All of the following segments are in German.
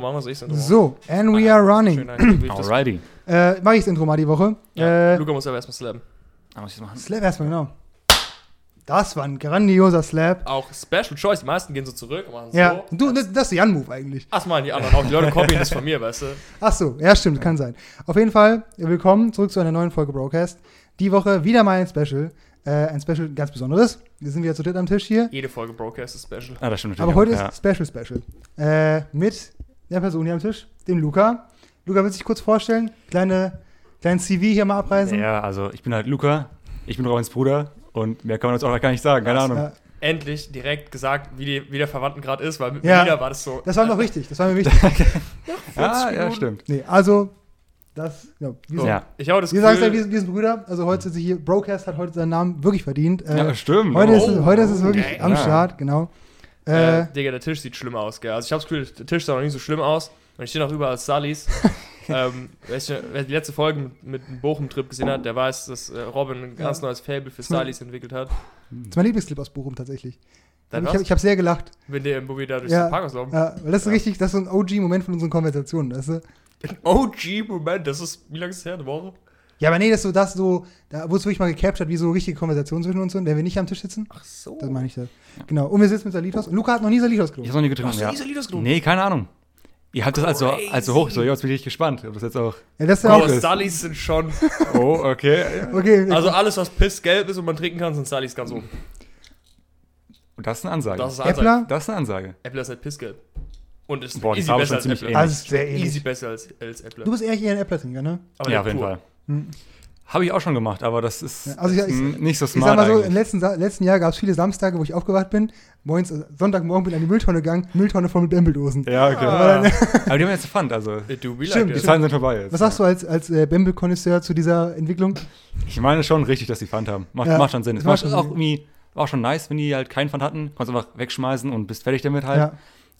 machen wir so ich Intro. So, and we are running. Schön, das- Alrighty. Äh, mach ich das Intro mal die Woche. Ja, Äh, Luca muss aber erstmal slabben. Ah, muss ich das machen? Slap erstmal, genau. Das war ein grandioser Slap. Auch Special Choice. Die meisten gehen so zurück und machen Ja, so. du, das, das ist der Jan-Move eigentlich. Ach, mal die anderen auch. Die Leute copyen das von mir, weißt du? Ach so, ja, stimmt, kann sein. Auf jeden Fall, willkommen zurück zu einer neuen Folge Broadcast. Die Woche wieder mal ein Special. Äh, ein Special ganz besonderes. Wir sind wieder zu dritt am Tisch hier. Jede Folge Broadcast ist Special. Ah, das stimmt natürlich. Aber heute auch, ist Special Special. Äh, mit der Person hier am Tisch, dem Luca. Luca, willst du dich kurz vorstellen? Kleine, kleinen CV hier mal ja. abreißen? ja, also ich bin halt Luca, ich bin Robins Bruder und mehr kann man jetzt auch gar nicht sagen, keine Was? Ahnung. Ja, Endlich direkt gesagt, wie, die, wie der Verwandtengrad ist, weil mit Ja. Melina war das so. das war noch wichtig, das war mir wichtig. Ah, ja, Minuten. stimmt. nee, also, das, ja, wir, sind, Ja. Ich habe das wir sagen Gefühl, wir, sind- wir sind Brüder. Also heute sind sie hier, Broadcast hat heute seinen Namen wirklich verdient. Äh, ja, stimmt. heute, oh. ist, es- heute ist es wirklich okay. am Ja. Start, genau. Äh, Äh, Digga, der Tisch sieht schlimm aus, gell? Also ich habe das Gefühl, der Tisch sah noch nicht so schlimm aus. Und ich stehe noch überall als Sullys. ähm, wer, ich- wer die letzte Folge mit, mit dem Bochum-Trip gesehen hat, der weiß, dass äh, Robin ein ganz neues Fable für Sullys entwickelt hat. das ist mein Lieblingsclip aus Bochum tatsächlich. Dann ich habe hab sehr gelacht. Wenn der, wo wir da durch Ja. den Parkhaus laufen. Ja, weil das ist Ja. richtig, das ist so ein OG-Moment von unseren Konversationen, weißt du? OG-Moment, das ist, wie lange ist es her? Eine Woche? Ja, aber nee, das ist so, das so, da wurde es wirklich mal gecaptured, wie so eine richtige Konversation zwischen uns und wenn wir nicht am Tisch sitzen. Ach so. Das meine ich da. Genau. Und wir sitzen mit Salitos. Und Luca hat noch nie Salitos Ich getrunken. hab's noch nie getrunken, Hast du ja. diese Lieder getrunken? Nee, keine Ahnung. Ihr habt das also, also hoch, so, ja, jetzt bin ich richtig gespannt. Ob das jetzt auch. Ja, das ist ja Oh, auch. Sullys sind schon. Oh, okay. Okay, Also alles, was pissgelb ist und man trinken kann, sind Sullys ganz oben. Und das ist eine Ansage. Das ist Äppler? Das ist eine Ansage. Äppler ist halt pissgelb. Und ist Boah, die easy besser schon als ziemlich Äppler. ähnlich. Also, es ist sehr ähnlich. Easy besser als, als Äppler. Du bist eher hier ein Äppler-Trinker, ne? Aber ja, auf jeden pur. Fall. Hm. Habe ich auch schon gemacht, aber das ist also ich- ich- mm, nicht so Ich smart sag mal so, im letzten, letzten Jahr gab es viele Samstage, wo ich aufgewacht bin. Moins, äh, Sonntagmorgen bin ich an die Mülltonne gegangen, Mülltonne voll mit Bembeldosen. Ja, okay. Ah. Aber die haben jetzt Pfand, also do be Stimmt, like die. Zeiten sind vorbei jetzt. Was sagst du als, als äh, Bembel-Konnoisseur zu dieser Entwicklung? Ich meine schon richtig, dass die Pfand haben. Macht, Ja, macht schon Sinn. Es macht auch irgendwie, war auch schon nice, wenn die halt keinen Pfand hatten. Konntest einfach wegschmeißen und bist fertig damit halt. Ja.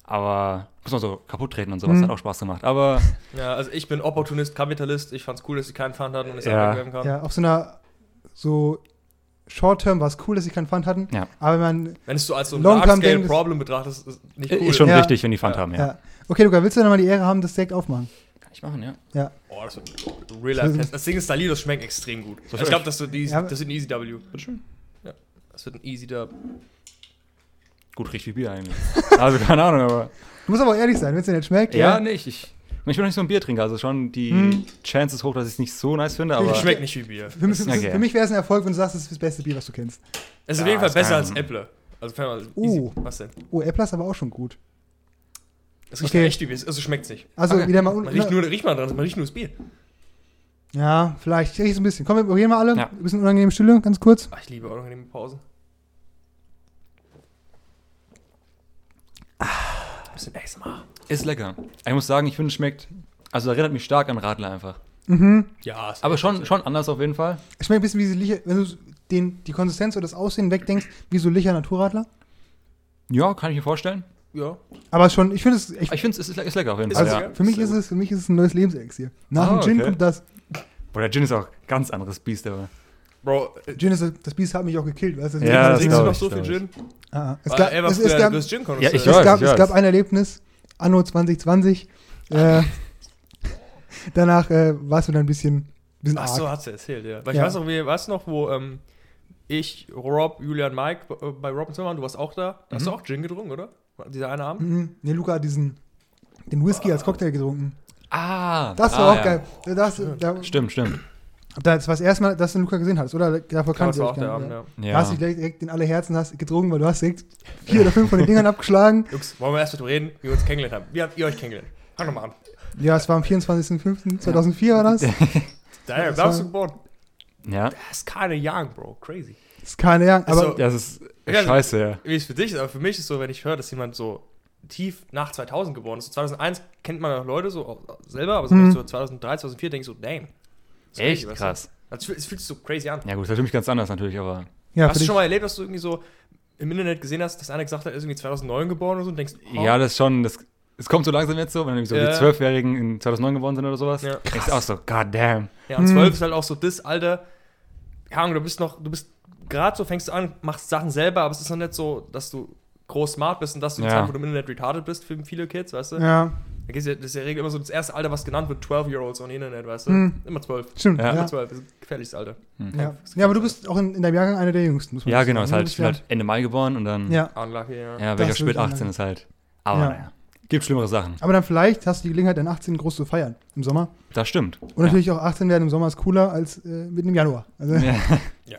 Aber muss man so kaputt treten und sowas. Mhm. Hat auch Spaß gemacht. Aber Ja, also ich bin Opportunist, Kapitalist. Ich fand's cool, dass sie keinen Pfand hatten und es Ja. wegwerfen kann. ja, auf so einer so Short-Term war es cool, dass sie keinen Pfand hatten. Ja. Aber wenn man. Wenn es so als so ein Long-term Large-Scale denkst- Problem betrachtest, ist es nicht cool. ist schon Ja. richtig, wenn die Pfand Ja. haben, ja. Ja. Okay, Luca, willst du dann mal die Ehre haben, das direkt aufmachen? Kann ich machen, ja. Ja. Oh, das wird real life test. Das Ding ist, Salidos schmeckt extrem gut. So ich glaube, das, wird easy- das wird ein Easy W. Bitteschön. Ja, das wird ein Easy Dub. Gut, riecht wie Bier eigentlich. also keine Ahnung, aber. Du musst aber auch ehrlich sein, wenn es dir nicht schmeckt. Ja, nicht. Ich, ich bin noch nicht so ein Biertrinker, also schon die Hm. Chance ist hoch, dass ich es nicht so nice finde, aber. Ich Schmeckt nicht wie Bier. Für mich, für, Okay. für mich wäre es ein Erfolg, wenn du sagst, es ist das beste Bier, was du kennst. Es ist auf Ja, jeden Fall besser als Äppler. Also, easy. Uh. Was denn? Oh, Äppler ist aber auch schon gut. Das riecht Okay. echt wie Bier. Also, schmeckt's nicht. Also Okay. wieder mal. Man riecht, nur, riecht mal dran, man riecht nur das Bier. ja, vielleicht riecht es ein bisschen. Komm, wir probieren mal alle. Ja. Ein bisschen unangenehme Stille, ganz kurz. Ach, ich liebe unangenehme Pausen. Ah. Ein bisschen ASMR. Ist lecker. Ich muss sagen, ich finde, es schmeckt. Also erinnert mich stark an Radler einfach. Mhm. Ja, ist Aber schon, schon anders auf jeden Fall. Es schmeckt ein bisschen wie so Licher, wenn du den, die Konsistenz oder das Aussehen wegdenkst, wie so Licher Naturradler. Ja, kann ich mir vorstellen. Ja. Aber schon, ich finde es echt. Aber ich finde, es ist, ist lecker auf jeden Ist Fall. es Ja. Für mich, ist es, für mich ist es ein neues Lebenselixier. Nach Ah, dem Gin okay. kommt das. Boah, der Gin ist auch ganz anderes Biest, aber. Bro, äh, Gin ist das Biest hat mich auch gekillt. Weißt du? Ja, das trinkst du noch so viel. Gin? Ah, ah. es gab, er war es, es gab, Ja, ich es, weiß, gab, ich es gab ein Erlebnis, Anno 2020. Äh, danach äh, war es mir dann ein bisschen, bisschen Ach arg. so, hat's ja erzählt, ja. Weil Ja. ich weiß noch, wie, weißt du noch, wo ähm, ich, Rob, Julian, Mike äh, bei Rob und Zimmer waren, du warst auch da. Da hast du Mhm. auch Gin getrunken, oder? Dieser eine Abend? Mhm. Nee, Luca hat diesen, den Whisky als Cocktail getrunken. Ah! Das war ah, auch ja. geil. Das, da, Stimmt, stimmt. Das war das erste Mal, dass du Luca gesehen hast, oder? Davor Ja, kannte ich auch der Abend, nicht. ja. Ja. Hast dich direkt, direkt in alle Herzen hast getrunken, weil du hast direkt vier oder fünf von den Dingern abgeschlagen. Jungs, wollen wir erst mit reden, wie wir uns kennengelernt haben. Wie habt ihr euch kennengelernt? Fang doch mal an. Ja, es war am 24.05.2004 war das. Da bist war- du geboren. Ja. Das ist keine young, Bro. Crazy. Das ist keine Ahnung, aber Also- Das ist Ja, scheiße, ja. Wie es für dich ist, aber für mich ist so, wenn ich höre, dass jemand so tief nach 2000 geboren ist. So 2001 kennt man noch Leute so auch selber, aber so, Mhm. so 2003, 2004 denke ich so, damn. Echt crazy, krass. Also, es fühlt sich so crazy an. Ja gut, das ist für mich ganz anders natürlich, aber. ja, Hast du schon mal erlebt, dass du irgendwie so im Internet gesehen hast, dass einer gesagt hat, er ist irgendwie 2009 geboren oder so und denkst, oh, Ja, das ist schon, das, es kommt so langsam jetzt so, wenn irgendwie so Ja. die Zwölfjährigen in 2009 geworden sind oder sowas. Ja. Denkst du auch so, god damn. Ja, und Hm. 12 ist halt auch so das Alter. Ja, Ahnung, du bist noch, du bist gerade so, fängst du an, machst Sachen selber, aber es ist noch nicht so, dass du groß smart bist und dass du die Ja. Zeit, wo du im Internet retarded bist für viele Kids, weißt du? ja. Da gibt's ja, das ist ja Regel immer so das erste Alter, was genannt wird, 12-Year-Olds on Internet, weißt du? Hm. Immer 12. Stimmt, Ja. ja. Immer 12, das ist das gefährlichste Alter. Ja. ja, aber du bist auch in, in deinem Jahrgang einer der Jüngsten, muss man Ja, sagen. genau, ist halt, bist ich bin halt Ende Mai geboren und dann, ja. Unlucky, ja. ja, Das welcher ist spät wirklich 18 ist halt. Aber Ja. naja, gibt schlimmere Sachen. Aber dann vielleicht hast du die Gelegenheit, deinen 18 groß zu feiern im Sommer. Das stimmt. Und natürlich auch 18 werden im Sommer ist cooler als äh, mitten im Januar. Also, Ja. Ja.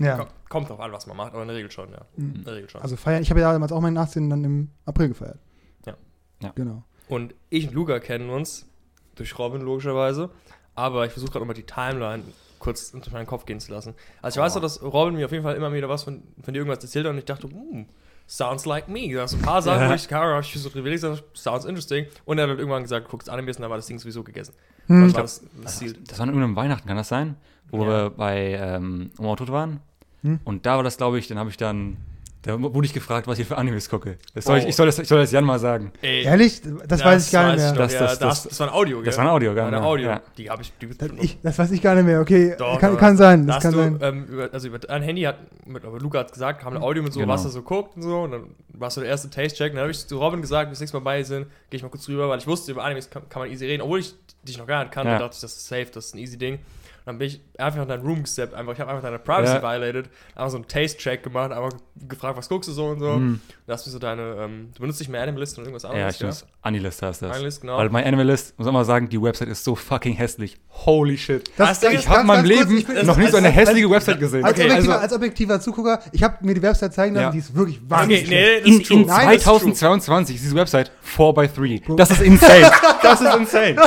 ja. Kommt, kommt drauf an, was man macht, aber in der Regel schon, ja. Mhm. In der Regel schon. Also feiern. Ich habe ja damals auch meinen 18 dann im April gefeiert. Ja. Ja. Genau. Und ich und Luca kennen uns durch Robin logischerweise, aber ich versuche gerade nochmal die Timeline kurz durch meinen Kopf gehen zu lassen. Also ich weiß Oh. doch, dass Robin mir auf jeden Fall immer wieder was von, von dir irgendwas erzählt hat und ich dachte, hm, sounds like me. Da so ein paar Sachen, wo ich, hab ich so drüber gesagt, sounds interesting. Und er hat dann irgendwann gesagt, guckst Animes und dann war das Ding sowieso gegessen. Hm. Dann war das, das Das, das war an irgendeinem Weihnachten, kann das sein? Wo Ja. wir bei ähm, Oma tot waren. Hm. Und da war das, glaube ich, dann habe ich dann, da wurde ich gefragt, was ich für Animes gucke. Das soll Oh. ich, ich, soll das, ich soll das Jan mal sagen. Ey, Ehrlich? Das, weiß ich gar nicht mehr. doch, Das- ja, das- das, das- das war ein Audio, gell? Das war ein Audio, gell? ein Audio. Ja. Die habe ich, die das, ich, das weiß ich gar nicht mehr. Okay, Doch, kann, kann sein. Da Das kann du, sein. ähm, über, also über dein Handy hat, mit, aber Luca hat gesagt, kam ein Audio mit so, Genau. was er so guckt und so. Und dann war so der erste Taste-Check. Und dann habe ich zu Robin gesagt, bis nächstes Mal bei sind, gehe ich mal kurz rüber, weil ich wusste, über Animes kann, kann man easy reden. Obwohl ich dich noch gar nicht kannte, Ja. dachte ich, das ist safe, das ist ein easy Ding. Und dann bin ich einfach in dein Room gesteppt, einfach, ich habe einfach deine Privacy Ja. violated, einfach so einen Taste-Check gemacht, einfach gefragt, was guckst du so und so. Mhm. Da hast du so deine, ähm, du benutzt nicht mehr Animalist und irgendwas Ja, anderes, stimmt. Anilist heißt das. Animalist, genau. Weil mein Animalist, muss ich mal sagen, die Website ist so fucking hässlich. Holy shit. Das- das- ich habe in meinem kurz, Leben ich bin- noch nie so eine als- hässliche als- Website gesehen. Als, Okay, objektiver, also- als objektiver Zugucker, ich habe mir die Website zeigen lassen, Ja. die ist wirklich wahnsinnig Okay, nee, das in, ist true. in Nein, das ist 2022 ist diese Website 4x3. Das ist insane. das ist insane.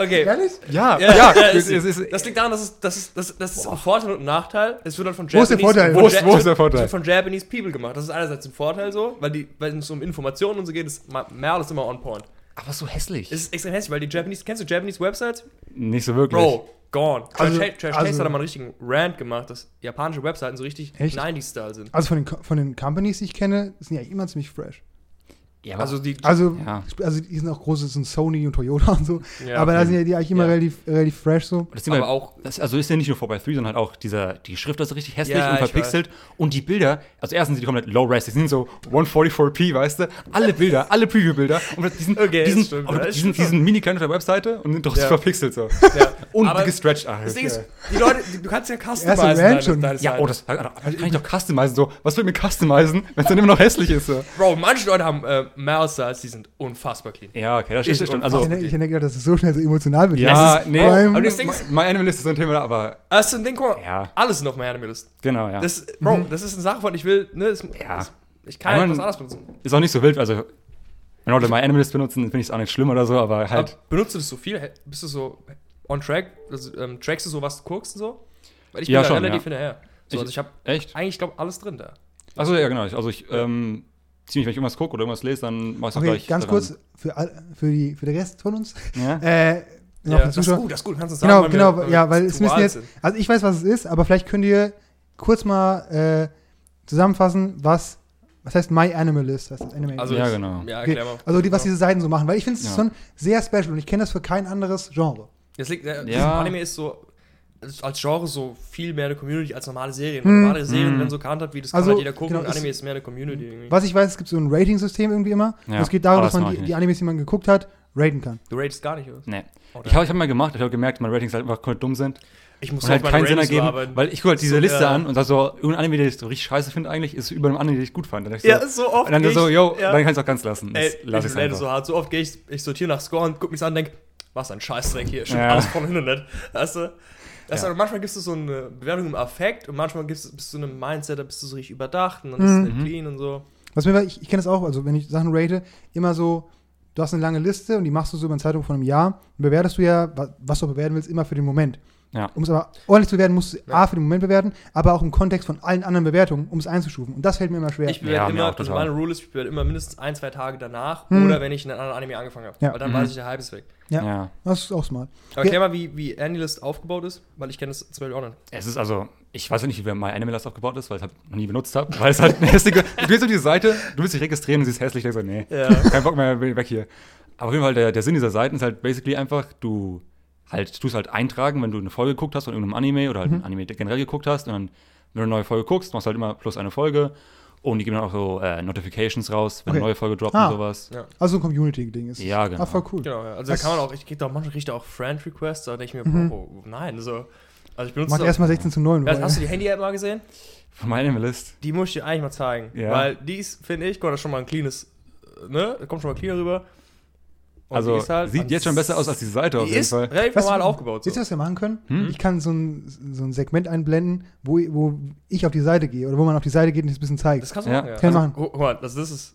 Okay. Ehrlich? Ja, Ja, ja. ja, es, es, es das liegt daran, dass es, das ist, das, das ist ein Vorteil und ein Nachteil. Es wird dann von Wo ist der Vorteil? von Wo ist- Ja- wo ist es der wird- Vorteil? Es wird von Japanese People gemacht. Das ist einerseits ein Vorteil so, weil die, wenn es um Informationen und so geht, ist Merl ist immer on point. aber so hässlich. Es ist extrem hässlich, weil die Japanese, kennst du Japanese Websites? nicht so wirklich. Bro, gone. Also- Trash, Trash also- Taste hat da mal einen richtigen Rant gemacht, dass japanische Webseiten so richtig Echt? 90s-Style sind. Also von den, von den Companies, die ich kenne, sind die eigentlich immer ziemlich fresh. Ja, aber Also die, Also, Ja. also die sind auch große, das sind Sony und Toyota und so. ja, aber da sind ja die eigentlich immer Ja. relativ, relativ fresh so. das Ding aber bei- auch Das, also ist ja nicht nur 4x3, sondern halt auch dieser, die Schrift ist richtig hässlich Ja, und ich verpixelt. Und die Bilder, also erstens sind die komplett low res, die sind so 144p, weißt du? Alle Bilder, alle Preview-Bilder. Und die sind, Okay, die das sind, stimmt, aber die sind, die sind mini klein auf der Webseite und sind doch verpixelt so. ja. Und Aber gestretched. Ah, Das Ding ist, die Leute, du kannst ja customizen. Deine Ja, oh, das kann ich doch customizen. So, was will mir customizen, wenn es dann immer noch hässlich ist? So. Bro, manche Leute haben äh, Mouse-Styles, die sind unfassbar clean. Ja, okay, das Ist stimmt. schon Also, ich hätte gedacht, dass es so schnell so emotional wird. ja, nee, aber das Ding ist- mein Animalist ist so ein Thema, aber Das ist ein Ding, guck mal, ja, alles sind auf meiner Animalist. genau, ja. Das, Bro, das ist eine Sache von, ich will, ne, das, Ja. ich kann Aber halt was anderes benutzen. ist auch nicht so wild, also wenn Leute My Animalist benutzen, finde ich es auch nicht schlimm oder so, aber halt, Aber benutzt du das so viel? Bist du so on track? Also, ähm, trackst du so, was du guckst und so? Weil ich bin Ja, da schon, relativ ja. hinterher. So, Ich- also ich habe echt? eigentlich, glaube alles drin da. Achso, ja, genau. Also ich, ähm, ziemlich, wenn ich irgendwas gucke oder irgendwas lese, dann mach ich das Okay, gleich. ganz daran. kurz für, all, für, die, für den Rest von uns. Ja? Äh, Ja, das ist gut, das ist gut. Kannst du Genau, sagen, genau, wir- ja, weil es müssen jetzt, also ich weiß, was es ist, aber vielleicht könnt ihr kurz mal äh, zusammenfassen, was, was heißt My Animalist? Das heißt Anime. Also Ja, genau. Ja, okay. Also die, was diese Seiten so machen, weil ich finde es Ja. schon sehr special und ich kenne das für kein anderes Genre. Das liegt, äh, Ja. Anime ist so als Genre so viel mehr eine Community als normale Serien. Hm. Normale Serien Hm. werden so gehandhabt, wie das Also, kann halt jeder gucken. genau, und Anime ist mehr eine Community irgendwie. Was ich weiß, es gibt so ein Rating-System irgendwie immer. Ja, es geht darum, dass das man mach die, ich die. Animes, die man geguckt hat, raten kann. Du ratest gar nicht, oder? Nee. Oder? Ich habe ich hab mal gemacht, ich habe gemerkt, meine Ratings halt einfach komplett dumm sind. ich muss Und halt auf keinen Sinn ergeben, arbeiten. weil ich gucke halt diese So, Liste ja. an und sag so, irgendein Anime, den ich so richtig scheiße finde eigentlich, ist über einem anderen, den ich gut fand. Dann ich Ja, so, so oft. und dann geh so, ich- yo, ja. dann kann ich es auch ganz lassen. Das Ey, lass ich einfach. so hart. So oft gehe ich, ich sortiere nach Score und guck mich an und denk, was ein Scheißdreck hier. Stimmt Ja. alles von Internet. Weißt du? Weißt Ja. manchmal gibst du so eine Bewertung im Affekt und manchmal gibst, bist du in einem Mindset, da bist du so richtig überdacht und dann ist es Mhm. clean und so. Was mir, ich, ich kenne das auch, also wenn ich Sachen rate, immer so, du hast eine lange Liste und die machst du so über einen Zeitraum von einem Jahr. Und bewertest du ja, wa- was du bewerten willst, immer für den Moment. Ja. Um es aber ordentlich zu bewerten, musst du Ja. A für den Moment bewerten, aber auch im Kontext von allen anderen Bewertungen, um es einzustufen. Und das fällt mir immer schwer. Ich bewerte Ja, immer, also meine Rule ist, ich bewerte immer mindestens ein, zwei Tage danach Hm. oder wenn ich in einem anderen Anime angefangen habe. Ja. Weil dann Mhm. weiß ich, der Hype ist weg. Ja. ja. das ist auch smart. Aber Ja. erklär mal, wie, wie Anilist aufgebaut ist, weil ich kenne das zum Beispiel auch nicht. Es ist also, ich weiß ja nicht, wie My Animalist aufgebaut ist, weil ich es halt noch nie benutzt habe. Weil es halt eine hässliche. Du gehst auf diese Seite, du willst dich registrieren und sie ist hässlich, denkst so, nee, Ja. kein Bock mehr, weg hier. Aber auf jeden Fall, der, der Sinn dieser Seiten ist halt basically einfach, du halt, tust halt eintragen, wenn du eine Folge geguckt hast von irgendeinem Anime oder halt Mhm. ein Anime generell geguckt hast. Und dann, wenn du eine neue Folge guckst, machst du halt immer plus eine Folge. Und die geben dann auch so äh, Notifications raus, wenn Okay. eine neue Folge droppt Ah. und sowas. Ja. Also ein Community-Ding ist. Ja, genau. Ah, voll cool. Genau, ja. Also Was- da kann man auch, ich krieg doch manchmal richtig auch Friend-Requests, da denke ich mir, Mhm. oh, nein, so. Also ich benutze Macht das- erstmal 16 zu 9. Ja, Hast du die Handy-App mal gesehen? Von meiner List. Die muss ich dir eigentlich mal zeigen. Ja. Weil die ist, finde ich, guck, das ist schon mal ein cleanes, ne? Da kommt schon mal cleaner rüber. Und Also die ist halt sieht jetzt schon besser aus als die Seite auf jeden Fall. relativ du, normal aufgebaut. Wisst ihr, So. was wir machen können? Hm? Ich kann so ein, so ein Segment einblenden, wo, wo ich auf die Seite gehe oder wo man auf die Seite geht und es ein bisschen zeigt. Das kannst du Ja. machen, ja. Kann also, machen. Guck mal, das, das ist,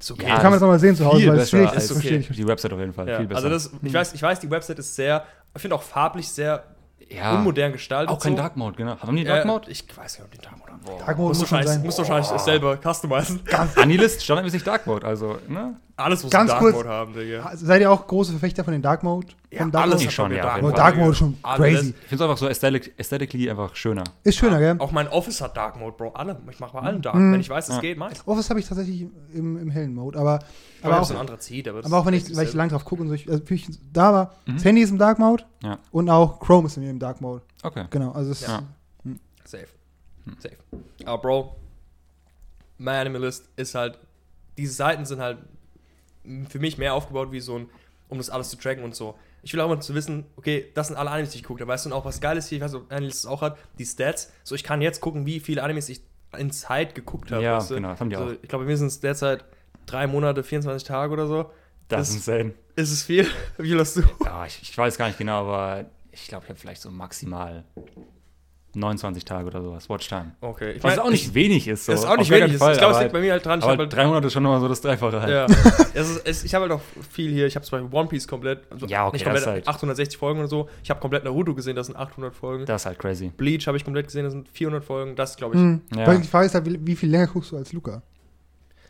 ist okay. Ja, kann man das nochmal sehen zu Hause, weil es schwierig ist. okay. Die Website auf jeden Fall. ja. Viel besser. Also das, ich, weiß, ich weiß, die Website ist sehr, ich finde auch farblich sehr ja, unmodern gestaltet. auch kein so. Dark Mode, genau. Haben die Äh, Dark Mode? Ich weiß nicht, ob die Dark Mode haben. Dark Mode Musst du muss schon wahrscheinlich, du wahrscheinlich selber customizen. Anilist standardmäßig Dark Mode, also, ne? Alles muss Ganz Dark kurz. Mode haben, Digga. Seid ihr auch große Verfechter von den Dark Mode? Ja, Von Dark alles Mode? Ich schon, ja, Dark Mode, Dark. Mode ist schon Alles. crazy. Ich finde es einfach so aesthetic, aesthetically einfach schöner. Ist schöner, gell? Auch mein Office hat Dark Mode, Bro. Alle. Ich mache bei allen Dark. Mhm. Wenn ich weiß, es Ja. geht, mach ich's. Office habe ich tatsächlich im, im hellen Mode, aber, Aber aber, auch zieht. Aber, aber auch wenn ich, weil ich lang drauf gucke und so, ich, also ich, da war, Mhm. das Handy ist im Dark Mode Ja. und auch Chrome ist in mir im Dark Mode. Okay. Genau, also es Ja. Safe. Safe. Aber Bro, My Animalist ist halt, diese Seiten sind halt für mich mehr aufgebaut wie so ein, um das alles zu tracken und so. Ich will auch mal zu wissen, okay, das sind alle Animes, die ich geguckt habe. Weißt du, auch was Geiles hier, ich weiß nicht, ob Animalist es auch hat, die Stats. So, ich kann jetzt gucken, wie viele Animes ich in Zeit geguckt habe. Ja, weißt du? genau, das haben die so, auch. Ich glaube, mir sind es derzeit drei Monate, 24 Tage oder so. Das, Das- ist insane. Ist es viel? Wie viel hast du? Ja, ich, ich weiß gar nicht genau, aber ich glaube, ich habe vielleicht so maximal 29 Tage oder sowas, Watchtime. Okay. Ich Was mein, auch nicht wenig ist. So. ist auch auf nicht keinen wenig. Fall, ich glaube, es liegt bei mir halt dran. Ich halt drei Monate ist schon nochmal so das Dreifache halt. Ja. es ist, es, ich habe halt auch viel hier. Ich habe zum Beispiel One Piece komplett. Also Ja, okay, Nicht das komplett, ist halt- 860 Folgen oder so. Ich habe komplett Naruto gesehen, das sind 800 Folgen. Das ist halt crazy. Bleach habe ich komplett gesehen, das sind 400 Folgen. Das glaube ich. Hm. Ja. Die Frage ist halt, wie viel länger guckst du als Luca?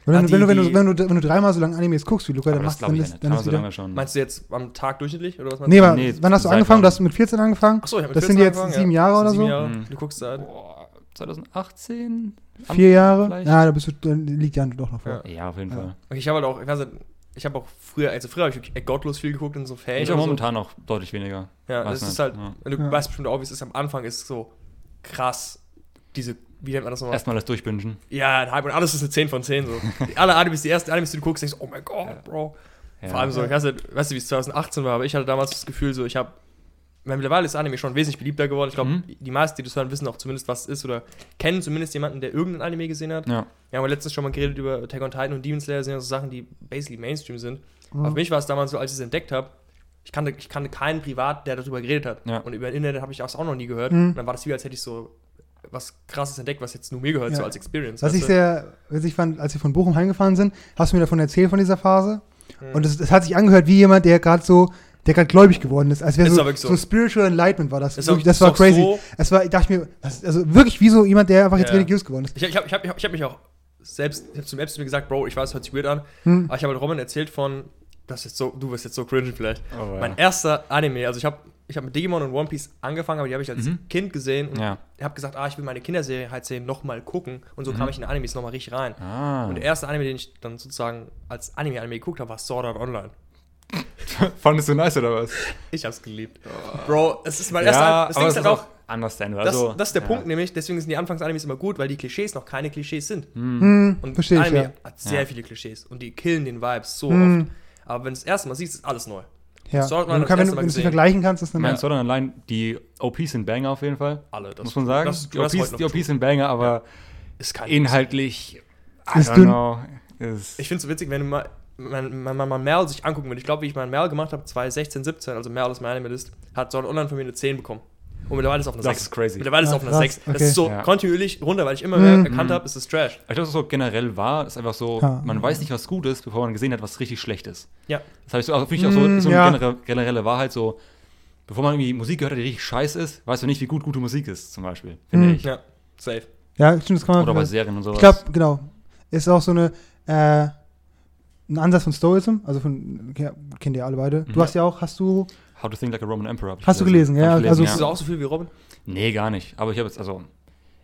Wenn, Ah, du, die- wenn, du, wenn, du, wenn, du, wenn du dreimal so lange Animes guckst wie Luca, dann machst glaube dann ist, nicht. dann ist man so wieder. lange schon. Meinst du jetzt am Tag durchschnittlich? Oder was meinst Nee, du? aber Nee, wann hast du seit angefangen? Du hast mit 14 angefangen? Achso, ich habe Das sind jetzt sieben Jahre oder so? Jahre. Mhm. Du guckst da. Boah, 2018? Am- Vier Jahre? vielleicht? Ja, da bist du, dann liegt ja doch noch vor. Ja. Ja, auf jeden Ja. Fall. Okay, ich habe halt auch, ich weiß nicht, ich habe auch früher, also früher habe ich wirklich gottlos viel geguckt in so Ferien. Ich habe momentan noch deutlich weniger. So. Ja, Weiß das ist halt, ja. du Ja. weißt bestimmt auch, wie es ist. Am Anfang ist es so krass, diese, wie nennt man das nochmal? Erstmal das durchbingen. Ja, ein Hype und alles ist eine 10 von 10 so. Die, alle Animes, die ersten Animes, die du guckst, denkst du, oh mein Gott, Bro. Ja. Vor allem so, Ja. ich weiß nicht, weißt du, wie es 2018 war, aber ich hatte damals das Gefühl, so, ich habe, mittlerweile ist Anime schon wesentlich beliebter geworden. Ich glaube, Mhm. die meisten, die das hören, wissen auch zumindest, was es ist oder kennen zumindest jemanden, der irgendein Anime gesehen hat. Ja. Wir haben ja letztens schon mal geredet über Attack on Titan und Demon Slayer, sind ja so Sachen, die basically Mainstream sind. Mhm. Für mich war es damals so, als ich es entdeckt habe, ich kannte, ich kannte keinen Privat, der darüber geredet hat. Ja. Und über Internet habe ich das auch noch nie gehört. Mhm. Und dann war das wie, als hätte ich so was krasses entdeckt, was jetzt nur mir gehört, Ja. so als Experience. Was ich du? sehr witzig fand, als wir von Bochum heimgefahren sind, hast du mir davon erzählt, von dieser Phase. Mhm. Und es, hat sich angehört wie jemand, der gerade so, der gerade gläubig geworden ist. Als wäre so, so. so. Spiritual Enlightenment war das. Ist Wirklich, das ist war crazy. so- Es war, ich dachte mir, also wirklich wie so jemand, der einfach jetzt Ja. religiös geworden ist. Ich, ich habe ich hab, ich hab mich auch selbst, ich habe zum selbst mir gesagt, Bro, ich weiß, hört sich weird an, Hm. aber ich habe halt Roman erzählt von, das ist jetzt so, du wirst jetzt so cringe vielleicht. Oh, ja. Mein erster Anime, also ich habe ich hab mit Digimon und One Piece angefangen, aber die habe ich als Mhm. Kind gesehen und Ja. habe gesagt, ah, ich will meine Kinderserie halt sehen, nochmal gucken und so Mhm. kam ich in Animes nochmal richtig rein. Ah. Und der erste Anime, den ich dann sozusagen als Anime-Anime geguckt habe, war Sword Art Online. Fandest du nice oder was? Ich hab's geliebt. Bro, es ist mein erster ja, das aber Ding es ist halt auch understandable. das, Also, das ist der ja. Punkt nämlich, deswegen sind die Anfangs-Animes immer gut, weil die Klischees noch keine Klischees sind. Hm, Und verstehe ich, Anime ja. hat sehr Ja. viele Klischees und die killen den Vibes so Hm. oft. Aber wenn du das erste Mal siehst, ist alles neu. Ja. Sword Online du, kann, wenn, du- gesehen. vergleichen kannst, ist dann Meinst du dann allein, die OPs sind Banger auf jeden Fall? Alle. Das, muss man sagen. Das, die, OPs, die. OPs sind Banger, aber ist kein inhaltlich, I Ist don't know. Ist, Ich finde es so witzig, wenn du mal man, man, man, man Merl sich angucken würde. Ich glaube, wie ich mal Merl gemacht habe, 2016, 17, also Merl ist mein Anime-List, hat Sword Online von mir eine 10 bekommen. Und mittlerweile ist es auf eine Das 6. ist crazy. Mittlerweile ist es Ah, auf eine krass, 6. Das okay. ist so Ja. kontinuierlich runter, weil ich immer mehr Mhm. erkannt habe, es ist Trash. Ich glaube, das ist so generell war, ist einfach so, Ja. man weiß nicht, was gut ist, bevor man gesehen hat, was richtig schlecht ist. Ja. Das habe ich so, auch, finde ich auch so, Mm, so eine ja. genere, generelle Wahrheit, so, bevor man irgendwie Musik gehört hat, die richtig scheiße ist, weißt du nicht, wie gut gute Musik ist, zum Beispiel, finde Mm. ich. Ja, safe. Ja, stimmt, das kann man. Oder bei ja. Serien und sowas. ich glaube, genau. Ist auch so eine, äh, ein Ansatz von Stoicism, also von, ja, kennt ihr alle beide. Du Mhm. hast ja auch, hast du, How to Think Like a Roman Emperor. Hast du gelesen, ja, also- gelesen, Bist du auch so viel wie Robin? Nee, gar nicht. Aber ich habe jetzt, also,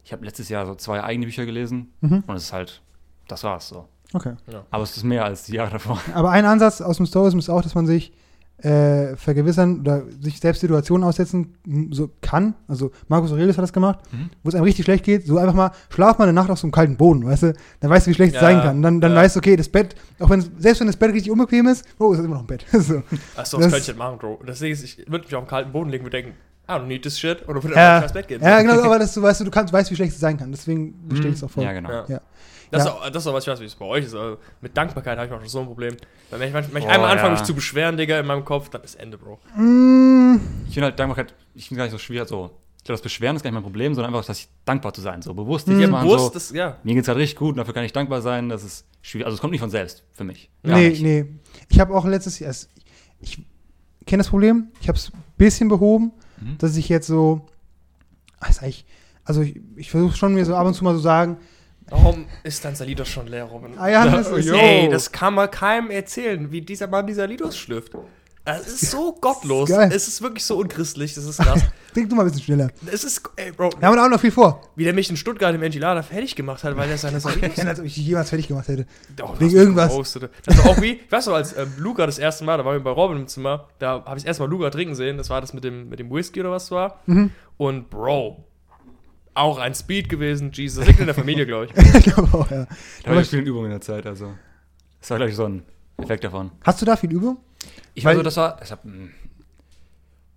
ich habe letztes Jahr so zwei eigene Bücher gelesen mhm. und es ist halt, das war's so. okay. Aber es ist mehr als die Jahre davor. Aber ein Ansatz aus dem Stoicism ist auch, dass man sich äh, vergewissern oder sich selbst Situationen aussetzen so kann. Also Markus Aurelius hat das gemacht, Mhm. wo es einem richtig schlecht geht. So einfach mal, schlaf mal eine Nacht auf so einem kalten Boden, weißt du? Dann weißt du, wie schlecht es Ja, sein kann. Dann, dann ja. weißt du, okay, das Bett, auch wenn selbst wenn das Bett richtig unbequem ist, oh, ist es immer noch ein Bett. so. Achso, Das- das könnte ich nicht machen, Bro. Deswegen ich würde mich auf den kalten Boden legen und denken, I don't need this shit. Oder würde Ja. einfach ins Bett gehen. Ja, genau, aber das, du weißt, du kannst, weißt, wie schlecht es sein kann. Deswegen Mhm. bestehe ich es auch voll. Ja, genau. Ja. Ja. Das, Ja. Ist auch, das ist auch was, ich weiß, wie es bei euch ist. Aber mit Dankbarkeit habe ich manchmal so ein Problem. Weil wenn ich, wenn ich Boah, einmal anfange, mich zu beschweren, Digga, in meinem Kopf, dann ist Ende, Bro. Mm, Ich finde halt Dankbarkeit, ich finde gar nicht so schwer, so. Ich glaube, das Beschweren ist gar nicht mein Problem, sondern einfach, dass ich dankbar zu sein, so bewusst Mhm. Ja, machen, bewusst, so, das, ja. mir geht's halt richtig gut und dafür kann ich dankbar sein, das ist schwierig, also es kommt nicht von selbst, für mich. Gar nee, nicht. nee. Ich habe auch letztes Jahr, es- ich kenne das Problem, ich habe es ein bisschen behoben, Mhm. dass ich jetzt so, ah, also ich, ich versuche schon mir so ab und zu mal so sagen, Warum ist dein Salidos schon leer, Robin? Ah ja, das ist- Ey, das kann man keinem erzählen, wie dieser Mann dieser Lidos schlürft. Es ist so gottlos. geil. Es ist wirklich so unchristlich. Das ist krass. trink du mal ein bisschen schneller. es ist, ey, Bro, Wir haben auch noch viel vor. wie der mich in Stuttgart im Enchilada fertig gemacht hat, weil er seine Salidos. Ich als ob ich dich jemals fertig gemacht hätte. Oh, Wegen irgendwas. du gepostet. Das war auch wie, ich weiß noch, als ähm, Luca das erste Mal, da waren wir bei Robin im Zimmer, da habe ich das erste Mal Luca trinken sehen. Das war das mit dem, mit dem Whisky oder was es war. Mhm. Und Bro, auch ein Speed gewesen. Jesus, das liegt in der Familie, glaube ich. ich glaube auch, ja. Da habe ich viele Übungen in der Zeit, also. Das war, glaube ich, so ein Effekt davon. Hast du da viel Übung? Ich weiß, das war. Ich hab, hm,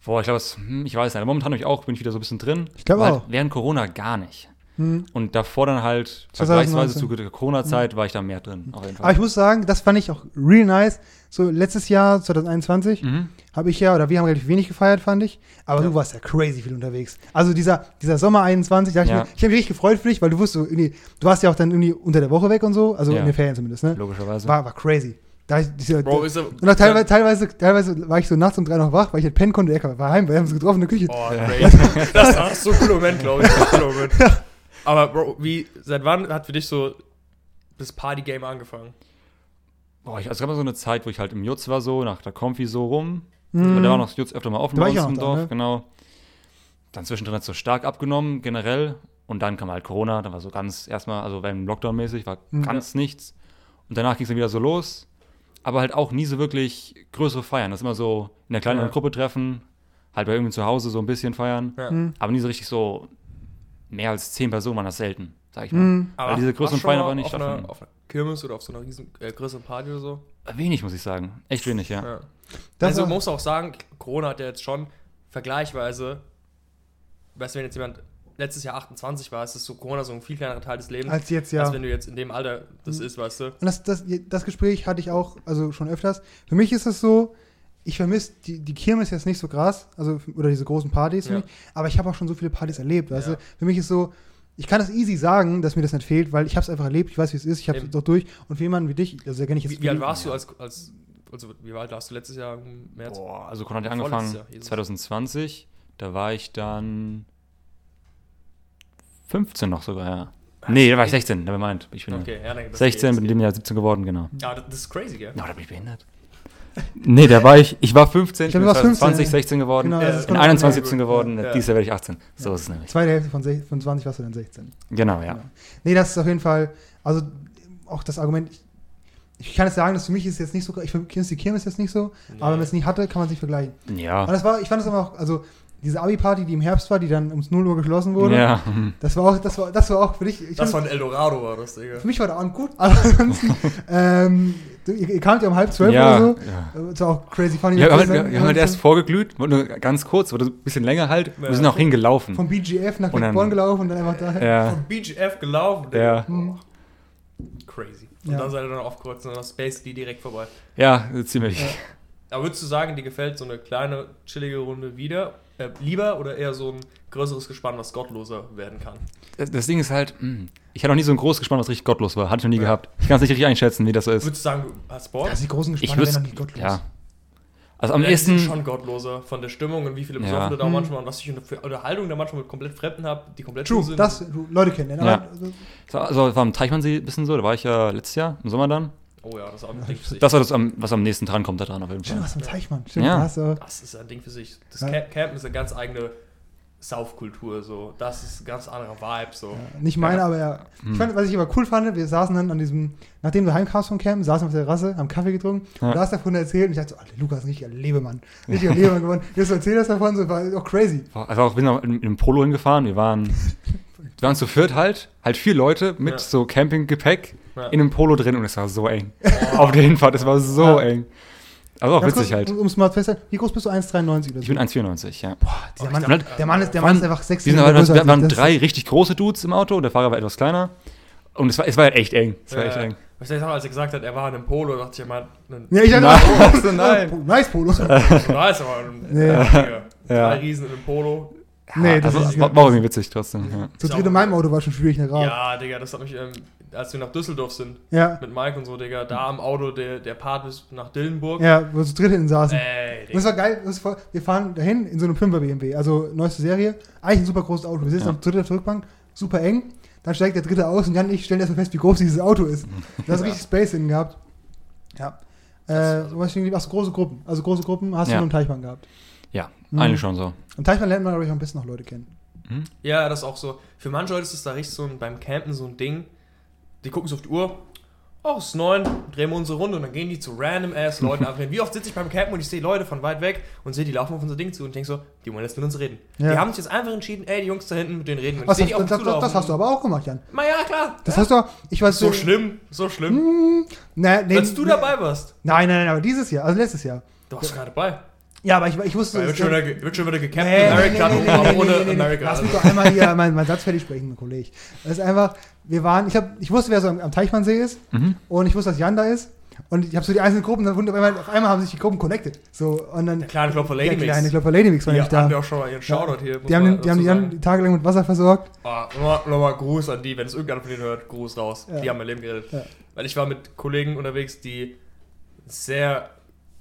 boah, ich glaube, hm, ich weiß nicht. Momentan habe ich auch, bin ich wieder so ein bisschen drin. Ich glaube Aber auch. Halt während Corona gar nicht. Hm. Und davor dann halt, 2019. vergleichsweise zu Corona-Zeit, war ich da mehr drin. Auf jeden Fall. Aber ich muss sagen, das fand ich auch real nice. So letztes Jahr, 2021, mhm. habe ich ja, oder wir haben relativ wenig gefeiert, fand ich. Aber Ja. du warst ja crazy viel unterwegs. Also dieser, dieser Sommer 21, da ich, Ja. ich habe mich richtig gefreut für dich, weil du wusstest, so, du warst ja auch dann irgendwie unter der Woche weg und so, also Ja. in den Ferien zumindest, ne? Logischerweise. War, war crazy. Da ich, dieser, Bro, ist er. und auch teilweise, teilweise, teilweise war ich so nachts um drei noch wach, weil ich halt pennen konnte, der war heim, wir haben uns getroffen in der Küche. Oh, Ja. crazy. Das war so ein cooler Moment, glaube ich. Cooler Moment. Aber Bro, wie, seit wann hat für dich so das Partygame angefangen? Boah, ich, also es gab mal so eine Zeit, wo ich halt im Jutz war, so, nach der Konfi so rum. Mhm. Weil da war noch das Jutz öfter mal offen bei uns im da, Dorf, ne? genau. Dann zwischendrin hat es so stark abgenommen, generell. Und dann kam halt Corona, dann war so ganz erstmal, also beim Lockdown-mäßig, war Mhm. ganz nichts. Und danach ging es dann wieder so los. Aber halt auch nie so wirklich größere Feiern. Das ist immer so in der kleineren Ja. Gruppe treffen, halt bei irgendwie zu Hause so ein bisschen feiern. Ja. Mhm. Aber nie so richtig so mehr als zehn Personen waren das selten, sag ich mal. Mhm. Aber diese größeren Feiern aber nicht auf einer, stattfinden. auf einer Kirmes oder auf so einer riesen, äh, größeren Party oder so? Wenig, muss ich sagen. Echt wenig, ja. Ja. Also man muss auch sagen, Corona hat ja jetzt schon vergleichsweise, weißt du, wenn jetzt jemand letztes Jahr 28 war, ist das so Corona so ein viel kleinerer Teil des Lebens, Als jetzt, ja. als wenn du jetzt in dem Alter das ist, weißt du. Und das, das, das Gespräch hatte ich auch, also schon öfters. Für mich ist es so, ich vermisse die, die Kirmes jetzt nicht so krass, also oder diese großen Partys für Ja. mich, aber ich habe auch schon so viele Partys erlebt, weißt Ja. du. Für mich ist so, ich kann das easy sagen, dass mir das nicht fehlt, weil ich habe es einfach erlebt, ich weiß, wie es ist, ich habe es doch durch. Und für jemanden wie dich, also da kenne ich jetzt Wie, wie alt warst du als, als also wie alt warst du letztes Jahr im März? Boah, also Corona hat ja angefangen Jahr, Jesus. 2020. Da war ich dann 15 noch sogar, ja. Nee, da war ich 16, never mind. Ich bin Okay, ja, dann, das 16, geht, bin in dem Jahr 17 geworden, genau. Ja, das ist crazy, gell? Na, da bin ich behindert. Nee, da war ich, ich war 15, Ich bin du warst 15, 20, ja. 16 geworden, Genau, Ja, genau- 21, ja, 17 gut. geworden, Ja. dieses Jahr werde ich 18. So ist es nämlich. Zweite Hälfte von, sech- von 20 warst du dann 16. Genau, ja. Nee, das ist auf jeden Fall, also auch das Argument, ich, ich kann jetzt sagen, dass für mich ist jetzt nicht so, ich finde die Kirmes jetzt nicht so, aber wenn man es nie hatte, kann man es nicht vergleichen. Und Ja. das war, ich fand es aber auch, also diese Abi-Party, die im Herbst war, die dann ums 0 Uhr geschlossen wurde, Ja. das war auch, das war, das war auch für dich, ich Das war ein Eldorado, war das, Digga. für mich war der Abend gut, aber ansonsten, ähm, ihr, ihr kamt ja um halb zwölf Ja, oder ja. so, das war auch crazy funny. Wir haben, halt, wir haben halt erst vorgeglüht, nur ganz kurz, wurde ein bisschen länger halt. Ja. Wir sind auch hingelaufen. vom BGF nach Born gelaufen und dann einfach da. Ja, Von BGF gelaufen, Digga. ja, Hm. Crazy. Und Ja. dann seid ihr dann aufgekreuzt und dann Space die direkt vorbei. ja, ziemlich. Ja. Aber würdest du sagen, dir gefällt so eine kleine, chillige Runde wieder? Äh, lieber oder eher so ein größeres Gespann, was gottloser werden kann? Das, das Ding ist halt, mh, ich hatte noch nie so ein großes Gespann, was richtig gottlos war. Hatte ich noch nie Ja. gehabt. Ich kann es nicht richtig einschätzen, wie das so ist. Würdest du sagen, du hast Bock? Also die großen Ich Gespanne wären noch nicht gottlos. ja. Also am Ja, ehesten, schon gottloser von der Stimmung und wie viele Ja. Besoffene da Hm. manchmal und was ich für Unterhaltung da manchmal mit komplett Fremden habe, die komplett True, sind. das, du, Leute kennen. Ja. Also, so, also war am Teichmannsee ein bisschen so, da war ich ja letztes Jahr, im Sommer dann. Oh ja, das ist auch ein Ding für sich. Das war das, am, was am nächsten dran kommt da dran auf jeden stimmt, Fall. was im Teichmann. Stimmt, Ja. da hast du, Das ist ein Ding für sich. Das Ja. Camp Campen ist eine ganz eigene Saufkultur, so. Das ist ein ganz anderer Vibe, so. Nicht meine, Ja. aber ja. Hm. Ich fand, was ich aber cool fand, wir saßen dann an diesem, nachdem du heimkamst vom Camp, saßen wir auf der Terrasse, haben Kaffee getrunken, Ja. du hast davon erzählt und ich dachte so, Alter, Lukas, ein richtiger Lebemann. Richtiger Lebemann geworden. Jetzt erzähl das davon, so, war auch crazy. Also auch, wir sind auch in, in einem Polo hingefahren. Wir waren, wir waren zu viert halt, halt vier Leute mit Ja. so Campinggepäck Ja. in einem Polo drin und es war so eng. Auf der Hinfahrt, es war so Ja. eng. Also auch Ganz witzig kurz, halt. Um es mal festzuhalten, wie groß bist du? 1,93 oder so? Ich bin 1,94, ja. Dieser Mann, Oh, ich der Mann ist, der Mann ist einfach sexy. Wir, sind aber, wir waren drei richtig große Dudes im Auto, der Fahrer war etwas kleiner. Und es war, es war halt echt eng. Es war echt Ja. eng. Was ich auch, als er gesagt hat, er war in einem Polo, dachte ich immer, ein Ja, ich dachte Nein. oh, So, nein. nice Polo. nice, aber ein Nee. ja. Drei Riesen in einem Polo. Nee, das also, ist war, war irgendwie witzig trotzdem. Ja. Zu dritt in meinem Auto war schon schwierig, ne. Ja, Digga, das hat mich, ähm, als wir nach Düsseldorf sind, Ja, mit Mike und so, Digga, da am Auto, der, der Part bis nach Dillenburg. ja, wo wir zu dritt hinten saßen. Ey, Und das Digga. war geil, das war, wir fahren dahin in so einem 5er BMW, also neueste Serie, eigentlich ein super großes Auto. Wir sitzen Ja. auf der dritten Rückbank, super eng, dann steigt der dritte aus und Jan und ich stellen erstmal fest, wie groß dieses Auto ist. Da hast du Ja. richtig Space in gehabt. Ja. Äh, was ich irgendwie, ach so, große Gruppen. Also große Gruppen hast du Ja. nur im Teichmann gehabt. ja, Mhm. eigentlich schon so. Im Teichmann lernt man, glaube ich, auch ein bisschen noch Leute kennen. Ja, das ist auch so. Für manche Leute ist es da richtig so ein, beim Campen so ein Ding. Die gucken so auf die Uhr. Oh, es ist neun, drehen wir unsere Runde und dann gehen die zu random ass Leuten ab. Wie oft sitze ich beim Campen und ich sehe Leute von weit weg und sehe, die laufen auf unser Ding zu und denke so, die wollen jetzt mit uns reden. Ja. Die haben sich jetzt einfach entschieden, ey, die Jungs da hinten, mit denen reden wir. Was, Ich das, das, das, hast du aber auch gemacht, Jan. Na ja, klar. Das hast du ich weiß so schlimm, so schlimm. Na, nee, Als du nee, dabei warst. Nein, nein, nein, aber dieses Jahr, also letztes Jahr. Du warst gerade dabei. Ja, aber ich, ich wusste. Es- wird schon, wieder, wird schon wieder gecampt Nee, America, nee, nee, nee, ohne nee, nee. America. Lass mich doch einmal hier meinen meinen Satz fertig sprechen, mein Kollege. Das ist einfach, wir waren, ich, hab, ich wusste, wer so am, am Teichmannsee ist Mhm. und ich wusste, dass Jan da ist. Und ich habe so die einzelnen Gruppen, dann auf einmal, auf einmal haben sich die Gruppen connected. So, und dann Der kleine Klopfer Lady der Mix. kleine Klopfer Lady Mix war Die nicht haben da. wir auch schon mal ihren Shoutout hier. Die haben, den, die haben die Jan tagelang mit Wasser versorgt. Ah, nochmal, nochmal Gruß an die, wenn es irgendeiner von denen hört, Gruß raus. Ja. Die haben mein Leben gerettet. Ja. Weil ich war mit Kollegen unterwegs, die sehr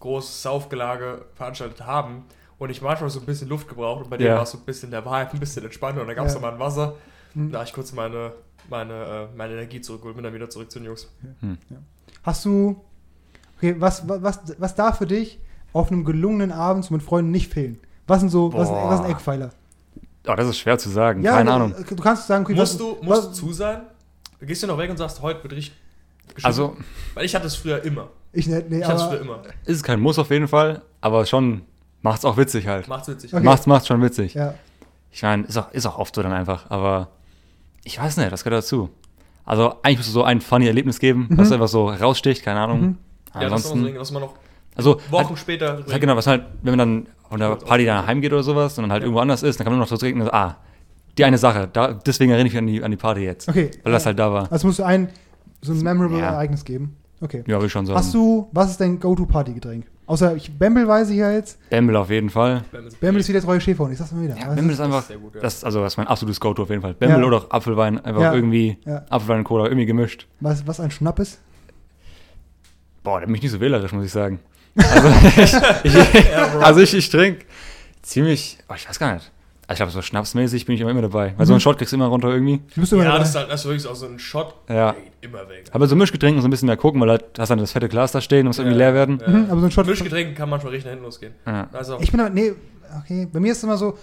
großes Saufgelage veranstaltet haben und ich manchmal so ein bisschen Luft gebraucht und bei denen Ja. war es so ein bisschen der Vibe, ein bisschen entspannter und da gab es Ja. nochmal ein Wasser. Hm. Da habe ich kurz meine, meine, äh, meine Energie zurückgeholt, bin dann wieder zurück zu den Jungs. Hast du, okay, was, was, was, was darf für dich auf einem gelungenen Abend mit Freunden nicht fehlen? Was sind so, was, Boah. was sind Eckpfeiler? Oh, das ist schwer zu sagen. Keine du, Ahnung. Du kannst sagen, okay, Musst was, du, was, musst du zu sein? Gehst du noch weg und sagst, heute wird richtig geschissen? Also, Weil ich hatte es früher immer. Ich nicht, nee, Ich aber, früher immer. ist es kein Muss auf jeden Fall, aber schon macht's auch witzig halt. Macht's witzig. Okay. Macht's, macht's schon witzig. ja. Ich meine, ist auch, ist auch oft so dann einfach, aber ich weiß nicht, das gehört dazu. Also eigentlich musst du so ein funny Erlebnis geben, Mhm. was einfach so raussticht, keine Ahnung. Mhm. Ja, das ist immer so ein Ansonsten, Ding, was man noch also Wochen halt, später. halt genau, was halt, wenn man dann von der Party dann heimgeht oder sowas und dann halt Ja. irgendwo anders ist, dann kann man nur noch so trinken und so, ah, die eine Sache, da, deswegen erinnere ich mich an die, an die Party jetzt, Okay. weil das halt da war. Also musst du ein so ein memorable Ja. Ereignis geben. Okay. Ja, will ich schon sagen. Hast du, was ist dein Go-To-Party-Getränk? Außer ich, Bamble weiß ich ja jetzt. Bamble auf jeden Fall. Bamble ist wie der treue Schäferhund, ich sag's mal wieder. Ja, Bamble ist einfach, sehr gut, ja. das, also das ist mein absolutes Go-To auf jeden Fall. Bamble Ja. oder auch Apfelwein, einfach Ja. irgendwie Ja. Apfelwein und Cola irgendwie gemischt. was, was ein Schnapp ist. Boah, da bin ich nicht so wählerisch, muss ich sagen. Also ich, ich, also ich, ich trinke ziemlich, oh, ich weiß gar nicht. Also ich glaube, so schnapsmäßig bin ich immer, immer dabei. Weil so Mhm. einen Shot kriegst du immer runter irgendwie. Du bist immer Ja, dabei. das ist halt das ist wirklich auch so ein Shot, Ja. der geht immer weg. Aber so Mischgetränke so ein bisschen mehr gucken, weil halt hast dann das fette Glas da stehen, muss irgendwie Ja, leer werden. ja. Mhm, aber so ein Shot. Mischgetränke kann manchmal richtig nach hinten losgehen. Ja. Also, Ich bin aber, nee, okay. Bei mir ist es immer so,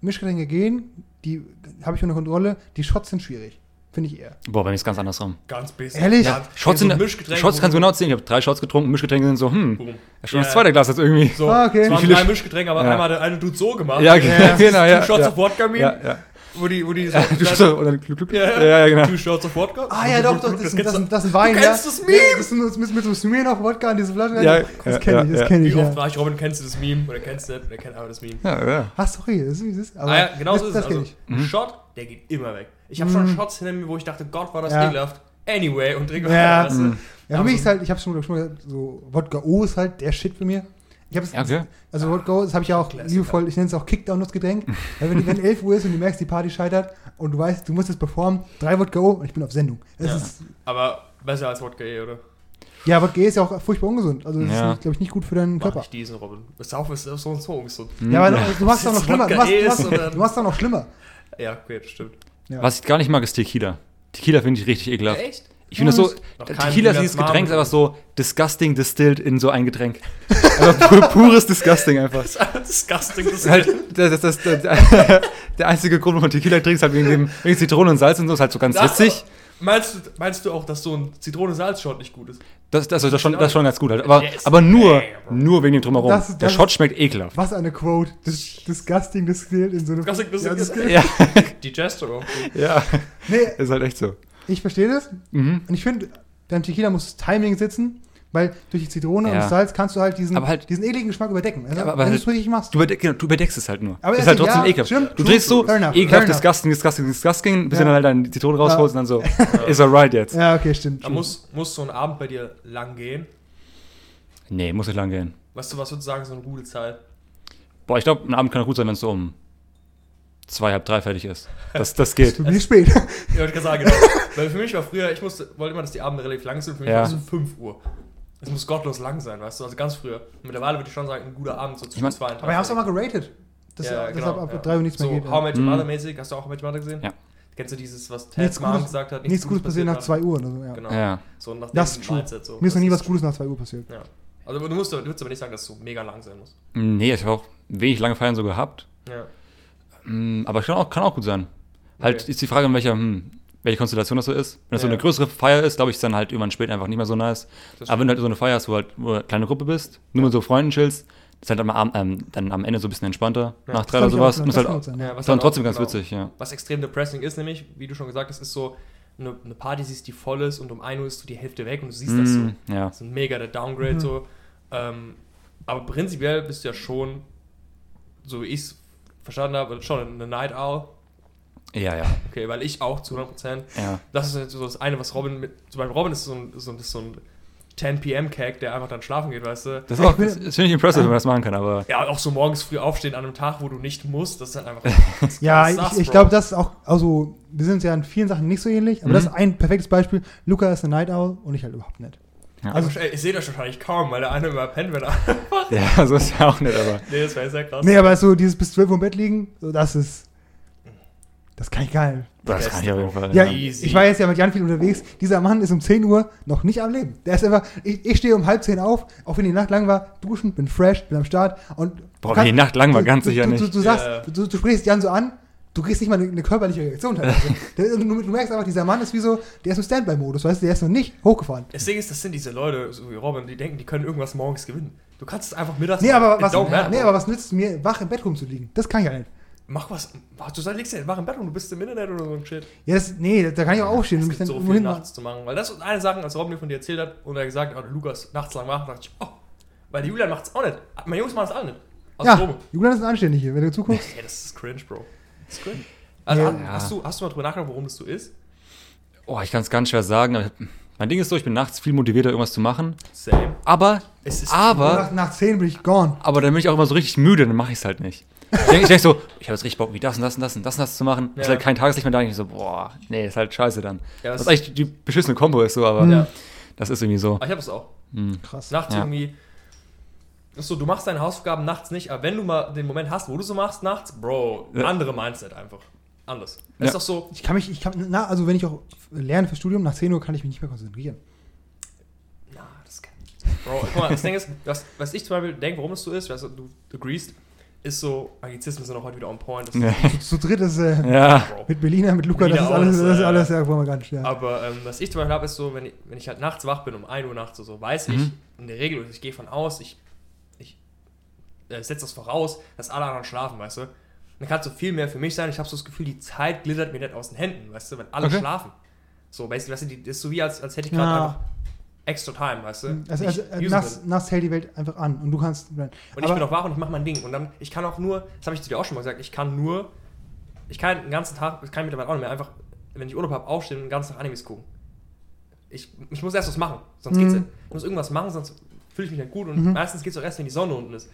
Mischgetränke gehen, die habe ich unter Kontrolle. Die Shots sind schwierig. Finde ich eher. Boah, bei mir ist ganz andersrum. ganz basic. Ehrlich? Ja, Shots, so sind, Mischgetränke, Shots kannst du genau zählen. Ich habe drei Shots getrunken, Mischgetränke sind so, hm, Boom. schon das zweite Glas jetzt irgendwie. So, Ah, okay. es waren Wie drei Sch- Mischgetränke, aber Ja. einmal hat der eine Dude so gemacht. Ja, Ja. genau, ja. Two Shots ja. of Wodka Mean, Ja, ja. wo die, wo die so, klub, klub. Ja, Ja, genau. Two Shots of Wodka. Ah ja, doch, doch, das, ist, das, ist, das ist ein Wein, Du ja. kennst das Meme? Das ist mit, mit so Smear noch Wodka in diese Flasche. Ja, das ja, kenne ich, ja, das kenne Wie ich, ja. oft war ich, Robin, kennst du das Meme? Oder kennst du das? Und er kennt aber das Meme. Ja, ja. Ach, sorry, das ist wie es ist. Aber ah ja, genau so das, ist das es. kenne Also, ich. ein Shot, der geht immer weg. Ich habe schon Mhm. Shots hinter mir, wo ich dachte, Gott, war das Ja. ekelhaft. Anyway, und trinke Ja. weiter. Mhm. Ja, für mich ist halt, ich habe schon, schon mal gesagt, so Wodka O ist halt der Shit für mir. Ich habe es, Ja, okay. also Wodka O, das habe ich ja auch Klassiker. liebevoll, ich nenne es auch Kickdown das Getränk. Weil wenn, wenn 11 Uhr ist und du merkst, die Party scheitert und du weißt, du musst es performen, drei Wodka O und ich bin auf Sendung. Ja. ist, Aber besser als Wodka eh, oder? ja, Wodka ist ja auch furchtbar ungesund. Also das Ja. ist, glaube ich, nicht gut für deinen Mach Körper. nicht diesen, Robin. Das Saufen ist so und so ungesund. Ja, aber du machst es auch noch schlimmer. Du machst, du, machst, machst auch noch schlimmer. Ja, okay, das stimmt. Ja. Was ich gar nicht mag, ist Tequila. Tequila finde ich richtig ekelhaft. Echt? Ich finde das so, Tequila ist dieses Getränk einfach so disgusting distilled in so ein Getränk. Einfach pu pures disgusting einfach. Disgusting. Das ist halt, das, das, das, der, der einzige Grund, warum man Tequila trinkt, ist halt wegen dem wegen Zitrone und Salz und so, ist halt so ganz Das- witzig. Meinst du, meinst du auch, dass so ein Zitrone-Salz-Shot nicht gut ist? Das, das, das, ist schon, das ist schon ganz gut halt. Aber, Yes. aber nur, nur wegen dem Drumherum. Das- das der Shot schmeckt ekelhaft. Was eine Quote. Dis disgusting distilled in so einem. Disgusting Ja, das. Ja, Digestero. ja, Nee, ist halt echt so. ich verstehe das. Mhm. Und ich finde, beim Tequila muss das Timing sitzen, weil durch die Zitrone und Ja. das Salz kannst du halt diesen, Aber halt- diesen ekligen Geschmack überdecken. Also, Ja, aber wenn du halt- es richtig machst. Du, überdeck, genau, du überdeckst es halt nur. Aber ist halt trotzdem ja, ekelhaft. stimmt, du drehst so enough, ekelhaft, disgusting, disgusting, disgusting, bis Ja. du dann halt deine Zitrone Ja. rausholst und dann so, ist alright jetzt. Ja, okay, stimmt. Da muss, muss so ein Abend bei dir lang gehen. Nee, muss nicht lang gehen. Weißt du, was würdest du sagen, so eine gute Zeit? Boah, ich glaube, ein Abend kann auch gut sein, wenn es so um zwei, halb drei fertig ist. Das, das geht. Wie spät? Ich wollte gerade sagen, genau. Weil für mich war früher, ich musste, wollte immer, dass die Abende relativ lang sind. Für mich Ja. war es so 5 Uhr. Es muss gottlos lang sein, weißt du? Also ganz früher. Mittlerweile würde ich schon sagen, ein guter Abend, so zwischen mein- zwei und Aber wir haben es doch mal geratet. Das ja, deshalb genau, ab ja. 3 Uhr nichts so, mehr geht. How I Met Your Mhm. Mother mäßig. Hast du auch How Met Your Mother gesehen? Ja. Kennst du dieses, was Nichts Ted's Mom Gutes- gesagt hat? Nichts Gutes passiert nach 2 Uhr oder so. Ja. Genau. Ja. So nach Das ist true. Mindset, so. Mir ist noch nie was Gutes nach 2 Uhr passiert. Ja. Also du musst, du würdest aber nicht sagen, dass es so mega lang sein muss. Nee, ich habe auch wenig lange Feiern so gehabt. Ja. Mm, Aber kann auch, kann auch gut sein. Halt Okay. ist die Frage, in welcher, hm, welche Konstellation das so ist. Wenn das so Ja. eine größere Feier ist, glaube ich, ist dann halt irgendwann spät einfach nicht mehr so nice. Aber wenn du halt so eine Feier hast, wo halt wo du eine kleine Gruppe bist, nur mit so Freunden chillst, ist halt am, am- ähm, dann am Ende so ein bisschen entspannter, Ja. nach drei oder sowas. Und das ist halt sein. Ja, was dann halt trotzdem auch- ganz genau. witzig, ja. Was extrem depressing ist, nämlich, wie du schon gesagt hast, ist so eine, eine Party siehst, die voll ist und um 1 Uhr ist so die Hälfte weg und du siehst das so. Mm, ja. Das ist ein mega der Downgrade Mhm. so. Ähm, aber prinzipiell bist du ja schon, so wie ich es verstanden habe, schon eine Night Owl. Ja, ja. Okay, weil ich auch zu 100%. Ja. Das ist jetzt so das eine, was Robin mit. Zum Beispiel Robin ist so ein, so ein, ist so ein 10 PM Cag, der einfach dann schlafen geht, weißt du? Das, ist auch- Ich bin- das, das finde ich impressive, wenn man das machen kann, aber Ja, auch so morgens früh aufstehen an einem Tag, wo du nicht musst, das ist halt einfach. das Ja, ich, ich glaube, das ist auch, also, wir sind uns ja in vielen Sachen nicht so ähnlich, aber Mhm. das ist ein perfektes Beispiel. Luca ist eine Night Owl und ich halt überhaupt nicht. Ja. Also, ey, ich sehe das wahrscheinlich kaum, weil der eine immer pennt, wenn er. ja, so ist ja auch nicht, aber. nee, das wäre sehr krass. Nee, aber so dieses bis 12 Uhr im Bett liegen, so das ist, das kann ich geil. Das kann ich auf jeden Fall. Ja. Easy. ich war jetzt ja mit Jan viel unterwegs. Dieser Mann ist um 10 Uhr noch nicht am Leben. Der ist einfach, ich, ich stehe um halb 10 auf, auch wenn die Nacht lang war, duschen, bin fresh, bin am Start und. Boah, kann- wenn die Nacht lang war, du- ganz du, sicher du, nicht. Du, du sagst, Ja. du, du sprichst Jan so an, du kriegst nicht mal eine, eine körperliche Reaktion teilweise. Du, du merkst einfach, dieser Mann ist wie so, der ist im Standby-Modus, weißt du, der ist noch nicht hochgefahren. Das Ding ist, das sind diese Leute, so wie Robin, die denken, die können irgendwas morgens gewinnen. Du kannst es einfach mittags Nee, aber was, nee, aber was nützt mir, wach im Bett rumzuliegen? Das kann ich ja nicht. Mach was. Du sollst liegst ja wach im Bett und du bist im Internet oder so ein Shit. Ja, das, nee, da kann ich auch aufstehen Es und mich gibt dann so viel hin nachts zu machen. Weil das ist eine Sache, als Robin mir von dir erzählt hat und er gesagt hat, Lukas nachts lang wach, dachte ich, oh, weil die Julian macht es auch nicht. Meine Jungs machen es auch nicht. Aus Ja, Probe. Julian ist ein Anständiger, wenn du zuguckst. Hey, das ist cringe, Bro. Das ist cringe. Also, Ja. hast, hast, du, hast du mal drüber nachgedacht, warum das so ist? Oh, ich kann es ganz schwer sagen. Mein Ding ist so, ich bin nachts viel motivierter, irgendwas zu machen. Same. Aber, Es ist aber, Nach, nach 10 bin ich gone. aber dann bin ich auch immer so richtig müde, dann mache ich es halt nicht. Ich denke ich denk so, ich habe jetzt richtig Bock, wie das und das und das und das und das zu machen. Ja. Ist halt kein Tageslicht mehr da. Und ich so, boah, nee, ist halt scheiße dann. Ja, Was das- eigentlich die beschissene Kombo ist so, aber Mhm. Ja. das ist irgendwie so. Aber ich habe es auch. Hm. Krass. Nachts Ja. irgendwie. Das ist so, du machst deine Hausaufgaben nachts nicht, aber wenn du mal den Moment hast, wo du so machst nachts, Bro, andere Mindset einfach. Anders. Ja. Ist doch so, Ich kann mich, ich kann, na, also wenn ich auch lerne fürs Studium, nach 10 Uhr kann ich mich nicht mehr konzentrieren. na, das kann. Bro, guck mal, das Ding ist, was, was ich zum Beispiel denke, warum es so ist, weißt du, du agreest, ist so, Anglizismen sind auch heute wieder on point. Das Ja. Zu dritt ist, äh, ja. Bro. mit Berliner, mit Luca, das Berliner ist alles, auch, das ist alles, ja, wollen wir gar nicht, ja. Aber ähm, was ich zum Beispiel habe, ist so, wenn ich, wenn ich halt nachts wach bin, um 1 Uhr nachts oder so, weiß ich Mhm. in der Regel, ich gehe von aus, ich, ich äh, setze das voraus, dass alle anderen schlafen, weißt du. Dann kann es so viel mehr für mich sein. Ich habe so das Gefühl, die Zeit glittert mir nicht aus den Händen, weißt du, wenn alle Okay. schlafen. So, basically, weißt du, die, das ist so wie, als, als hätte ich gerade Ja. einfach extra Time, weißt du. Also, Nicht also äh, usen nachts, will. nachts hält die Welt einfach an und du kannst. Und Und ich bin auch wach und ich mache mein Ding. Und dann, ich kann auch nur, das habe ich zu dir auch schon mal gesagt, ich kann nur, ich kann den ganzen Tag, das kann ich mittlerweile auch nicht mehr, einfach, wenn ich Urlaub habe, aufstehen und den ganzen Tag Animes gucken. Ich, ich muss erst was machen, sonst Mhm. geht's nicht. Ich muss irgendwas machen, sonst fühle ich mich nicht gut. Und Mhm. meistens geht's auch erst, wenn die Sonne unten ist.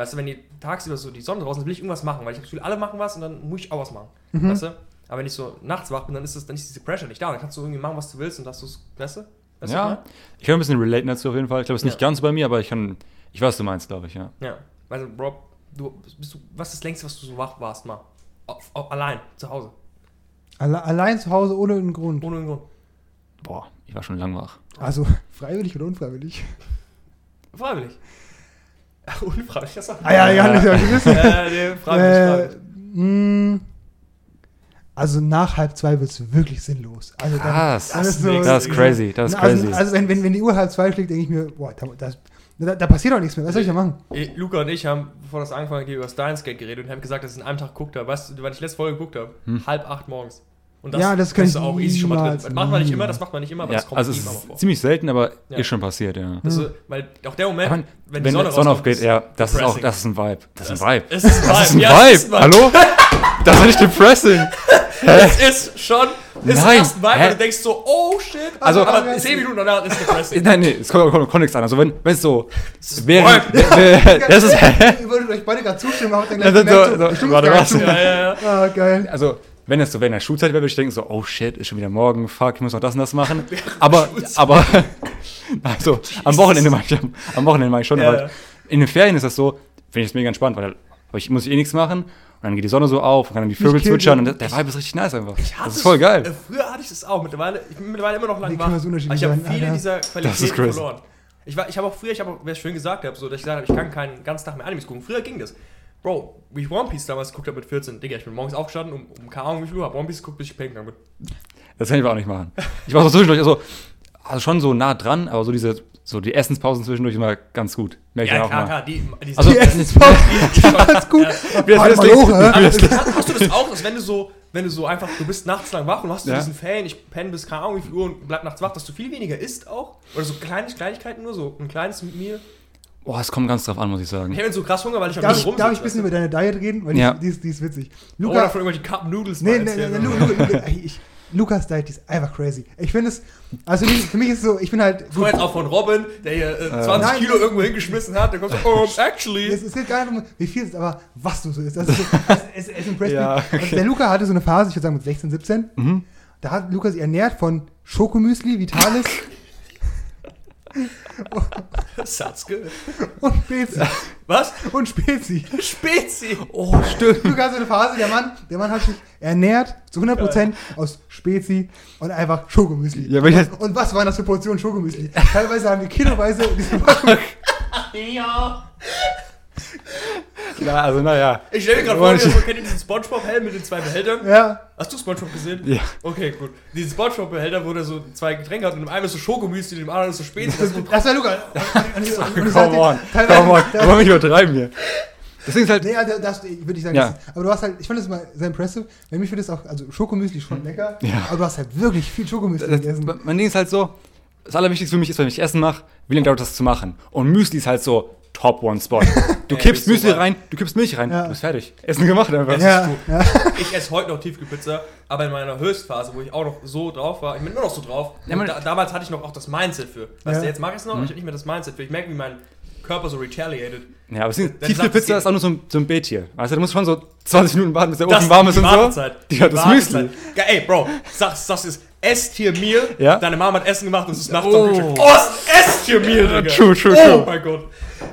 Weißt du, wenn die tagsüber so die Sonne draußen ist, will ich irgendwas machen, weil ich habe das Gefühl, alle machen was und dann muss ich auch was machen. Mhm. Weißt du? Aber wenn ich so nachts wach bin, dann ist, das, dann ist diese Pressure nicht da. Dann kannst du irgendwie machen, was du willst und weißt du? Weißt du, ich Ja, ich kann ein bisschen relaten dazu auf jeden Fall. Ich glaube, es ist nicht Ja. ganz bei mir, aber ich kann, ich weiß, was du meinst, glaube ich, ja. Ja. Also, Bro, du, bist du, was ist das längste, was du so wach warst, mal? Auf, auf, allein, zu Hause. Alle, allein zu Hause ohne einen Grund. Ohne einen Grund. boah, ich war schon lang wach. Also freiwillig oder unfreiwillig? Freiwillig. Ach, unfreiwillig, das sagt Ah ja, ja, das ist ja gewiss. Äh, nee, freiwillig, Äh, mh, also nach halb zwei wird es wirklich sinnlos. Also dann- Krass. dann ist so- Das ist crazy, das ist also, crazy. Also wenn, wenn, wenn die Uhr halb zwei schlägt, denke ich mir, boah, da, das, da, da passiert doch nichts mehr. Was soll ich da machen? Eh, Luca und ich haben, bevor das angefangen hat, über Steins Gate geredet und haben gesagt, dass ich es in einem Tag geguckt habe. Weißt du, wann ich letzte Folge geguckt habe? Hm. Halb acht morgens. Und Ja, das kann ist ich auch easy schon mal drin. Das macht man nicht immer, das macht man nicht immer, aber Ja, das kommt also immer vor. ziemlich selten, aber Ja. ist schon passiert, ja. Das ist, weil auch der Moment, wenn, Wenn, die Sonne, die Sonne aufgeht, ist ja, das ist auch, das ist ein Vibe. Das ist Das- ein Vibe. Es ist ein Das ist Vibe. ein Ja, es ist Vibe. ein Vibe. Hallo? Das ist nicht depressing. Es ist schon, es ist Nein. ein Vibe, und du denkst so, oh shit. Also- aber 10 Minuten danach ist depressing. Nein, nee, es kommt, kommt, kommt nichts an. Also wenn wenn es so Vibe. wer- das ist, Ihr würdet euch beide gerade zustimmen, aber dann Ja, gleich ich warte, was? Ja, ja, ja. Ah, geil. also wenn es so während der Schulzeit wäre, würde ich denken so, oh shit, ist schon wieder morgen, fuck, ich muss noch das und das machen. Aber, aber, also am Wochenende mache ich, am Wochenende mache ich schon, Ja, aber in den Ferien ist das so, finde ich es mega entspannt, weil da ich muss ich eh nichts machen und dann geht die Sonne so auf und kann dann die Vögel zwitschern und der Vibe ist richtig nice einfach. Ich hatte Das ist voll es- geil. Äh, früher hatte ich das auch. Mittlerweile, ich bin mittlerweile immer noch lang Wie wach. können wir so Aber ich habe viele Alter? dieser Das ist Qualitäten verloren. Ich, war, ich habe auch früher, ich habe auch, wer es schön gesagt habe, so, dass ich gesagt habe, ich kann keinen ganzen Tag mehr Animes gucken. Früher ging das. Bro, wie ich One Piece damals geguckt habe mit 14, Digga, ich bin morgens aufgestanden, um, um keine Ahnung wie viel Uhr, habe One Piece geguckt, bis ich pennen gegangen bin. Das kann ich aber auch nicht machen. Ich war so zwischendurch, also, also schon so nah dran, aber so diese, so die Essenspausen zwischendurch immer ganz gut. Merke ich Ja, klar, mal. klar. Die, die Also- Die Essenspause, alles gut. Wie das Halt mal hoch, hast, du das auch, dass wenn du so, wenn du so einfach, du bist nachts lang wach und hast Ja. diesen Fan, ich penne bis keine Ahnung wie viel Uhr und bleib nachts wach, dass du viel weniger isst auch? Oder so kleine Kleinigkeiten nur, so ein kleines Meal? Boah, es kommt ganz drauf an, muss ich sagen. Ich habe jetzt so krass Hunger, weil ich am Darf ich, darf ich ein bisschen über deine Diet reden? Weil Ja. die, die, ist, die ist witzig. Luca, Luca, Oder von irgendwelchen Cup Noodles nee, nee, nee, erzählen, nee, oder? Lu- Lu- Lu- ich, Lukas Diet, die ist einfach crazy. Ich finde es, also für mich, für mich ist es so, ich bin halt, mal jetzt auch von Robin, der hier äh, 20 Nein. Kilo irgendwo hingeschmissen hat, der kommt so, oh, actually. es, es geht gar nicht um, wie viel es ist, aber was du so isst. Also, so, es, es, es impressed Ja, mich. Also, der Luca hatte so eine Phase, ich würde sagen mit 16, 17, Mhm. da hat Lukas sich ernährt von Schokomüsli, Vitalis Satzke. und Spezi. Was? Und Spezi. Spezi. Oh, stimmt. Lukas hatte eine Phase, der Mann, der Mann hat sich ernährt zu 100% aus Spezi und einfach Schokomüsli. Ja, jetzt- und was waren das für Portionen Schokomüsli? Teilweise haben wir kiloweise diese Ja. Ja, also naja. Ich stelle mir gerade vor, so, kennt ihr diesen Spongebob-Helm mit den zwei Behältern? Ja, Hast du Spongebob gesehen? Ja. Okay, gut. Diesen Spongebob-Behälter, wo der so zwei Getränke hat und im einen ist so Schokomüsli, dem anderen ist so Spezi. Das ist so das war ich sagte, Come on. Come on. Aber nicht übertreiben hier. Deswegen ist halt. Nee, also das würde ich sagen. Ja. Das, aber du hast halt, ich fand das mal sehr impressive. Bei mir finde das auch, also Schokomüsli ist schon lecker, Ja. aber du hast halt wirklich viel Schokomüsli Das, gegessen. mein Ding ist halt so, das Allerwichtigste für mich ist, wenn ich Essen mache, wie lange dauert das zu machen? Und Müsli ist halt so Top One Spot. Du Ey, kippst Müsli rein, du kippst Milch rein, Ja. du bist fertig. Essen gemacht einfach. Ja, ja. Ich esse heute noch Tiefkühlpizza, aber in meiner Höchstphase, wo ich auch noch so drauf war, ich bin immer noch so drauf. Ja, da, damals hatte ich noch auch das Mindset für. Weißt Ja. du, jetzt mag ich es noch, Mhm. aber ich habe nicht mehr das Mindset für. Ich merke, wie mein Körper so retaliated. Ja, aber Tiefkühlpizza ist auch nur so ein, so ein Beet Weißt du, du musst schon so 20 Minuten warten, bis der Ofen warm ist die und so. Wartezeit. Ja, das. Müsli. Ja, ey, Bro, sag's, sag's es. Esstier-Meal. Ja. Deine Mama hat Essen gemacht und es ist nachts Oh. am Kühlschrank. Oh, es ist ein Esstier-Meal, Digga. True, true, Oh true. mein Gott.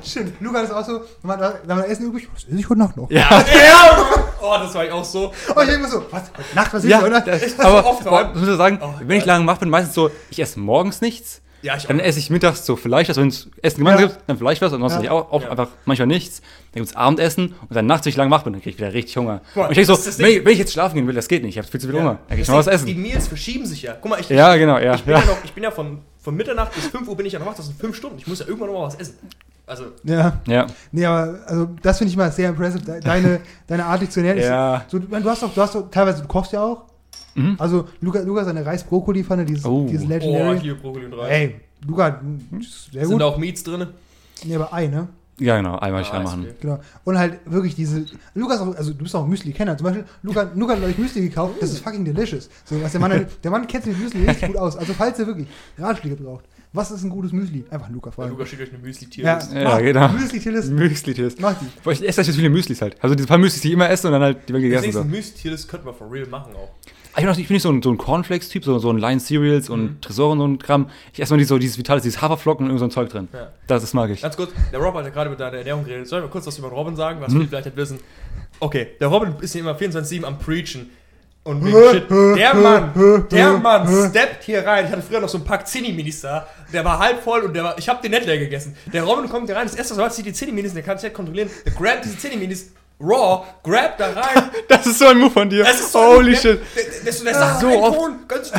Stimmt. Lukas ist auch so, wenn man, wenn man Essen übrig was esse ich heute Nacht noch? Ja, Ja. Oh, das war ich auch so. Und ich denke mir so, was, heute Nacht, was ist ja heute Nacht? das, war aber oft boah, vor. ich muss sagen, Oh, wenn ich lange wach bin, meistens so, ich esse morgens nichts, Ja, ich auch. dann esse ich mittags so vielleicht was, wenn es Essen gemeinsam Ja. gibt, dann vielleicht was, ansonsten Ja. auch, auch Ja. einfach manchmal nichts. Dann gibt es Abendessen und dann nachts, wenn ich lange wach bin, dann kriege ich wieder richtig Hunger. Mal, und ich denke das ist so, das wenn ich, wenn ich jetzt schlafen gehen will, das geht nicht, ich habe viel zu viel Hunger. Dann gehe ich noch was Deswegen, Die essen. Meals verschieben sich ja. Guck mal, ich, Ja, genau, ja. ich bin ja, ja. noch, ich bin ja von, von Mitternacht bis 5 Uhr bin ich ja noch wach, das sind 5 Stunden. Ich muss ja irgendwann noch mal was essen. Also, Ja. Ja, Nee, aber also das finde ich mal sehr impressive, de- deine, deine Art, dich zu ernähren. Ja. So, du, du hast doch, du hast doch, teilweise, du kochst ja auch. Mhm. Also Luca, Luca seine Reis-Brokkoli-Pfanne, dieses, Oh. dieses oh, ich Legendary. liebe Brokkoli und Reis. Ey, Luca, sehr Sind gut. da auch Meats drin? Nee, aber Ei, ne? ja, genau, einmal ich Ah, reinmachen. ist okay. Genau. Und halt wirklich diese. Lukas, auch, also du bist auch ein Müsli-Kenner. Zum Beispiel, Luca, Luca hat euch Müsli gekauft. Das ist fucking delicious. So, was der Mann, der Mann kennt sich mit Müsli richtig gut aus. Also, falls ihr wirklich Ratschläge braucht, was ist ein gutes Müsli? Einfach Luca fragen. Luca schickt euch eine müsli Ja, Ja, genau. Müsli-Tillis, Müsli-Test. mach die. Boah, ich esse jetzt viele Müslis halt. Also diese paar Müslis, die ich immer esse und dann halt die werden Das gegessen. ist So. ein müsli das könnten wir for real machen auch. Ich bin, auch, ich bin nicht so ein, so ein Cornflakes-Typ, so, so ein Line Cereals und Mhm. Tresor und so ein Kram. Ich esse mal die, so dieses Vitales, dieses Haferflocken und irgend so ein Zeug drin. Ja. Das, das mag ich. Ganz kurz, der Rob hat ja gerade mit deiner Ernährung geredet. Sollen wir kurz was über den Robin sagen, was Mhm. viele vielleicht nicht wissen? Okay, der Robin ist ja immer 24-7 am Preachen. Und wegen Shit, der Mann, der Mann steppt hier rein. Ich hatte früher noch so einen Pack Zinni-Minis da. Der war halb voll und der war, ich habe den nicht leer gegessen. Der Robin kommt hier rein, das erste, er sieht die Zinni-Minis, der kann es nicht kontrollieren. Der grabt diese Zinni-Minis raw, grabt da rein. Das ist so ein Move von dir. Das ist so Holy der, shit. Der, der, der, der sagt So oft. oft. Ganz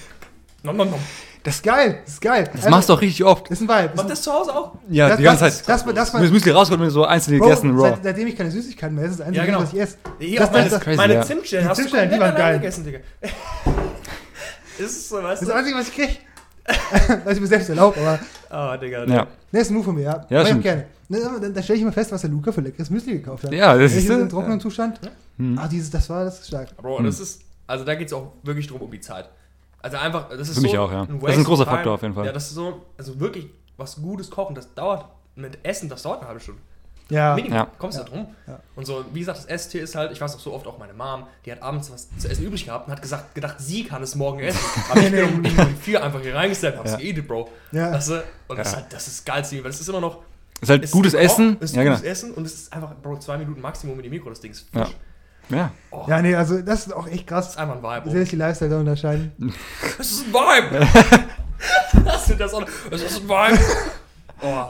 nom, nom, nom. Das ist geil, das ist geil. Das machst du auch richtig oft. Das ist ein Vibe. Das Macht ist das zu Hause auch? Ja, Das- die ganze das- Zeit. das- das- das- das Müsli rausgeholt und so einzelne Bro, gegessen, raw. seit, seitdem ich keine Süßigkeiten mehr esse, ist das einzige, Ja, genau. was ich esse. Hier Das- auch meine, das- crazy, meine ja. Zimtstellen Die hast du Zimtstellen, die komplett waren alleine geil. gegessen, Digga. ist es so, weißt Das ist du? das Einzige, was ich krieg. was ich mir selbst erlaube, aber Ah, Digga. Ja. ne, ist ein Move von mir, ja. Ja, Mach stimmt. gerne. Ne, dann dann stelle ich immer fest, was der Luca für leckeres Müsli gekauft hat. Ja, das ist ja. trockenen Zustand. Hm. Ah, dieses, das war, das ist stark. Bro, das ist, also da geht es auch wirklich drum um die Zeit. Also einfach, das ist Für so mich auch, ja. Das ist ein großer. Faktor auf jeden Fall. Ja, das ist so, also wirklich was Gutes kochen, das dauert, mit Essen, das dauert eine halbe Stunde. Ja. Minimum, Ja. kommst du da drum. Ja. Und so, wie gesagt, das Esstier ist halt, ich weiß auch so oft auch meine Mom, die hat abends was zu essen übrig gehabt und hat gesagt, gedacht, sie kann es morgen essen. Aber ich bin um, vier einfach hier reingestellt, hab's Ja. geedet, Bro. Ja. Weißt du? Und das ist Ja. halt, das ist das Geilste, weil es ist immer noch, Ist halt es gutes ist gekocht, Essen. Es ist Ja, genau. gutes Essen und es ist einfach, Bro, zwei Minuten Maximum in die Mikro, das Ding ist Ja. frisch. Ja. Oh, Ja, nee, also das ist auch echt Das krass. ist einfach ein Vibe. Sehr Bro. sich die Lifestyle da unterscheiden. Das ist ein Vibe! Hast du das auch? Das ist ein Vibe! Oh.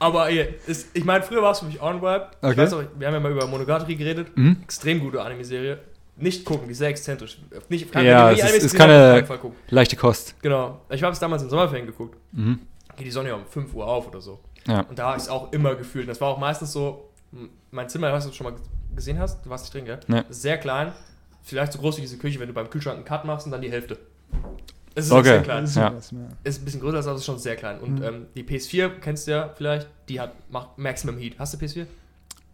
Aber ey, ist, ich meine, früher war es für mich auch ein Vibe. Ich Okay. weiß auch, wir haben ja mal über Monogatari geredet. Mhm. Extrem gute Anime-Serie. Nicht gucken, die ist sehr exzentrisch. Nicht, kann, Ja, es ist- ist keine- auf jeden Fall gucken. Leichte Kost. Genau. Ich habe es damals in Sommerferien geguckt. Mhm. Geht die Sonne ja um 5 Uhr auf oder so. Ja. Und da habe ich es auch immer gefühlt. Das war auch meistens so, mein Zimmer, du, was du schon mal gesehen hast? Du warst nicht drin, gell? Nee. Sehr klein. Vielleicht so groß wie diese Küche, wenn du beim Kühlschrank einen Cut machst und dann die Hälfte. Es ist Okay. sehr klein. Ja. ja. Ist ein bisschen größer, aber es ist schon sehr klein. Und Mhm. ähm, die PS4 kennst du ja vielleicht, die hat macht Maximum Heat. Hast du PS4?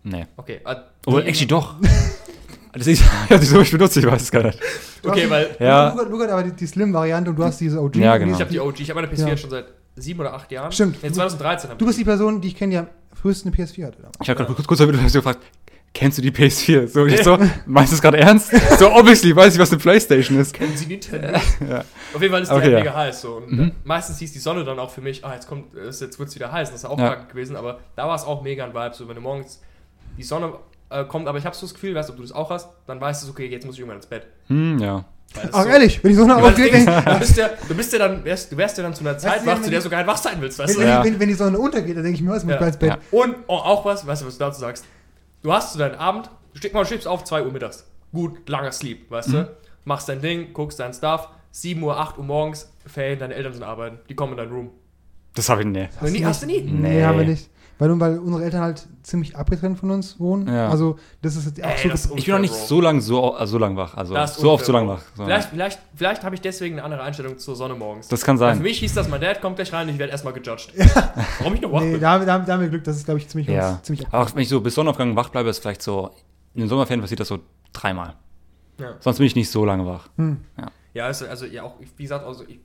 Nee. Okay. äh, Oder die- actually doch. Das ist, ich hab die so nicht benutzt, ich weiß es gar nicht. Du Okay, hast- weil Ja. Luca, Luca aber die, die Slim-Variante und du hast diese OG. Ja, genau. ich habe die OG, ich habe meine PS4 Ja. schon seit sieben oder acht Jahren. Stimmt. Nee, 2013 habe Du bist die Person, die ich kenne, die am frühesten eine PS4 hatte. damals. Ich habe gerade kurz, kurz damit gefragt, kennst du die PS4? So, ich so, meinst du es gerade ernst? So, obviously weiß ich, was eine Playstation ist. Kennen Sie Nintendo? Ja. Auf jeden Fall ist die Okay, halt ja. mega heiß. So. Und Mhm. meistens hieß die Sonne dann auch für mich, ah, jetzt kommt, jetzt wird es wieder heiß. Das ist auch Ja. kacke gewesen, aber da war es auch mega ein Vibe. So, wenn du morgens die Sonne äh, kommt, aber ich habe so das Gefühl, weißt du, ob du das auch hast, dann weißt du, okay, jetzt muss ich irgendwann ins Bett. Hm, ja. Ach, so- ehrlich, wenn die Sonne aufgeht, wenn, ist, du bist ja, du bist ja dann, wärst, du wärst ja dann zu einer Zeit du, wach, wenn zu der du gar nicht wach sein willst, weißt wenn, du? Ja. wenn, wenn die Sonne untergeht, dann denke ich mir, jetzt muss ich Ja. mal ins Bett. Ja. Und oh, auch was, weißt du, was du dazu sagst? Du hast so deinen Abend, du stehst mal, auf 2 Uhr mittags. Gut, langer Sleep, weißt Mhm. du? Machst dein Ding, guckst dein Stuff, 7 Uhr, 8 Uhr morgens, Ferien, deine Eltern sind arbeiten, die kommen in dein Room. Das habe ich nie. Hast, nie, hast du nie? Nee, Nee. haben wir nicht. Weil, weil unsere Eltern halt ziemlich abgetrennt von uns wohnen. Ja. Also, das ist auch Ey, so. Ich bin noch nicht so lang so, also so lang wach. Also Das so oft so unfair, lang Bro. wach. So. Vielleicht, vielleicht, vielleicht habe ich deswegen eine andere Einstellung zur Sonne morgens. Das kann Weil für sein. mich hieß das, mein Dad kommt gleich rein und ich werde erstmal gejudged. Warum ich noch wach nee, bin? da, haben- da, haben- da haben wir Glück, das ist, glaube ich, ziemlich, Ja. ziemlich Aber auch wenn ich so bis Sonnenaufgang wach bleibe, ist vielleicht so, in den Sommerferien passiert das so dreimal. Ja. Sonst bin ich nicht so lange wach. Hm. Ja, also, also ja, auch, wie gesagt, also ich,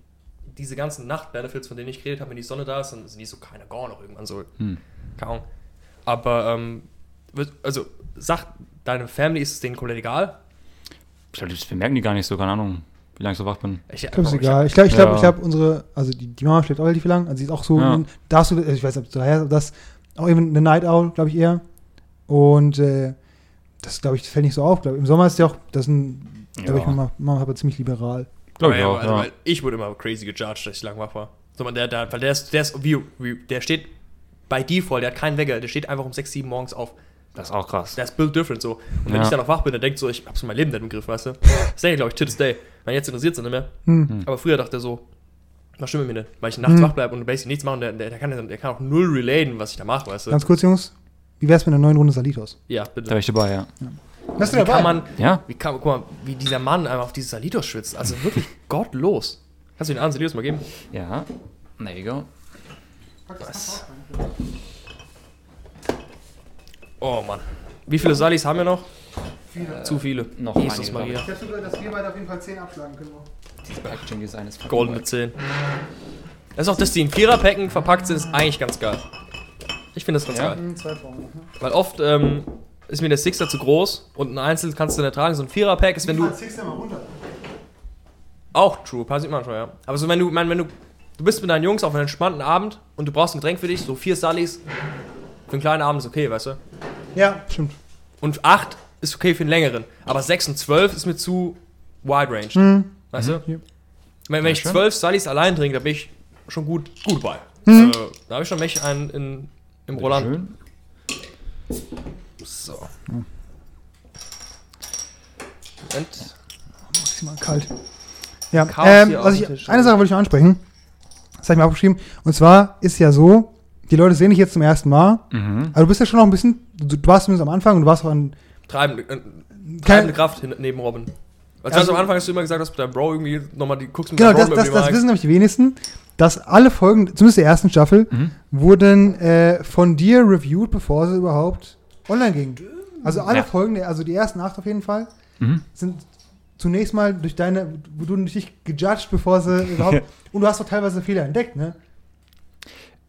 diese ganzen Nacht-Benefits, von denen ich geredet habe, wenn die Sonne da ist, dann sind die so keine gar noch irgendwann so. Hm. Keine Ahnung. Aber, ähm, also, sag, deine Family ist es denen komplett egal. Ich glaube, das merken die gar nicht so, keine Ahnung, wie lange ich so wach bin. Ich, Ich glaube, ist Bro, egal. Ich glaube, ich glaube, Ja. ich glaube, unsere, also die, die Mama schläft auch relativ lang. Also sie ist auch so, Ja. da hast du, also ich weiß nicht, ob du daher, das auch eben eine Night Owl, glaube ich eher. Und äh, das, glaube ich, fällt nicht so auf. Glaub, Im Sommer ist ja auch, das sind, glaube ich, Ja. Mama, Mama aber ziemlich liberal. Glaube ich ja, auch, also, ja. weil ich wurde immer crazy gejudged, dass ich lang wach war. So, man, der, der, weil der ist, der ist, wie, wie, der steht bei Default, der hat keinen Wecker, der steht einfach um 6, 7 morgens auf. Das ist auch krass. Der ist built different so. Und wenn Ja. ich dann noch wach bin, der denkt so, ich hab's in mein Leben nicht im Griff, weißt du? Das denke ich, glaube ich, to this day. Weil jetzt interessiert es nicht mehr. Hm. Aber früher dachte er so, was stimmt mit mir nicht? Weil ich nachts Hm. wach bleibe und basically nichts machen, der, der, der, kann, der kann auch null relaten, was ich da mache, weißt du? Ganz kurz, Jungs, wie wär's mit einer neuen Runde Salitos? ja, Da bitte. wäre ich dabei, ja. Bist Wie kann man, Ja? wie kann, guck mal, wie dieser Mann einfach auf dieses Salitos schwitzt. Also wirklich gottlos. Kannst du den anderen Salitos mal geben? Ja. There you go. Was? Oh Mann. Wie viele Salis haben wir noch? Viele. Zu viele. noch Jesus einige, Maria. Ich habe sogar, dass wir beide auf jeden Fall 10 abschlagen können. Dieses Packaging Design ist Goldene geil. 10. Das ist auch, dass die in Viererpacken verpackt sind, ist eigentlich ganz geil. Ich finde das ganz Ja. geil. Hm, zwei Frauen. Mhm. Weil oft ähm, ist mir der Sixer zu groß und ein Einzel kannst du nicht tragen. So ein Viererpack ist, wenn du. Six mal runter. Auch true, passiert manchmal, ja. Aber so, wenn du, mein, wenn du. Du bist mit deinen Jungs auf einem entspannten Abend und du brauchst ein Getränk für dich, so vier Salis. Für einen kleinen Abend ist okay, weißt du? Ja, stimmt. Und acht ist okay für einen längeren. Aber sechs und zwölf ist mir zu wide range. Hm. Weißt du? Ja. Wenn, wenn ich zwölf Stylies allein trinke, da bin ich schon gut, gut bei. Hm. Äh, da habe ich schon mächtig einen in, im Roland. Schön. So. Moment. Maximal kalt. Ja, ähm, ich, eine Sache wollte ich noch ansprechen. Das habe ich mir aufgeschrieben. Und zwar ist ja so, die Leute sehen dich jetzt zum ersten Mal, Mhm. aber du bist ja schon noch ein bisschen, du, du warst zumindest am Anfang und du warst auch an, Treibende, äh, Kein- treibende Kraft hin, neben Robin. Also- also, am Anfang hast du immer gesagt, dass deinem Bro irgendwie nochmal die guckst mit genau, das, das, das wissen nämlich die wenigsten, dass alle Folgen, zumindest der ersten Staffel, Mhm. wurden äh, von dir reviewed, bevor sie überhaupt online gingen. Also alle Ja. Folgen, also die ersten acht auf jeden Fall, Mhm. sind zunächst mal durch deine, wo du dich gejudged, bevor sie überhaupt, und du hast doch teilweise Fehler entdeckt, ne?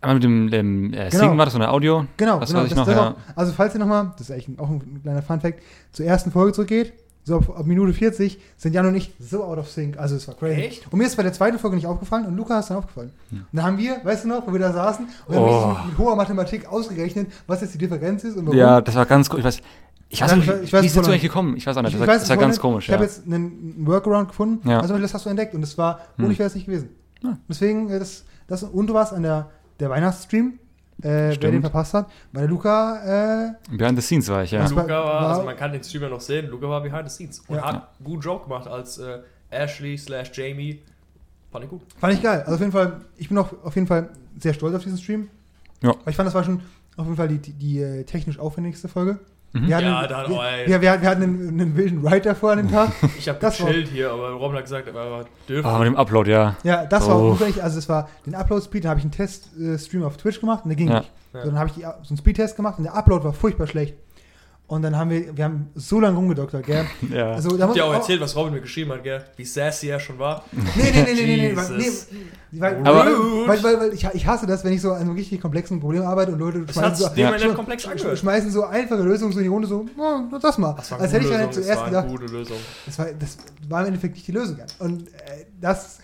Einmal mit dem, dem äh, Genau. Singen war das so eine Audio. Genau, Das genau. weiß ich noch, ja. auch, also falls ihr nochmal, das ist eigentlich auch ein kleiner Funfact, zur ersten Folge zurückgeht, so ab, ab Minute 40 sind Jan und ich so out of sync. Also es war crazy. Echt? Und mir ist bei der zweiten Folge nicht aufgefallen und Luca ist dann aufgefallen. Und dann haben wir, weißt du noch, wo wir da saßen und haben Oh. richtig mit hoher Mathematik ausgerechnet, was jetzt die Differenz ist und warum. Ja, das war ganz komisch. Ich weiß, ich weiß Ja, nicht, ich weiß- ich weiß wie dazu voll eigentlich gekommen? Ich weiß auch nicht. Ich Das war, weiß das war ganz vorhin, komisch, Ich ja. habe jetzt einen, Workaround gefunden. Ja. Also das hast du entdeckt und das war, ohne Hm. ich wäre es nicht gewesen. Ja. Deswegen, äh, das, das, und du warst an der, der Weihnachtsstream, äh, wer den verpasst hat, bei der Luca, äh, Behind the scenes war ich, ja. Luca war, war- also man kann den Streamer noch sehen, Luca war behind the scenes und Ja. hat einen guten Joke gemacht als äh, Ashley slash Jamie. Fand ich gut. Fand ich geil. Also auf jeden Fall, ich bin auch auf jeden Fall sehr stolz auf diesen Stream. Ja. Weil ich fand, das war schon auf jeden Fall die, die, die äh, technisch aufwendigste Folge. Mhm. Wir hatten, Ja, da hat wir, wir, wir, hatten einen, einen wilden Writer vor an dem Tag. Ich habe Das war- gechillt hier, aber Robin hat gesagt, er war dürfen. Ah, mit dem Upload, ja. Ja, das war Oh. unglaublich. Also es war den Upload-Speed, dann habe ich einen Test-Stream auf Twitch gemacht und der ging Ja. nicht. Ja. So, dann habe ich die, so einen Speedtest gemacht und der Upload war furchtbar schlecht. Und dann haben wir, wir haben so lange rumgedoktert, gell? ja. Also, da Ich hab dir auch erzählt, was Robin mir geschrieben hat, gell? Wie sassy er schon war. Nee, nee, nee, nee, nee, nee, weil, nee, weil, Aber- weil, weil, weil, weil ich, ich hasse das, wenn ich so an einem richtig komplexen Problem arbeite und Leute sich so, Ja. nicht komplex schmeißen so einfache Lösungen so in die Runde, so, oh, nur das mal. Das war Als hätte ich gute dann Lösung, zuerst das war gedacht, das war, das war im Endeffekt nicht die Lösung. Und äh, das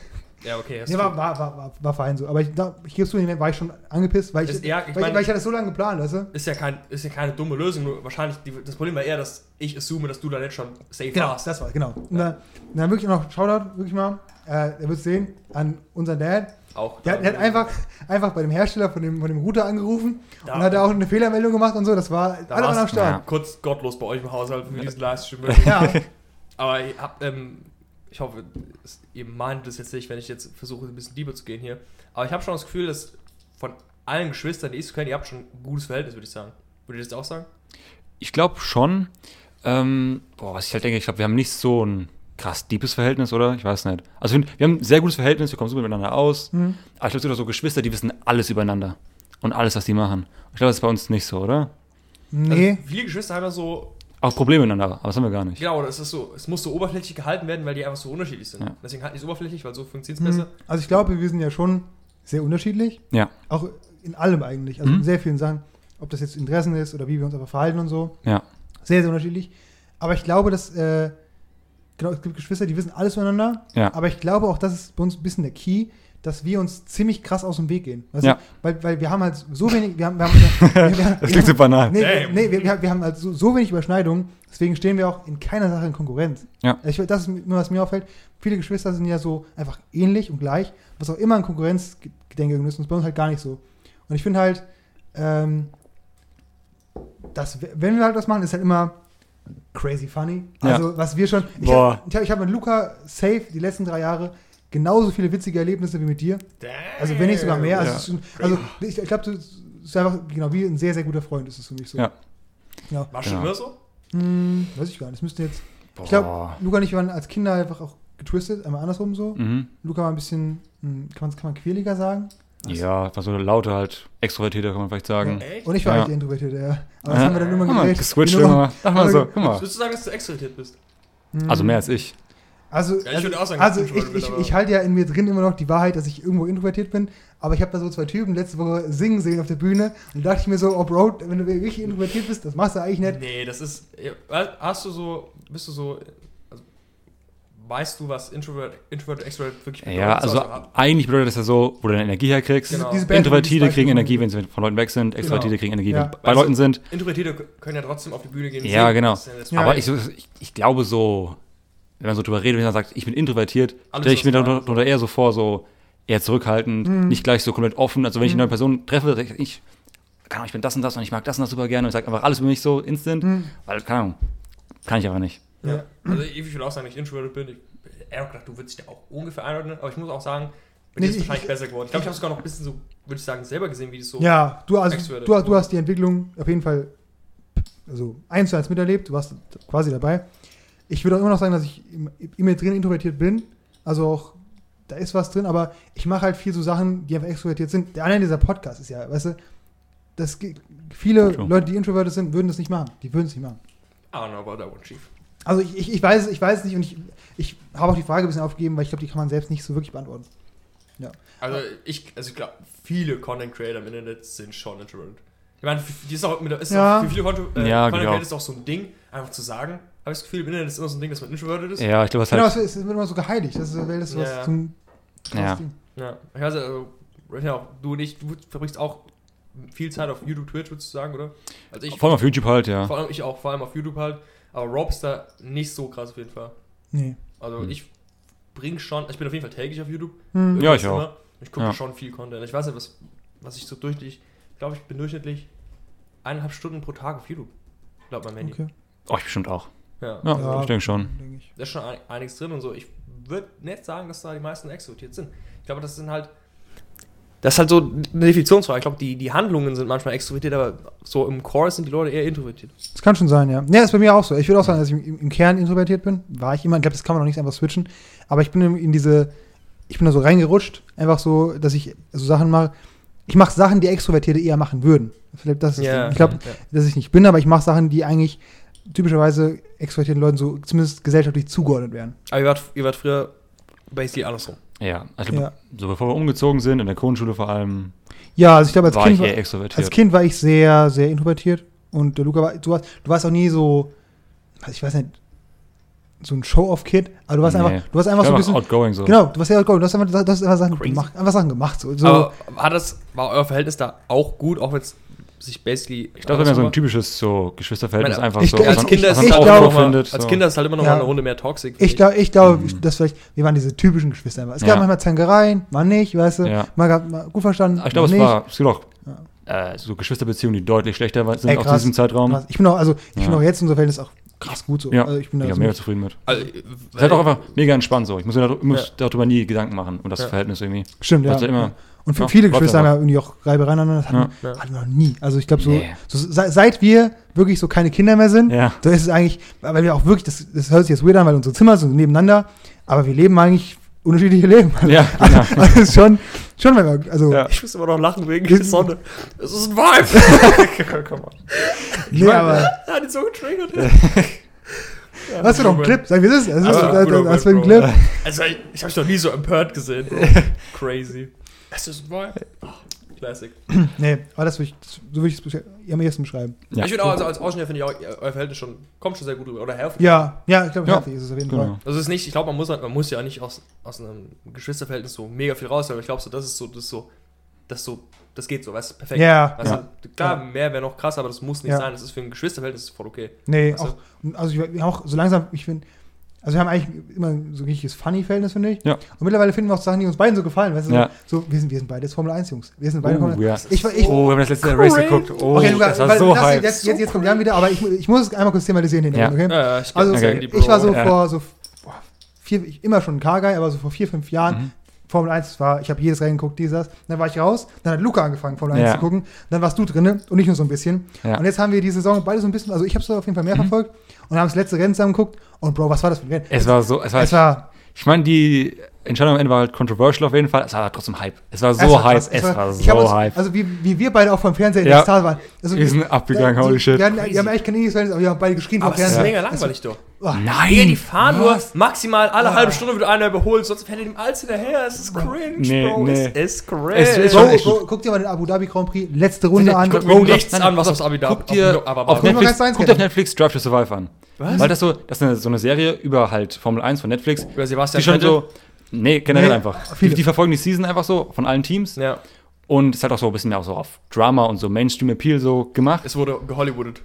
Ja, okay. nee, war, war, war, war, fein so. Aber ich, da, ich gebe es zu, war ich schon angepisst, weil ich, Ist- ja, ich weil, mein- weil ich hatte das so lange geplant, weißt du? ist ja, kein, ist ja keine dumme Lösung, nur wahrscheinlich, die, das Problem war eher, dass ich assume, dass du da nicht schon safe Genau, warst. das war, genau. Und dann, dann wirklich noch Shoutout, wirklich mal, äh, er wird sehen, an unseren Dad. Auch. Der, hat- der hat einfach, einfach bei dem Hersteller von dem, von dem Router angerufen Da- und hat da auch eine Fehlermeldung gemacht und so. Das war Da alle am Start. kurz gottlos bei euch im Haushalt für diesen Livestream. Ja. Aber ihr habt, ähm, ich hoffe, es, ihr meint das jetzt nicht, wenn ich jetzt versuche, ein bisschen deeper zu gehen hier. Aber ich habe schon das Gefühl, dass von allen Geschwistern, die ich so kenne, ihr habt schon ein gutes Verhältnis, würde ich sagen. Würdet ihr das auch sagen? Ich glaube schon. Ähm, boah, was ich halt denke, ich glaube, wir haben nicht so ein krass deepes Verhältnis, oder? Ich weiß nicht. Also wir haben ein sehr gutes Verhältnis, wir kommen super miteinander aus. Mhm. Aber ich glaube, es gibt auch so Geschwister, die wissen alles übereinander. Und alles, was die machen. Ich glaube, das ist bei uns nicht so, oder? Nee. Also viele Geschwister haben ja so, Auch Probleme miteinander, aber das haben wir gar nicht. genau, das ist so, es muss so oberflächlich gehalten werden, weil die einfach so unterschiedlich sind. Ja. Deswegen halten die es oberflächlich, weil so funktioniert es Mhm. besser. Also ich glaube, wir sind ja schon sehr unterschiedlich. Ja. Auch in allem eigentlich. Also Mhm. in sehr vielen Sachen. Ob das jetzt Interessen ist oder wie wir uns einfach verhalten und so. Ja. Sehr, sehr unterschiedlich. Aber ich glaube, dass, äh, genau, es gibt Geschwister, die wissen alles voneinander. Ja. Aber ich glaube auch, das ist bei uns ein bisschen der Key, dass wir uns ziemlich krass aus dem Weg gehen. Weißt Ja. du? Weil, weil wir haben halt so wenig, wir haben, wir haben, wir, wir, Das klingt so banal. Nee, Damn. nee wir, wir wir haben halt so, so wenig Überschneidungen, deswegen stehen wir auch in keiner Sache in Konkurrenz. Ja. Ich, das ist nur, was mir auffällt. Viele Geschwister sind ja so einfach ähnlich und gleich, was auch immer ein Konkurrenzgedenke ist, und das ist bei uns halt gar nicht so. Und ich finde halt, ähm, dass, wenn wir halt was machen, ist halt immer crazy funny. Ja. Also, was wir schon. Ich Boah. habe hab mit Luca safe die letzten drei Jahre genauso viele witzige Erlebnisse wie mit dir. Also, wenn nicht sogar mehr. Also, Ja. es ist schon, also ich, ich glaube, du bist einfach, genau, wie ein sehr, sehr guter Freund ist es für mich so. Ja. Ja. War schon Genau. immer so? Hm, weiß ich gar nicht. Das müsste jetzt. Ich glaube, Boah. Luca und ich waren als Kinder einfach auch getwistet, einmal andersrum so. Mhm. Luca war ein bisschen, hm, kann man, kann man quäliger sagen. Ja, war so lauter halt, extrovertierter kann man vielleicht sagen. Echt? Und ich war Ja. halt der Introvertierte, ja. Aber das haben wir dann immer gedreht. geswitcht Die irgendwann. Mach mal so, guck mal. Würdest du sagen, dass du extrovertiert bist? Hm. Also mehr als ich. Also, ich also, würde auch sagen, also ich, ich, bist, ich halte ja in mir drin immer noch die Wahrheit, dass ich irgendwo introvertiert bin. Aber ich habe da so zwei Typen letzte Woche singen sehen auf der Bühne. Und da dachte ich mir so, oh Bro, wenn du wirklich introvertiert bist, das machst du eigentlich nicht. Nee, das ist. ja, Hast du so. Bist du so. Also, weißt du, was Introvert, Introvert, Extrovert wirklich bedeutet? Ja, also eigentlich bedeutet das ja so, wo du deine Energie herkriegst. Genau. Diese Band- Introvertierte kriegen Energie, wenn sie von Leuten weg sind. Extrovertierte kriegen Energie, Ja. wenn bei Also- Leuten sind. Introvertierte können ja trotzdem auf die Bühne gehen. und Ja, singen. genau. Ja Ja. Aber ich, ich, ich glaube so wenn man so drüber redet, wenn man sagt, ich bin introvertiert, stelle ich mir darunter eher so vor, so eher zurückhaltend, Mhm. nicht gleich so komplett offen. Also wenn ich Mhm. eine neue Person treffe, sag ich, ich, keine Ahnung, ich bin das und das und ich mag das und das super gerne und ich sage einfach alles über mich so instant, Mhm. weil, keine Ahnung, kann ich aber nicht. Ja. Also ich würde auch sagen, ich introverted bin. Ich, er hat gedacht, du würdest dich ja auch ungefähr einordnen, aber ich muss auch sagen, dir Nee, ist es ich- wahrscheinlich besser geworden. Ich glaube, ich habe sogar noch ein bisschen so, würde ich sagen, selber gesehen, wie das so. Ja, du, also, du, du hast die Entwicklung auf jeden Fall also eins zu eins miterlebt, du warst quasi dabei. Ich würde auch immer noch sagen, dass ich im- in mir drin introvertiert bin. Also auch, da ist was drin, aber ich mache halt viel so Sachen, die einfach extrovertiert sind. Der eine dieser Podcast ist ja, weißt du, das, viele True. Leute, die introvertiert sind, würden das nicht machen. Die würden es nicht machen. I don't know about that one, Chief. Also ich, ich, ich weiß es, ich weiß nicht und ich, ich habe auch die Frage ein bisschen aufgegeben, weil ich glaube, die kann man selbst nicht so wirklich beantworten. Also ich, also ich glaube, viele Content Creator im Internet sind schon introverted. Ich meine, die ist auch, mit, ist Ja. auch für viele Content, äh, Ja, Content genau. Creator ist auch so ein Ding, einfach zu sagen. Habe ich das Gefühl, im Internet ist immer so ein Ding, dass man introverted ist. Ja, ich glaube, was Genau, halt, es ist es wird immer so geheiligt. Das ist, weil das was Ja. zum Ja. Ding. Ja, ich weiß also, ja, auch du und ich, du verbringst auch viel Zeit auf YouTube, Twitch, würdest du sagen, oder? Also ich, vor allem auf YouTube halt, ja. vor allem ich auch, vor allem auf YouTube halt. Aber Rob ist da nicht so krass auf jeden Fall. Nee. Also Hm. ich bring schon, ich bin auf jeden Fall täglich auf YouTube. Hm. Ja, ich auch. immer. Ich gucke Ja. schon viel Content. Ich weiß nicht, was, was ich so durchschnittlich, ich glaube, ich bin durchschnittlich eineinhalb Stunden pro Tag auf YouTube. Laut meinem Handy. Okay. Oh, ich bestimmt auch. Ja. Ja, Ja. ich denke schon. Denke ich. Da ist schon ein- einiges drin und so. Ich würde nicht sagen, dass da die meisten extrovertiert sind. Ich glaube, das sind halt. Das ist halt so eine Definitionsfrage. Ich glaube, die, die Handlungen sind manchmal extrovertiert, aber so im Core sind die Leute eher introvertiert. Das kann schon sein, ja. Ja, ist bei mir auch so. Ich würde auch sagen, dass ich im, im Kern introvertiert bin. War ich immer. Ich glaube, das kann man noch nicht einfach switchen. Aber ich bin in, diese, ich bin da so reingerutscht. Einfach so, dass ich so Sachen mache. Ich mache Sachen, die Extrovertierte eher machen würden. Vielleicht das ist Ja, ich glaube, ja. dass ich nicht bin, aber ich mache Sachen, die eigentlich typischerweise extrovertierten Leuten so zumindest gesellschaftlich zugeordnet werden. Aber ihr wart, ihr wart früher basically andersrum. Ja, also Ja. so bevor wir umgezogen sind, in der Grundschule vor allem, Ja, also ich glaube, als Kind ich war. Als Kind war ich sehr, sehr introvertiert. Und der Luca war, du, warst, du warst auch nie so, also ich weiß nicht, so ein Show-off-Kid, aber du warst Nee. einfach, du warst einfach ich so ein bisschen, outgoing so. genau, du warst ja outgoing, du hast einfach, du hast einfach Sachen Crazy. gemacht, einfach Sachen gemacht. So, so Aber war das, war euer Verhältnis da auch gut, auch wenn es sich basically. Ich glaube, wir haben so ein typisches so Geschwisterverhältnis Meine, einfach ich so. als Kinder ist es als. Kinder ist halt immer noch Ja. mal eine Runde mehr toxic. ich glaube, ich glaube, Mhm. das vielleicht, wir waren diese typischen Geschwister immer. Es gab Ja. manchmal Zankereien, mal nicht, weißt du, Ja. mal, gab, mal gut verstanden, Aber ich glaube, es war, es gibt auch äh, so Geschwisterbeziehungen, die deutlich schlechter sind Ey, aus krass, diesem Zeitraum. Krass. Ich bin auch, also ich Ja. finde auch jetzt unser Verhältnis auch krass gut so. Ja, also ich bin da bin so mega zufrieden mit. Also, Es ist halt auch einfach mega entspannt so. Ich muss mir dar- muss Ja. darüber nie Gedanken machen und das Ja. Verhältnis irgendwie. Stimmt, ja. Ja immer- Und für Ja, viele Geschwister haben ja irgendwie auch Reibereien aneinander. Das hatten, Ja. hatten wir noch nie. Also ich glaube, so, Nee. so se- seit wir wirklich so keine Kinder mehr sind, Ja. da ist es eigentlich, weil wir auch wirklich, das, das hört sich jetzt weird an, weil unsere Zimmer sind nebeneinander, aber wir leben eigentlich unterschiedliche Leben. Ja, genau. Also es ist schon, schon, wir, also, Ja. Ich muss immer noch lachen wegen der Sonne. Es ist ein Vibe. Komm on. nee, aber, Er hat ihn so getriggert. Ja, was für doch ein Clip? Sag, wie ist es? Das ist, Aber das, guter das, das für ein Clip. Also, ich, ich habe dich noch nie so empört gesehen. Bro. Crazy. Es ist ein Vibe. Classic. Nee, aber das würde ich, so würde ich es am ehesten beschreiben. Ja. Ich finde auch, also als Ausschnitt finde ich auch, euer Verhältnis schon, kommt schon sehr gut rüber. Oder healthy. Ja, ja, ich glaube, Ja. healthy ist es auf jeden Fall. Genau. Also es ist nicht, ich glaube, man muss, halt- man muss ja nicht aus, aus einem Geschwisterverhältnis so mega viel raus, aber ich glaube so, das ist so, das ist so, das so, das geht so, weißt du, perfekt. Ja, Weißt Ja. du, klar, mehr wäre noch krass, aber das muss nicht Ja. sein. Das ist für ein Geschwisterverhältnis voll okay. Nee, Also- auch, also ich, auch so langsam, ich finde, also wir haben eigentlich immer so ein richtiges Funny-Verhältnis, finde ich. Ja. Und mittlerweile finden wir auch Sachen, die uns beiden so gefallen. Weißt du, Ja. so, wir sind, wir sind beide Formel 1 Jungs. Wir sind beide Formel Oh, ja. Ich, war- ich, oh, wir haben das letzte Race geguckt. Oh, okay, Luca, das war so das, hype. jetzt, jetzt, jetzt kommt Jan wieder, aber ich, ich muss es einmal kurz thematisieren Ja. okay? Ja, ja, ich Also Okay. ich war so Ja. vor so boah, vier, ich, immer schon ein Car-Guy, aber so vor vier, fünf Jahren, Mhm. Formel 1 war, ich habe jedes Rennen geguckt, dieses, dann war ich raus, dann hat Luca angefangen, Formel 1 Ja. zu gucken, dann warst du drinne und ich nur so ein bisschen. Ja. Und jetzt haben wir die Saison beide so ein bisschen, also ich habe es auf jeden Fall mehr verfolgt und haben das letzte Rennen zusammen geguckt und Bro, was war das für ein Rennen? Es war so, es war, es war ich meine, die Entscheidung am Ende war halt controversial auf jeden Fall. Es war trotzdem Hype. Es war so es war hype. krass. Es war ich hab so uns, hype. Also wie, wie wir beide auch vom Fernseher in Ja. der Star waren. Also, Wir sind abgegangen, holy shit. Wir, hatten, wir haben eigentlich kein ähnliches Verhältnis, aber wir haben beide geschrien Aber vom es ist Fernseher. mega langweilig doch. Oh, Nein! Ja, die fahren nur maximal alle Ah. halbe Stunde wird einer überholt, sonst fährt er dem alles hinterher. Es ist cringe, Nee, Bro. nee. Es ist cringe. Es ist Bro, schon Bro, guck dir mal den Abu Dhabi Grand Prix letzte Runde an. Guck mir nichts an, was aufs Abi da Guck dir aber, auf Guck Netflix, dir auf. Netflix Drive to Survive an. Was? Weil das so, das ist eine, so eine Serie über halt Formel 1 von Netflix, Über Sebastian die schon so, nee, generell Nee, einfach. Die, die verfolgen die Season einfach so von allen Teams Ja, und es hat auch so ein bisschen mehr auch so auf Drama und so Mainstream Appeal so gemacht. es wurde gehollywoodet.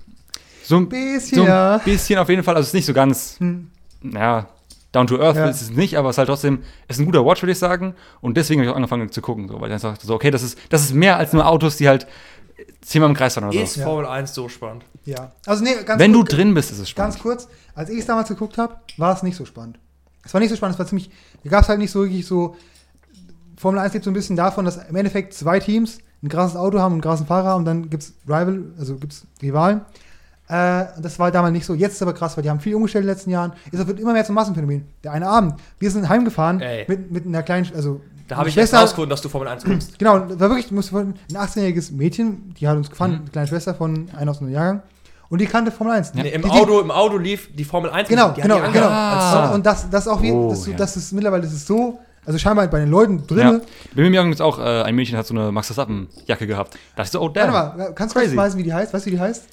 So ein Bisschen, so ein ja. bisschen auf jeden Fall, also es ist nicht so ganz, Hm. ja, down to earth Ja. ist es nicht, aber es ist halt trotzdem, es ist ein guter Watch, würde ich sagen. Und deswegen habe ich auch angefangen zu gucken, so, weil ich dann sagte, so, okay, das ist, das ist mehr als nur Autos, die halt zehnmal im Kreis fahren oder Ist so. Ja. Formel 1 so spannend? Ja. Also, nee, ganz Wenn du kurz, drin bist, ist es Ganz spannend. kurz, als ich es damals geguckt habe, war es nicht so spannend. Es war nicht so spannend, es war ziemlich, da gab es halt nicht so wirklich so, Formel 1 lebt so ein bisschen davon, dass im Endeffekt zwei Teams ein krasses Auto haben und einen krassen Fahrer und dann gibt es Rival, also gibt es Rivalen. Äh, das war damals nicht so. Jetzt ist es aber krass, weil die haben viel umgestellt in den letzten Jahren. Es wird immer mehr zum Massenphänomen. Der eine Abend, wir sind heimgefahren Ey. mit, mit einer kleinen, also Da habe ich erst Schwester- rausgefunden, dass du Formel 1 guckst. Genau, war wirklich ein 18-jähriges Mädchen, die hat uns gefahren, Mhm. eine kleine Schwester von einer aus einem Jahrgang. Und die kannte Formel 1. Nee, Im die, die, Auto, Im Auto lief die Formel 1. Genau, genau, die genau. Ah. Und, das, das auch wie, Oh, das, ja. das ist mittlerweile das ist so, also scheinbar bei den Leuten drin. Ja. Bei mir im jetzt auch äh, ein Mädchen hat so eine Max Verstappen-Jacke gehabt. Da dachte ich so, oh, Warte damn. mal, kannst du kurz Crazy. weisen, wie die heißt? Weißt du, wie die heißt?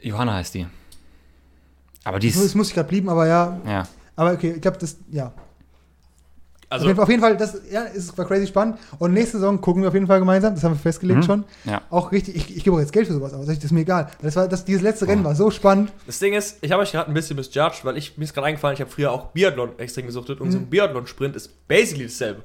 Johanna heißt die. Aber die Das ist, muss ich gerade blieben, aber ja. ja. Aber okay, ich glaube, das, ja. Also, auf, jeden Fall, auf jeden Fall, das ja, ist, war crazy spannend. Und nächste Saison gucken wir auf jeden Fall gemeinsam, das haben wir festgelegt Mhm. schon. Ja. Auch richtig, ich, ich gebe auch jetzt Geld für sowas aus, das ist mir egal. Das war, das, dieses letzte Rennen Oh. war so spannend. das Ding ist, ich habe euch gerade ein bisschen misjudged, weil ich, mir ist gerade eingefallen, ich habe früher auch Biathlon extrem gesuchtet und so ein Mhm. Biathlon-Sprint ist basically dasselbe.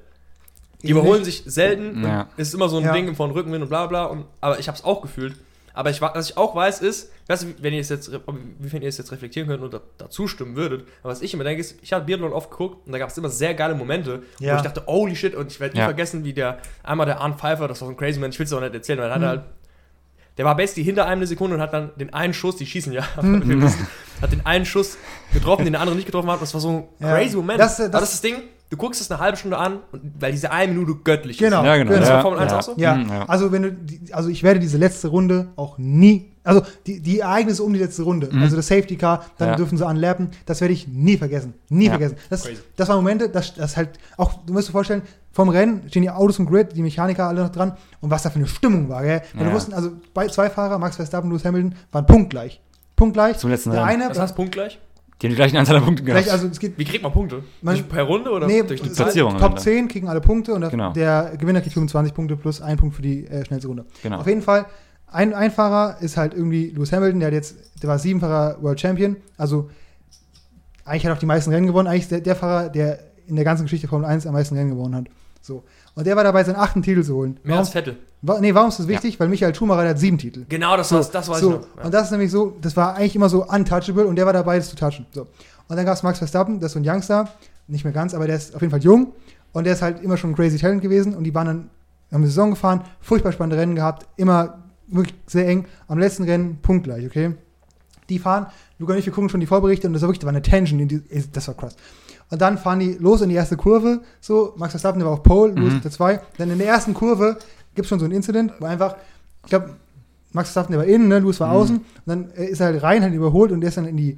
Die überholen sich selten. Ja. Und es ist immer so ein Ja. Ding von Rückenwind und bla bla. Und, aber ich habe es auch gefühlt. Aber ich, wa- was ich auch weiß ist, nicht, wenn ihr es jetzt, re- ob- wie ihr es jetzt reflektieren könnt und da, dazu stimmen würdet, aber was ich immer denke ist, ich habe Biathlon oft geguckt und da gab es immer sehr geile Momente, Ja. wo ich dachte, holy shit, und ich werde nie Ja. vergessen, wie der, einmal der Arne Pfeiffer, das war so ein crazy man, ich will es auch nicht erzählen, weil er Mhm. hat halt, der war basically hinter einem eine Sekunde und hat dann den einen Schuss, die schießen ja, Mhm. hat den einen Schuss getroffen, den der andere nicht getroffen hat, das war so ein Ja. crazy Moment. Das, das- das ist das Ding, du guckst es eine halbe Stunde an, und, weil diese eine Minute göttlich Genau. ist. Ja, genau. Ist das Ja, bei Formel 1 ja. auch so? Ja, Mhm, ja. also wenn du, also ich werde diese letzte Runde auch nie, also die, die Ereignisse um die letzte Runde, Mhm. also das Safety Car, dann Ja. dürfen sie anlappen, das werde ich nie vergessen, nie Ja. vergessen. Das, Crazy. das waren Momente, das, das halt, auch, du musst dir vorstellen, vom Rennen stehen die Autos im Grid, die Mechaniker alle noch dran und was da für eine Stimmung war, gell? Ja. du wussten, also bei zwei Fahrer, Max Verstappen, Lewis Hamilton, waren punktgleich. Punktgleich. Zum letzten Der Rennen. eine, Was heißt punktgleich? Die haben die gleichen Anzahl an Punkten gehabt. also es geht Wie kriegt man Punkte? Man- Durch, per Runde oder Nee, durch die? Platzierung Top Ende. 10 kriegen alle Punkte und der, Genau. der Gewinner kriegt 25 Punkte plus ein Punkt für die äh, schnellste Runde. genau. Auf jeden Fall, ein, ein Fahrer ist halt irgendwie Lewis Hamilton, der hat jetzt, der war siebenfacher World Champion, also eigentlich hat er auch die meisten Rennen gewonnen, eigentlich ist der, der Fahrer, der in der ganzen Geschichte Formel 1 am meisten Rennen gewonnen hat. So. Und der war dabei, seinen achten Titel zu holen. Mehr Warum, als Vettel. wa nee, warum ist das wichtig? Weil Michael Schumacher, hat sieben Titel. Genau, das, So, war's, das weiß so. Ja. Und das ist nämlich so, das war eigentlich immer so untouchable und der war dabei, das zu touchen. So. Und dann gab es Max Verstappen, das ist so ein Youngster, nicht mehr ganz, aber der ist auf jeden Fall jung und der ist halt immer schon ein crazy Talent gewesen und die waren dann, haben eine Saison gefahren, furchtbar spannende Rennen gehabt, immer wirklich sehr eng. Am letzten Rennen punktgleich, okay? Die fahren, Luca und ich, wir gucken schon die Vorberichte und das war wirklich, da war eine Tension, in die, das war krass. Und dann fahren die los in die erste Kurve, so, Max Verstappen, der war auf Pole, Lewis Mhm. der 2. Dann in der ersten Kurve gibt es schon so ein Incident, wo einfach, ich glaube, Max Verstappen, der war innen, ne, Lewis war Mhm. außen. Und dann äh, ist er halt rein, hat ihn überholt und der ist dann in die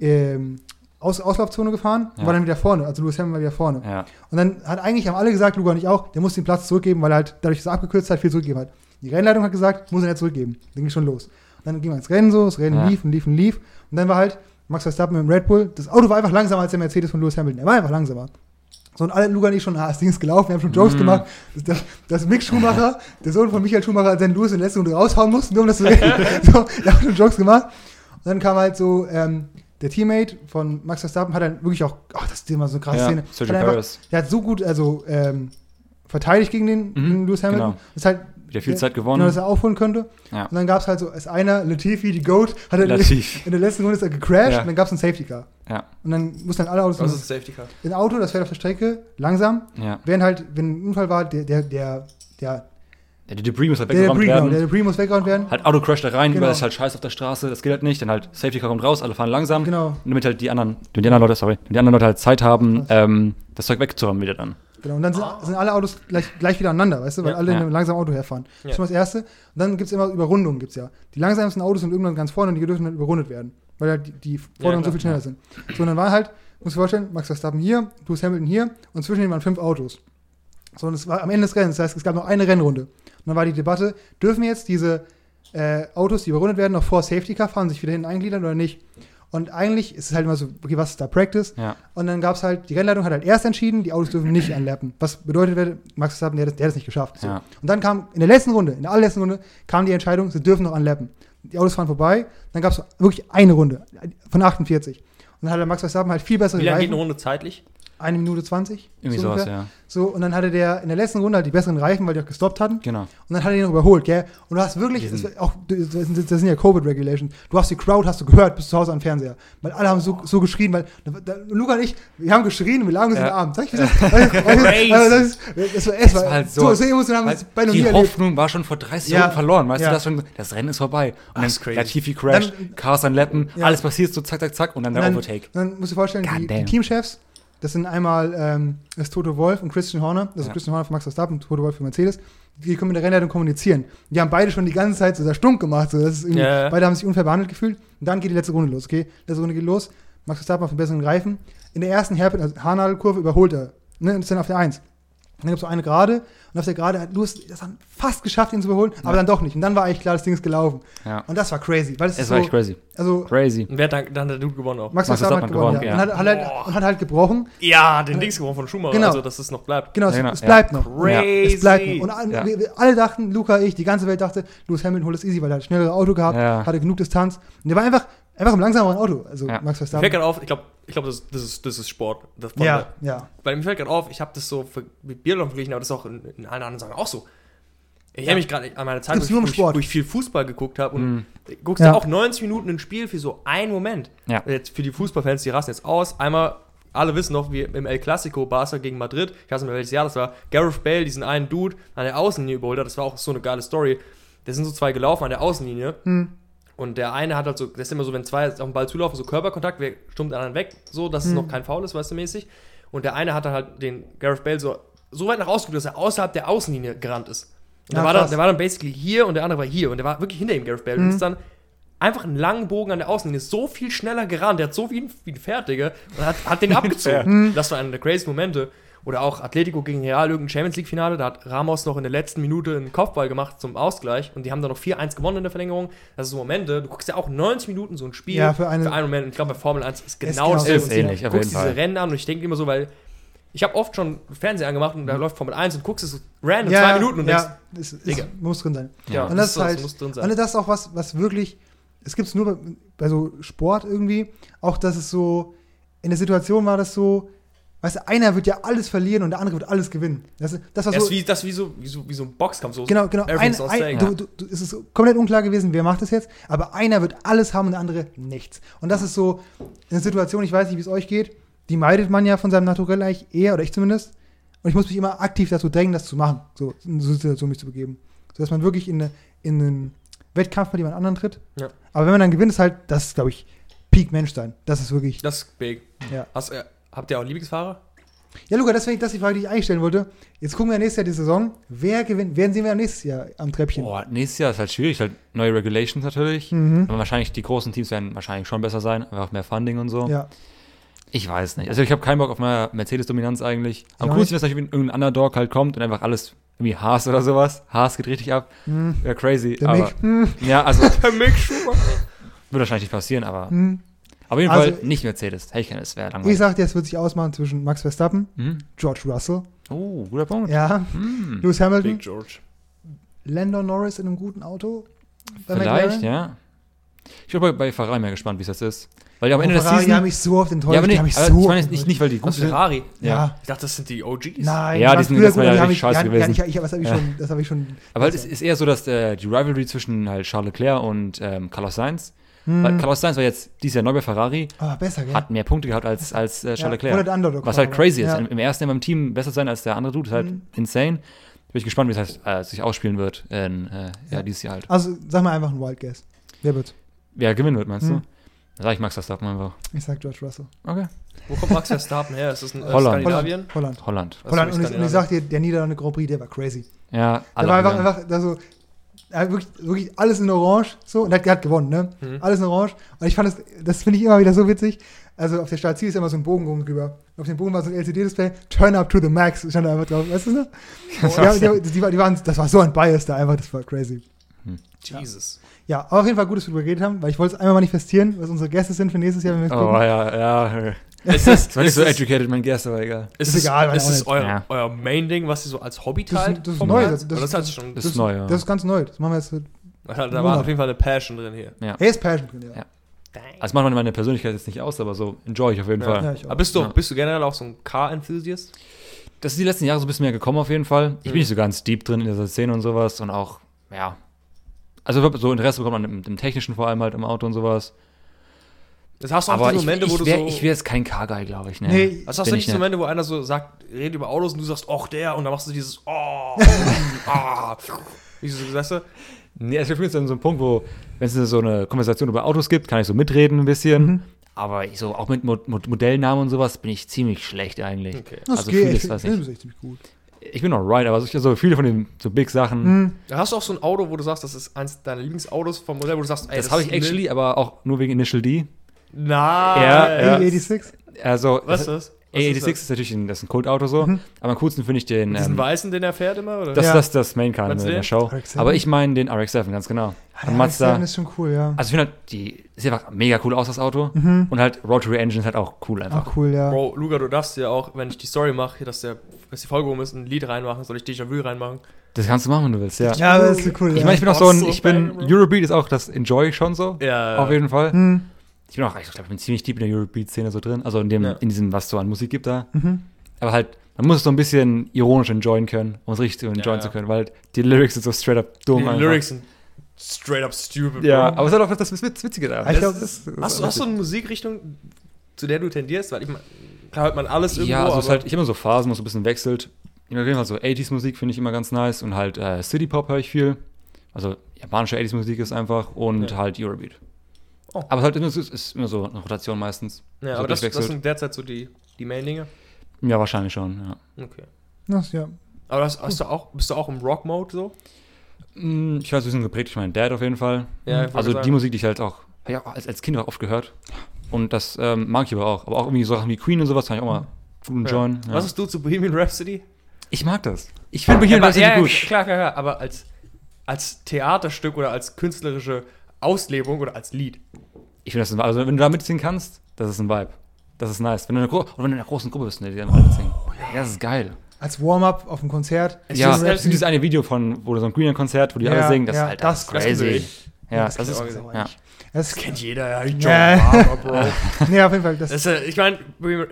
ähm, Aus Auslaufzone gefahren und Ja. war dann wieder vorne. Also Lewis Hamilton war wieder vorne. Ja. Und dann hat eigentlich, haben alle gesagt, Luca und ich auch, der muss den Platz zurückgeben, weil er halt dadurch, dass er abgekürzt hat, viel zurückgegeben hat. Die Rennleitung hat gesagt, muss er nicht zurückgeben. Dann ging schon los. Und dann ging man ins Rennen so, das Rennen Ja. lief und lief und lief. Und dann war halt Max Verstappen mit dem Red Bull. Das Auto war einfach langsamer als der Mercedes von Lewis Hamilton. Er war einfach langsamer. So, und alle ich schon, ah, das Ding ist gelaufen, wir haben schon Jokes Mhm. gemacht. Das, das, das Mick Schumacher, der Sohn von Michael Schumacher, seinen Lewis in der letzten Runde raushauen musste, nur um das zu reden. so, da haben schon Jokes gemacht. Und dann kam halt so, ähm, der Teammate von Max Verstappen hat dann wirklich auch, ach, das ist immer so eine krasse Ja, Szene. Sergio Perez. der hat so gut, also ähm, verteidigt gegen den, Mhm, gegen Lewis Hamilton. genau. Das ist halt, Wieder viel Zeit genau, gewonnen. dass er aufholen könnte. Ja. Und dann gab es halt so, als einer, Latifi, die Goat, hat er Latif. in der letzten Runde ist er gecrashed Ja. und dann gab es ein Safety Car. Ja. Und dann mussten dann alle Autos Was ist das Safety Car? ein Auto, das fährt auf der Strecke langsam, Ja. während halt, wenn ein Unfall war, der, der, der, der, Der Debris muss halt weggeräumt Debris, genau, werden. der Debris muss weggeräumt werden. halt Auto crasht da rein, Genau. überall ist halt Scheiß auf der Straße, das geht halt nicht. Dann halt Safety Car kommt raus, alle fahren langsam. Genau, Und damit halt die anderen, damit die anderen Leute, sorry, damit die anderen Leute halt Zeit haben, ähm, das Zeug wegzuräumen wieder dann. Genau. Und dann sind, sind alle Autos gleich, gleich wieder aneinander, weißt du, weil Ja. alle in Ja. einem langsamen Auto herfahren. Das Ja. ist schon mal das Erste. Und dann gibt es immer Überrundungen, gibt's ja. Die langsamsten Autos sind irgendwann ganz vorne und die dürfen dann überrundet werden, weil halt die, die vorderen so viel schneller sind. So, und dann war halt, muss ich vorstellen, Max Verstappen hier, Lewis Hamilton hier und zwischen denen waren fünf Autos. So, und es war am Ende des Rennens, das heißt, es gab noch eine Rennrunde. Und dann war die Debatte, dürfen jetzt diese äh, Autos, die überrundet werden, noch vor Safety Car fahren, sich wieder hinten eingliedern oder nicht? Und eigentlich ist es halt immer so, okay, was ist da Practice? Ja. Und dann gab es halt, die Rennleitung hat halt erst entschieden, die Autos dürfen nicht anlappen. Was bedeutet, Max Verstappen, der, hat das- der hat es nicht geschafft. So. Ja. Und dann kam in der letzten Runde, in der allerletzten Runde, kam die Entscheidung, sie dürfen noch anlappen. Die Autos fahren vorbei, dann gab es wirklich eine Runde von 48. dann hatte Max Verstappen halt viel bessere Wie lange geht eine Runde zeitlich? Eine Minute 20. Irgendwie so sowas, ungefähr. ja. So, und dann hatte der in der letzten Runde halt die besseren Reifen, weil die auch gestoppt hatten. Genau. Und dann hat er ihn noch überholt, gell? Und du hast wirklich, das, auch, das sind das sind ja Covid-Regulations, du hast die Crowd, hast du gehört, bis zu Hause am Fernseher. Weil alle haben so, so geschrien, weil da, Luca und ich, wir haben geschrien wir lagen uns in den Armen. Sag ich. Also das, das war, es war, war halt so, so- so emotional haben wir Weil es beide noch nie die erlebt. Hoffnung war schon vor 30 Ja. Sekunden verloren, weißt Ja. du, das, schon, das Rennen ist vorbei. Und ist dann crazy. Latifi Crash, Chaos an Lappen, alles passiert so zack, zack, zack und dann Und der dann, Overtake. dann musst du dir vorstellen, die. Teamchefs, das sind einmal ähm, das Toto Wolf und Christian Horner, also Ja. Christian Horner für Max Verstappen, Toto Wolf für Mercedes, die können mit der Rennleitung kommunizieren. Die haben beide schon die ganze Zeit so da stunk gemacht, so, das ist irgendwie, Ja, beide haben sich unfair behandelt gefühlt. Und dann geht die letzte Runde los, okay? Letzte Runde geht los, Max Verstappen auf den besseren Reifen. In der ersten also Haarnadelkurve überholt er, ne, und ist dann auf der 1. Dann gibt es so eine Gerade und auf der Gerade hat Lewis das dann fast geschafft, ihn zu überholen, aber dann doch nicht. Und dann war eigentlich klar, das Ding ist gelaufen. Ja. Und das war crazy, weil es Es ist war so, echt crazy. also Crazy. Und wer hat dann, dann hat der Dude gewonnen auch? Max Max Verstappen hat gewonnen, hat ja. gewonnen, Und, hat, hat halt, und hat halt gebrochen. Ja, den Dings gewonnen von Schumacher, Genau. also dass es noch bleibt. Genau, es, Ja, genau, es ja. bleibt noch. Crazy. Es bleibt noch. Und alle, Ja. alle dachten, Luca, ich, die ganze Welt dachte, Lewis Hamilton holt es easy, weil er hat ein schnelleres Auto gehabt, Ja. hatte genug Distanz. Und der war einfach, einfach im langsameren Auto. Also Ja. Max Mir fällt Verstappen. gerade auf, ich glaube, ich glaub, das, das, ist, das ist Sport. Das Ja, ja. Weil mir fällt gerade auf, ich habe das so für, mit Biathlon verglichen, aber das ist auch in, in allen anderen Sachen auch so. Ich erinnere mich gerade an meine Zeit, wo ich, wo, ich, Sport. wo ich viel Fußball geguckt habe und Mhm. guckst Ja. ja auch 90 Minuten ein Spiel für so einen Moment. Ja. Jetzt für die Fußballfans, die rasten jetzt aus. Einmal, alle wissen noch, wie im El Clasico, Barca gegen Madrid, ich weiß nicht mehr welches Jahr das war, Gareth Bale diesen einen Dude an der Außenlinie überholt hat. Das war auch so eine geile Story. Da sind so zwei gelaufen an der Außenlinie. Hm. Und der eine hat halt so, das ist immer so, wenn zwei auf den Ball zulaufen, so Körperkontakt, wer stummt den anderen weg, so, dass es Hm. noch kein Foul ist, weißt du, mäßig. Und der eine hat dann halt den Gareth Bale so, so weit nach außen geguckt, dass er außerhalb der Außenlinie gerannt ist. Und Ja, der, war dann, der war dann basically hier und der andere war hier. Und der war wirklich hinter ihm, Gareth Bale. Und Mhm. ist dann einfach einen langen Bogen an der Außenlinie, so viel schneller gerannt. Der hat so wie ein, wie ein Pferd, Digga, und hat, hat den abgezogen. Das war einer der crazy Momente. Oder auch Atletico gegen Real, irgendein Champions League-Finale, da hat Ramos noch in der letzten Minute einen Kopfball gemacht zum Ausgleich und die haben dann noch 4-1 gewonnen in der Verlängerung. Das sind so Momente, du guckst ja auch 90 Minuten so ein Spiel Ja, für eine- einen Moment. Und ich glaube, bei Formel 1 ist genau genau so. Ist ähnlich, Du auf jeden guckst diese Fall. Rennen an und ich denke immer so, weil ich habe oft schon Fernseher angemacht und da läuft Formel 1 und guckst es so random Ja, zwei Minuten und ja, denkst, es, es Digga. muss drin sein. Ja. Und das ist halt- muss drin sein. Und das ist auch was, was wirklich, es gibt es nur bei, bei so Sport irgendwie, auch dass es so, in der Situation war das so, weißt du, einer wird ja alles verlieren und der andere wird alles gewinnen. Das, ist- das war Das so, ist wie, das wie, so, wie, so, wie so ein Boxkampf. So Genau, genau. Ein, ein, du, du, du, es ist komplett unklar gewesen, wer macht das jetzt, aber einer wird alles haben und der andere nichts. Und das ist so eine Situation, ich weiß nicht, wie es euch geht, die meidet man ja von seinem Naturell eigentlich eher, oder ich zumindest. Und ich muss mich immer aktiv dazu drängen, das zu machen, so in so eine Situation mich zu begeben. So dass man wirklich in, eine, in einen Wettkampf mit jemand anderen tritt. Ja. Aber wenn man dann gewinnt, ist halt, das ist, glaube ich, Peak Menschsein. Das ist wirklich. Das ist big. Ja. Hast, äh, habt ihr auch Lieblingsfahrer? Ja, Luca, deswegen, das ist die Frage, die ich eigentlich stellen wollte. Jetzt gucken wir nächstes Jahr die Saison. Wer gewinnt? Wen sehen wir nächstes Jahr am Treppchen? Boah, nächstes Jahr ist halt schwierig, halt neue Regulations natürlich. Mhm. Aber wahrscheinlich die großen Teams werden wahrscheinlich schon besser sein, einfach mehr Funding und so. Ja. Ich weiß nicht. Also ich habe keinen Bock auf meine Mercedes-Dominanz eigentlich. Am auch coolsten ist natürlich, wenn irgendein Underdog halt kommt und einfach alles irgendwie Haas oder sowas. Haas geht richtig ab. Hm. Wäre crazy. Der aber, Mick. Hm. Ja, also Der Mick Schumacher. würde wahrscheinlich nicht passieren, aber Hm. Auf jeden Also- Fall nicht Mercedes. Hätte ich keine, das wäre Ich langweilig. sag dir, es wird sich ausmachen zwischen Max Verstappen, Mhm. George Russell, Oh, guter Punkt. ja, Mhm. Lewis Hamilton, Big George. Lando Norris in einem guten Auto. Vielleicht, McLaren. ja. Ich bin bei, bei Ferrari mehr gespannt, wie es jetzt ist. Weil ja am Oh, Ende Ferrari, die haben Season. mich so oft enttäuscht. Ja, aber die nee, haben mich aber so ich meine nicht, nicht, weil die gut Was sind. Ferrari? Ja. Ich dachte, das sind die OGs. Nein, Ja, die sind Mal gut, ja die richtig ich- scheiße ja, gewesen. Ja, ich, ich, das habe ich, Ja. schon- das hab ich schon. Aber halt, es ist eher so, dass der, die Rivalry zwischen halt Charles Leclerc und ähm, Carlos Sainz. Weil Hm. Carlos Sainz war jetzt dieses Jahr neu bei Ferrari, Aber besser, gell? hat mehr Punkte gehabt als, als äh, Charles ja, Leclerc. Was halt crazy ja. ist. Im, Im ersten Jahr beim Team besser sein als der andere Dude, ist halt Mhm. insane. Bin ich gespannt, wie es heißt, äh, sich ausspielen wird in, äh, ja, Ja. dieses Jahr halt. Also, sag mal einfach ein Wild Guess. Wer wird? Wer gewinnen wird, meinst Mhm. du? Da sag ich Max Verstappen einfach. Ich sag George Russell. Okay. Wo kommt Max Verstappen her? Ist das ein äh, Holland. Skandinavien? Holland. Holland. Holland. Und ich, und ich sag dir, der Niederlande Grand Prix, der war crazy. Ja, Der war einfach, einfach, also, er hat wirklich, wirklich alles in Orange, so, und er hat, hat gewonnen, ne? Mhm. Alles in Orange. Und ich fand das, das finde ich immer wieder so witzig. Also auf der Startziel ist immer so ein Bogen oben drüber. Und auf dem Bogen war so ein LCD-Display, Turn up to the max, stand da einfach drauf, weißt du noch? ja, die, die, die, war- die waren, das war so ein Bias da einfach, das war crazy. Jesus. Ja, aber auf jeden Fall gut, dass wir darüber geredet haben, weil ich wollte es einmal manifestieren, was unsere Gäste sind für nächstes Jahr, wenn wir es Oh, gucken. ja, ja. Ist das, Das war nicht ist so das, educated, mein Guest, aber egal. ist Ist es, egal, ist es euer, Ja. euer Main-Ding, was ihr so als Hobby Das ist- teilt? das ist vom neu, das- das- das hat sich schon. Das ist neu, ja. Das ist ganz neu, das machen wir jetzt. da, da war auf jeden Fall eine Passion drin hier. Er ist Passion drin, ja. Ja. Also macht meine Persönlichkeit jetzt nicht aus, aber so enjoy ich auf jeden Ja. Fall. Ja, ich auch. Aber bist du, Ja. bist du generell auch so ein Car-Enthusiast? Das ist die letzten Jahre so ein bisschen mehr gekommen auf jeden Fall. Ich Mhm. bin nicht so ganz deep drin in dieser Szene und sowas und auch, ja. Also so Interesse bekommt man im, im Technischen vor allem halt im Auto und sowas. Das hast du auch Aber diese ich, Momente, wo ich du wäre so. ich wär jetzt kein Car-Guy, glaube ich. Ne. Nee, Was hast du nicht ich so Momente, wo einer so sagt, redet über Autos und du sagst, och, der, und dann machst du dieses, oh, ah. Wie so, sagst du? Nee, also ich bin jetzt an so einem Punkt, wo, wenn es so eine Konversation über Autos gibt, kann ich so mitreden ein bisschen. Mhm. Aber ich so, auch mit Mo Mo Modellnamen und sowas bin ich ziemlich schlecht eigentlich. Okay. Das Also geht, vieles, ich ich- das echt ziemlich gut. Ich bin alright, aber so, so viele von den so Big Sachen, Hm. Da hast du auch so ein Auto, wo du sagst, das ist eins deiner Lieblingsautos vom Modell, wo du sagst, ey, das habe ich actually, aber auch nur wegen Initial D. Nein. Ja, ja. A86? Also, Was ist das? Was A86 ist ist, natürlich ein, das ist ein Kultauto so, Mhm. aber am coolsten finde ich den, Diesen ähm, weißen, den er fährt immer, oder? das, Ja. das, das Main Car in der? Show. RX-7? Aber ich meine den RX-7, ganz genau. Ja, Von Mazda. RX-7 ist schon cool, ja. Also ich finde halt, die sieht einfach mega cool aus, das Auto. Mhm. Und halt Rotary Engine ist halt auch cool einfach. Ah, cool, ja. Bro, Luca, du darfst ja auch, wenn ich die Story mache, dass, der, dass die Folge um ist, ein Lied reinmachen, soll ich Déjà-vu reinmachen? Das kannst du machen, wenn du willst, ja. Ja, aber das ist cool, Ich meine, ich bin auch so ein, ich bin. Eurobeat ist auch, das enjoy ich schon so. Ja. Auf jeden Fall. Hm. Ich bin auch, ich glaube, ich bin ziemlich deep in der Eurobeat-Szene so drin. Also in dem, Ja. in diesem, was so an Musik gibt da. Mhm. Aber halt, man muss es so ein bisschen ironisch enjoyen können, um es richtig zu enjoyen Ja, zu können, weil die Lyrics sind so straight up dumm Die einfach. Lyrics sind straight up stupid. Ja, Bro. aber es hat auch das Witz- Witzige da. Ich glaub, Das ist- das Hast du, hast du eine Musikrichtung, zu der du tendierst? Weil ich meine, klar hört man alles irgendwo, Ja, also es halt, ich habe immer so Phasen, wo es so ein bisschen wechselt. Ich auf jeden Fall so 80s-Musik finde ich immer ganz nice und halt äh, City-Pop höre ich viel. Also japanische 80s-Musik ist einfach und Ja. halt Eurobeat. Oh. Aber es halt immer, so- es ist immer so eine Rotation meistens. ja, so aber das, das sind derzeit so die, die Main-Dinge. Ja, wahrscheinlich schon, ja. Okay. Das, ja. Aber das, hast du auch, bist du auch im Rock-Mode so? Mm, Ich weiß, ein bisschen geprägt durch meinen Dad auf jeden Fall. Ja, Also sagen. die Musik, die ich halt auch, auch als, als Kind auch oft gehört. Und das ähm, mag ich aber auch. Aber auch irgendwie so Sachen wie Queen und sowas kann ich auch mal gut enjoyen. Ja. Was hast du zu Bohemian Rhapsody? Ich mag das. Ich finde Bohemian Rhapsody ja, gut. klar, klar, klar, aber als, als Theaterstück oder als künstlerische Auslebung oder als Lied. Ich finde das, ein- also wenn du da mitsingen kannst, das ist ein Vibe. Das ist nice. Wenn du in einer, wenn du in einer großen Gruppe bist, ne, die dann alle mitsingen. ja, das ist geil. Als Warm-up auf dem Konzert. Ja, ist es gibt dieses eine Video von, wo du so ein Greener-Konzert, wo die Ja, alle singen, das ja, ist halt das- das, das crazy. Ja, das das, ist, auch gesehen. ja. Das Kennt jeder, ja. Joe Ja. Barber, Bro. Nee, auf jeden Fall. Das, Das ist, äh, ich meine,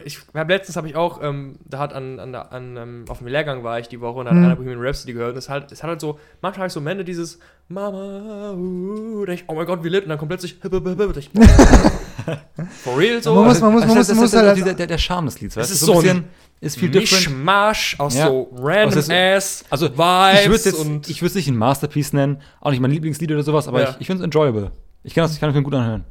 ich hab letztens habe ich auch, ähm, da hat an, an, der- an ähm, auf dem Lehrgang war ich die Woche und hat Hm. einer Bohemian Rhapsody gehört und es hat, es hat halt so, manchmal habe ich so Momente dieses Mama, uh, ich, oh mein Gott, wie lit und dann kommt plötzlich hip, hip, hip, hip, und ich, for real so. Man muss- man muss- Also, muss- das, muss das, halt- das, der, der, der Charme des Lieds, weißt ist du? so ein ein bisschen, ist viel. Mischmasch aus Ja. so random Aus das- ass Also, Vibes ich würde jetzt, ich würde es nicht ein Masterpiece nennen, auch nicht mein Lieblingslied oder sowas, aber Ja. ich, ich finde es enjoyable. Ich kann das, ich kann das mir gut anhören.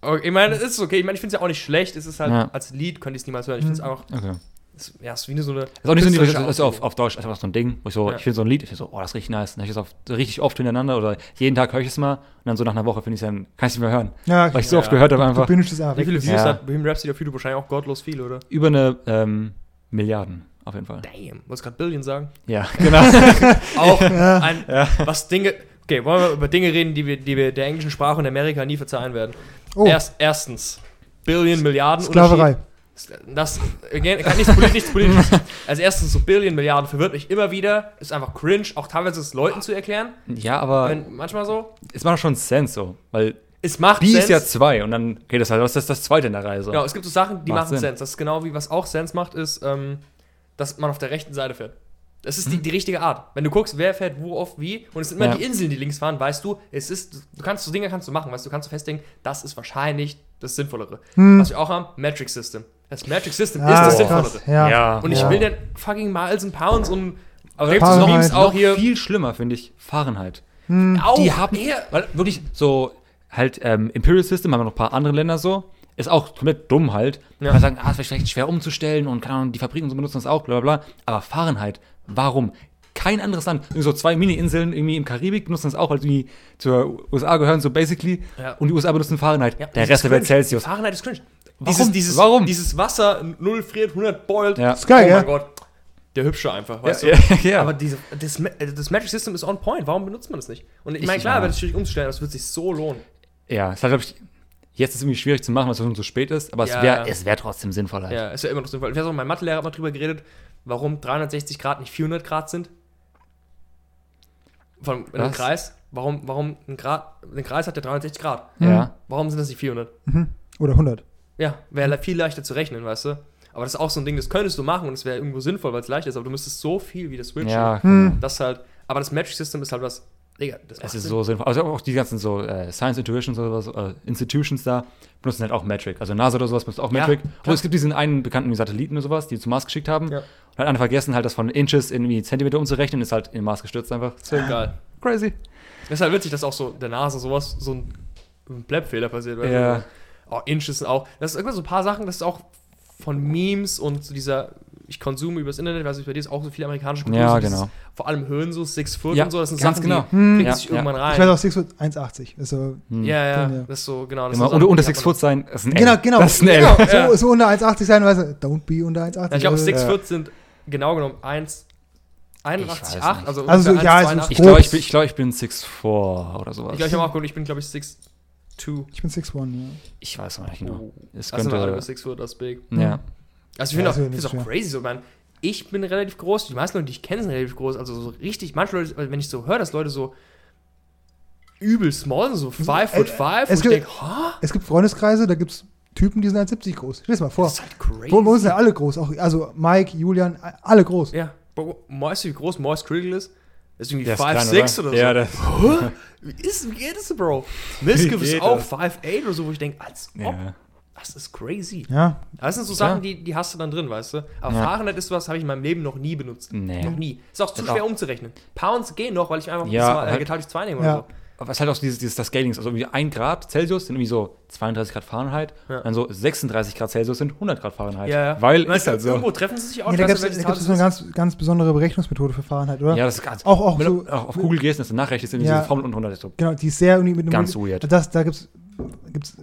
Okay, ich meine, es ist okay. Ich meine, ich finde es ja auch nicht schlecht. Es ist halt, Ja. als Lied könnte ich es niemals hören. Ich finde es einfach, Okay. es, ja, es ist wie so eine. Das ist auch nicht so, ein Lied, künstlerische das ist auf, auf Deutsch einfach so ein Ding, wo ich so, Ja. ich finde so ein Lied, ich so, oh, das ist richtig nice. Dann höre ich das auf, richtig oft hintereinander oder jeden Tag höre ich es mal und dann so nach einer Woche finde ich es dann, kann ich es nicht mehr hören. ja, Weil ich so Ja. oft gehört habe du einfach. es. Wie viele Views Ja. hat Bohemian Rhapsody auf YouTube? Wahrscheinlich auch gottlos viel, oder? Über eine ähm, Milliarden, auf jeden Fall. Damn. Wolltest gerade Billion sagen? Ja, genau. Auch Ja. ein, was Dinge. Okay, wollen wir über Dinge reden, die wir, die wir der englischen Sprache und Amerika nie verzeihen werden? Oh, Erst, erstens, Billion, Milliarden. Sklaverei. Das, again, kann nichts politisch, nichts politisch. Also erstens, so Billion, Milliarden verwirrt mich immer wieder. Ist einfach cringe, auch teilweise es Leuten zu erklären. ja, aber Wenn, manchmal so. es macht schon Sense so, weil Es macht ist Sense. ja zwei und dann geht das halt, was ist das zweite in der Reihe so? Genau, es gibt so Sachen, die Macht machen Sinn. Sense. Das ist genau wie was auch Sense macht, ist, ähm, dass man auf der rechten Seite fährt. Das ist Mhm. die, die richtige Art. Wenn du guckst, wer fährt wo oft wie, und es sind immer Ja. die Inseln, die links fahren, weißt du, es ist, du kannst so Dinge kannst du machen, weißt du, du kannst du festlegen, das ist wahrscheinlich das Sinnvollere. Hm. Was wir auch haben, Metric System. Das Metric System Ah, ist das Sinnvollere. Ja. Ja. Und ich Ja. will den fucking Miles and Pounds und aber da gibt's Fahrenheit. Memes auch noch hier. viel schlimmer, finde ich, Fahrenheit. Hm. Auch die haben, eher- weil wirklich so, halt, ähm, Imperial System haben wir noch ein paar andere Länder so, ist auch komplett dumm halt. Ja. Man sagen, ah, es wäre vielleicht schwer umzustellen und keine Ahnung, die Fabriken und so benutzen das auch, bla bla bla. Aber Fahrenheit, warum? Kein anderes Land, irgendwie so zwei Mini-Inseln irgendwie im Karibik benutzen das auch, weil die zur USA gehören, so basically. Ja. Und die USA benutzen Fahrenheit. Ja, der das Rest ist der Welt. Celsius. Fahrenheit ist cringe. Warum? Dieses, dieses, Warum? dieses Wasser, 0 friert, 100 boilt. Ja. Ist geil, oh ja. mein Gott. Der Hübsche einfach, weißt ja, du? ja, ja. Aber diese, das, äh, das Magic System ist on point. Warum benutzt man das nicht? Und ich Ich- meine, klar, wird es schwierig umzustellen, aber es wird sich so lohnen. ja, es hat, glaube ich, jetzt ist es irgendwie schwierig zu machen, weil es schon so spät ist, aber Ja, es wäre es wär trotzdem sinnvoll halt. Ja, ist ja immer noch sinnvoll. Ich weiß auch, mein Mathelehrer hat mal drüber geredet, warum 360 Grad nicht 400 Grad sind. Von in einem? Kreis. warum, warum ein, Grad, ein Kreis hat ja 360 Grad. Ja. Warum sind das nicht 400? Mhm. Oder 100. Ja, wäre viel leichter zu rechnen, weißt du? Aber das ist auch so ein Ding, das könntest du machen und es wäre irgendwo sinnvoll, weil es leicht ist, aber du müsstest so viel wieder switchen. Ja, Hm. Das halt, aber das Metric System ist halt was, Digga, das Es ist Sinn. so sinnvoll. Also auch die ganzen so äh, Science Intuitions oder sowas, äh, Institutions da benutzen halt auch Metric. Also NASA oder sowas benutzt auch Ja, Metric. und es gibt diesen einen bekannten Satelliten oder sowas, die zum Mars geschickt haben. Ja. Und halt einer vergessen, halt das von Inches in irgendwie Zentimeter umzurechnen, ist halt in den Mars gestürzt einfach. So geil. Crazy. Das ist halt witzig, dass auch so der NASA sowas, so ein, ein Bleb-Fehler passiert. du? Ja. Oh, Inches auch. Das ist irgendwann so ein paar Sachen, das ist auch von Memes und so dieser, ich konsume übers Internet, weiß ich, bei dir ist auch so viel amerikanische Kultur. Ja, so genau. Vor allem Höhen so, Six Foot Ja, und so, das sind ganz Sachen, genau. die Hm. kriegen Ja, sich irgendwann Ich rein. weiß auch 6 Foot 1,80. Also, Hm. Ja, ja, Ja. das ist so, genau. Das sind unter, unter die 6 hat man- Foot sein, ist ein L. genau, genau. Das ist ein L. genau. Ja. So, so unter 1,80 sein, weißt du, don't be unter 1,80. Ja, ich glaube, Also, 6 Ja. Foot sind genau genommen 1, Ich 81, weiß 8, nicht. also, Also, ungefähr ja, es 1,82. Ich glaube, ich, bin- ich, glaub, ich bin 6'4 oder sowas. Ich glaube, ich habe auch geguckt, ich bin, glaube ich, 6'2. Ich bin 6'1, ja. Ich weiß noch nicht genau. Es Also, alle könnte. über 6 Foot, das ist big. Ja. Also, ich Ja, finde auch, ist ja ich nicht find's auch schwer. crazy, so, man. Ich bin relativ groß, die meisten Leute, die ich kenne, sind relativ groß. Also, so richtig, manche Leute, wenn ich so höre, dass Leute so übel small sind, so 5 foot 5, äh, es und ich gibt- denke, ha? Es gibt Freundeskreise, da gibt es Typen, die sind 1,70 groß. Stell dir das mal vor. Das ist halt crazy. Bei uns sind ja alle groß. Auch, also Mike, Julian, alle groß. Ja, weißt du, wie groß Moist Critical ist? Das ist irgendwie Der ist 5, klein, 6 oder, Ja, so. das, Hä? Wie, ist, wie geht das, Bro? Miskiff ist auch das? 5, 8 oder so, wo ich denke, als ob. ja. Das ist crazy. Ja, Das sind so. Sachen, die, die hast du dann drin, weißt du? Aber Ja. Fahrenheit ist was, habe ich in meinem Leben noch nie benutzt. Nee. Noch nie. Ist auch zu Das schwer auch. umzurechnen. Pounds gehen noch, weil ich einfach Ja, äh, halt- geteilt durch 2 nehme Ja. oder so. Was halt auch dieses, dieses das Scaling ist, also irgendwie 1 Grad Celsius sind irgendwie so 32 Grad Fahrenheit, Ja. dann so 36 Grad Celsius sind 100 Grad Fahrenheit. Ja, ja. Weil ist halt so. Irgendwo treffen sie sich auch. ja ich da gibt es so das eine ist. ganz, ganz besondere Berechnungsmethode für Fahrenheit, oder? Ja, das ist ganz. Auch- auch wenn so- du auch auf Google gehst, dass du nachrechnest, in Ja. diese Formel und 100 ist so. Genau, die ist sehr irgendwie mit einem Ganz weird. Das, da gibt es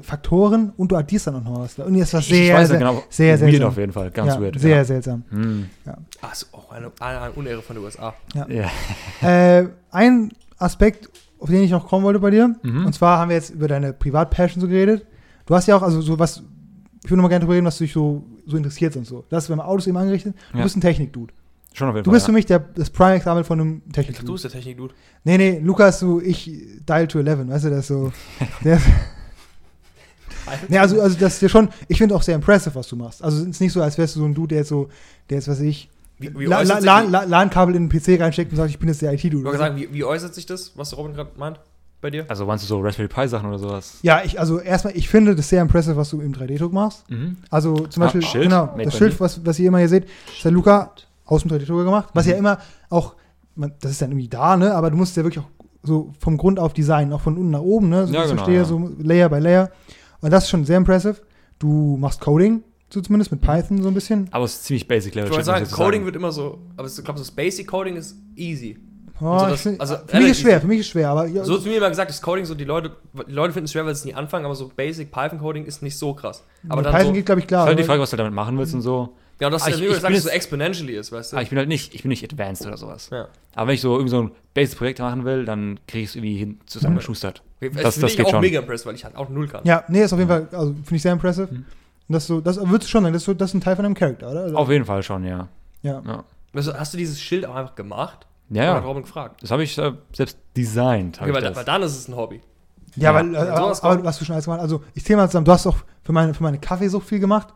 Faktoren und du addierst dann auch noch was. Und das war sehr, ich weiß sehr, genau. sehr weird seltsam. auf jeden Fall, ganz ja, weird. Sehr ja. seltsam. Hm. Ah, ist auch eine, eine, eine Unehre von den USA. Ja. Äh, ein Aspekt, auf den ich noch kommen wollte bei dir, Mhm. und zwar haben wir jetzt über deine Privatpassion so geredet. Du hast ja auch, also so was, ich würde noch mal gerne darüber reden, was dich so, so interessiert und so. Das hast du beim Autos eben angerichtet. Du Ja. bist ein Technik-Dude. Schon auf jeden Du Fall. bist für mich der, das Prime-Example von einem Ich dachte, du Technik-Dude. bist der Technik-Dude. Nee, nee, Lukas, so ich dial to 11, weißt du, das ist so. Der, nee, also, also das ist ja schon, ich finde auch sehr impressive, was du machst. Also es ist nicht so, als wärst du so ein Dude, der jetzt so, der jetzt, was ich, Wie, wie La- La- La- La- LAN-Kabel in den PC reinsteckt und sagt, ich bin jetzt der Ich IT-Dude. wollte sagen, wie, wie äußert sich das, was Robin gerade meint? Bei dir? Also meinst du so Raspberry Pi Sachen oder sowas? Ja, ich, also erstmal, ich finde das sehr impressive, was du im 3D-Druck machst. Mhm. Also zum Ah, Beispiel, Schild, genau, Made das Schild, was, was ihr immer hier seht, ist der Luca aus dem 3D-Drucker gemacht, was Mhm. ja immer auch, man, das ist dann irgendwie da, ne, aber du musst ja wirklich auch so vom Grund auf designen, auch von unten nach oben, ne, so Ja, ich genau, verstehe, ja. so Layer by Layer. Und das ist schon sehr impressive. Du machst Coding, so zumindest mit Python so ein bisschen. Aber es ist ziemlich basic Level. Ich wollte sagen, so Coding wird immer so, aber ich glaube, das Basic Coding ist easy. Oh, Also ich das- find, also für mich ist schwer, easy. für mich ist schwer, aber ja, So hat mir immer gesagt, das Coding, so die Leute, die Leute finden es schwer, weil sie es nie anfangen, aber so Basic Python Coding ist nicht so krass. Aber mit dann Python so, geht, glaube ich, Ist klar. halt die Frage, was du damit machen willst und so. ja, das Ah, ist ich- ich dass es so exponentially ist, weißt du? Aber ich bin halt nicht, ich bin nicht advanced oder sowas. ja. Aber wenn ich so irgendwie so ein Basic-Projekt machen will, dann kriege ich es irgendwie hin zusammengeschustert. Das, Das- das das bin ich geht auch schon. mega impressed, weil ich halt auch null kann. Ja, nee, ist auf jeden Fall, also finde ich sehr impressive. Mhm. Und das ist so, das würdest du schon sagen, das ist, so, das ist ein Teil von deinem Charakter, oder? Also, Auf jeden Fall schon, ja. ja. Ja, Also, hast du dieses Schild auch einfach gemacht? ja. Ja. Robin gefragt? Das habe ich äh, selbst designt. Okay, ich weil, das. weil dann ist es ein Hobby. Ja, Ja. weil, äh, Wenn aber, aber kommt- was du schon alles gemacht Also, ich zähle mal zusammen, du hast auch für meine, für meine Kaffeesucht viel gemacht.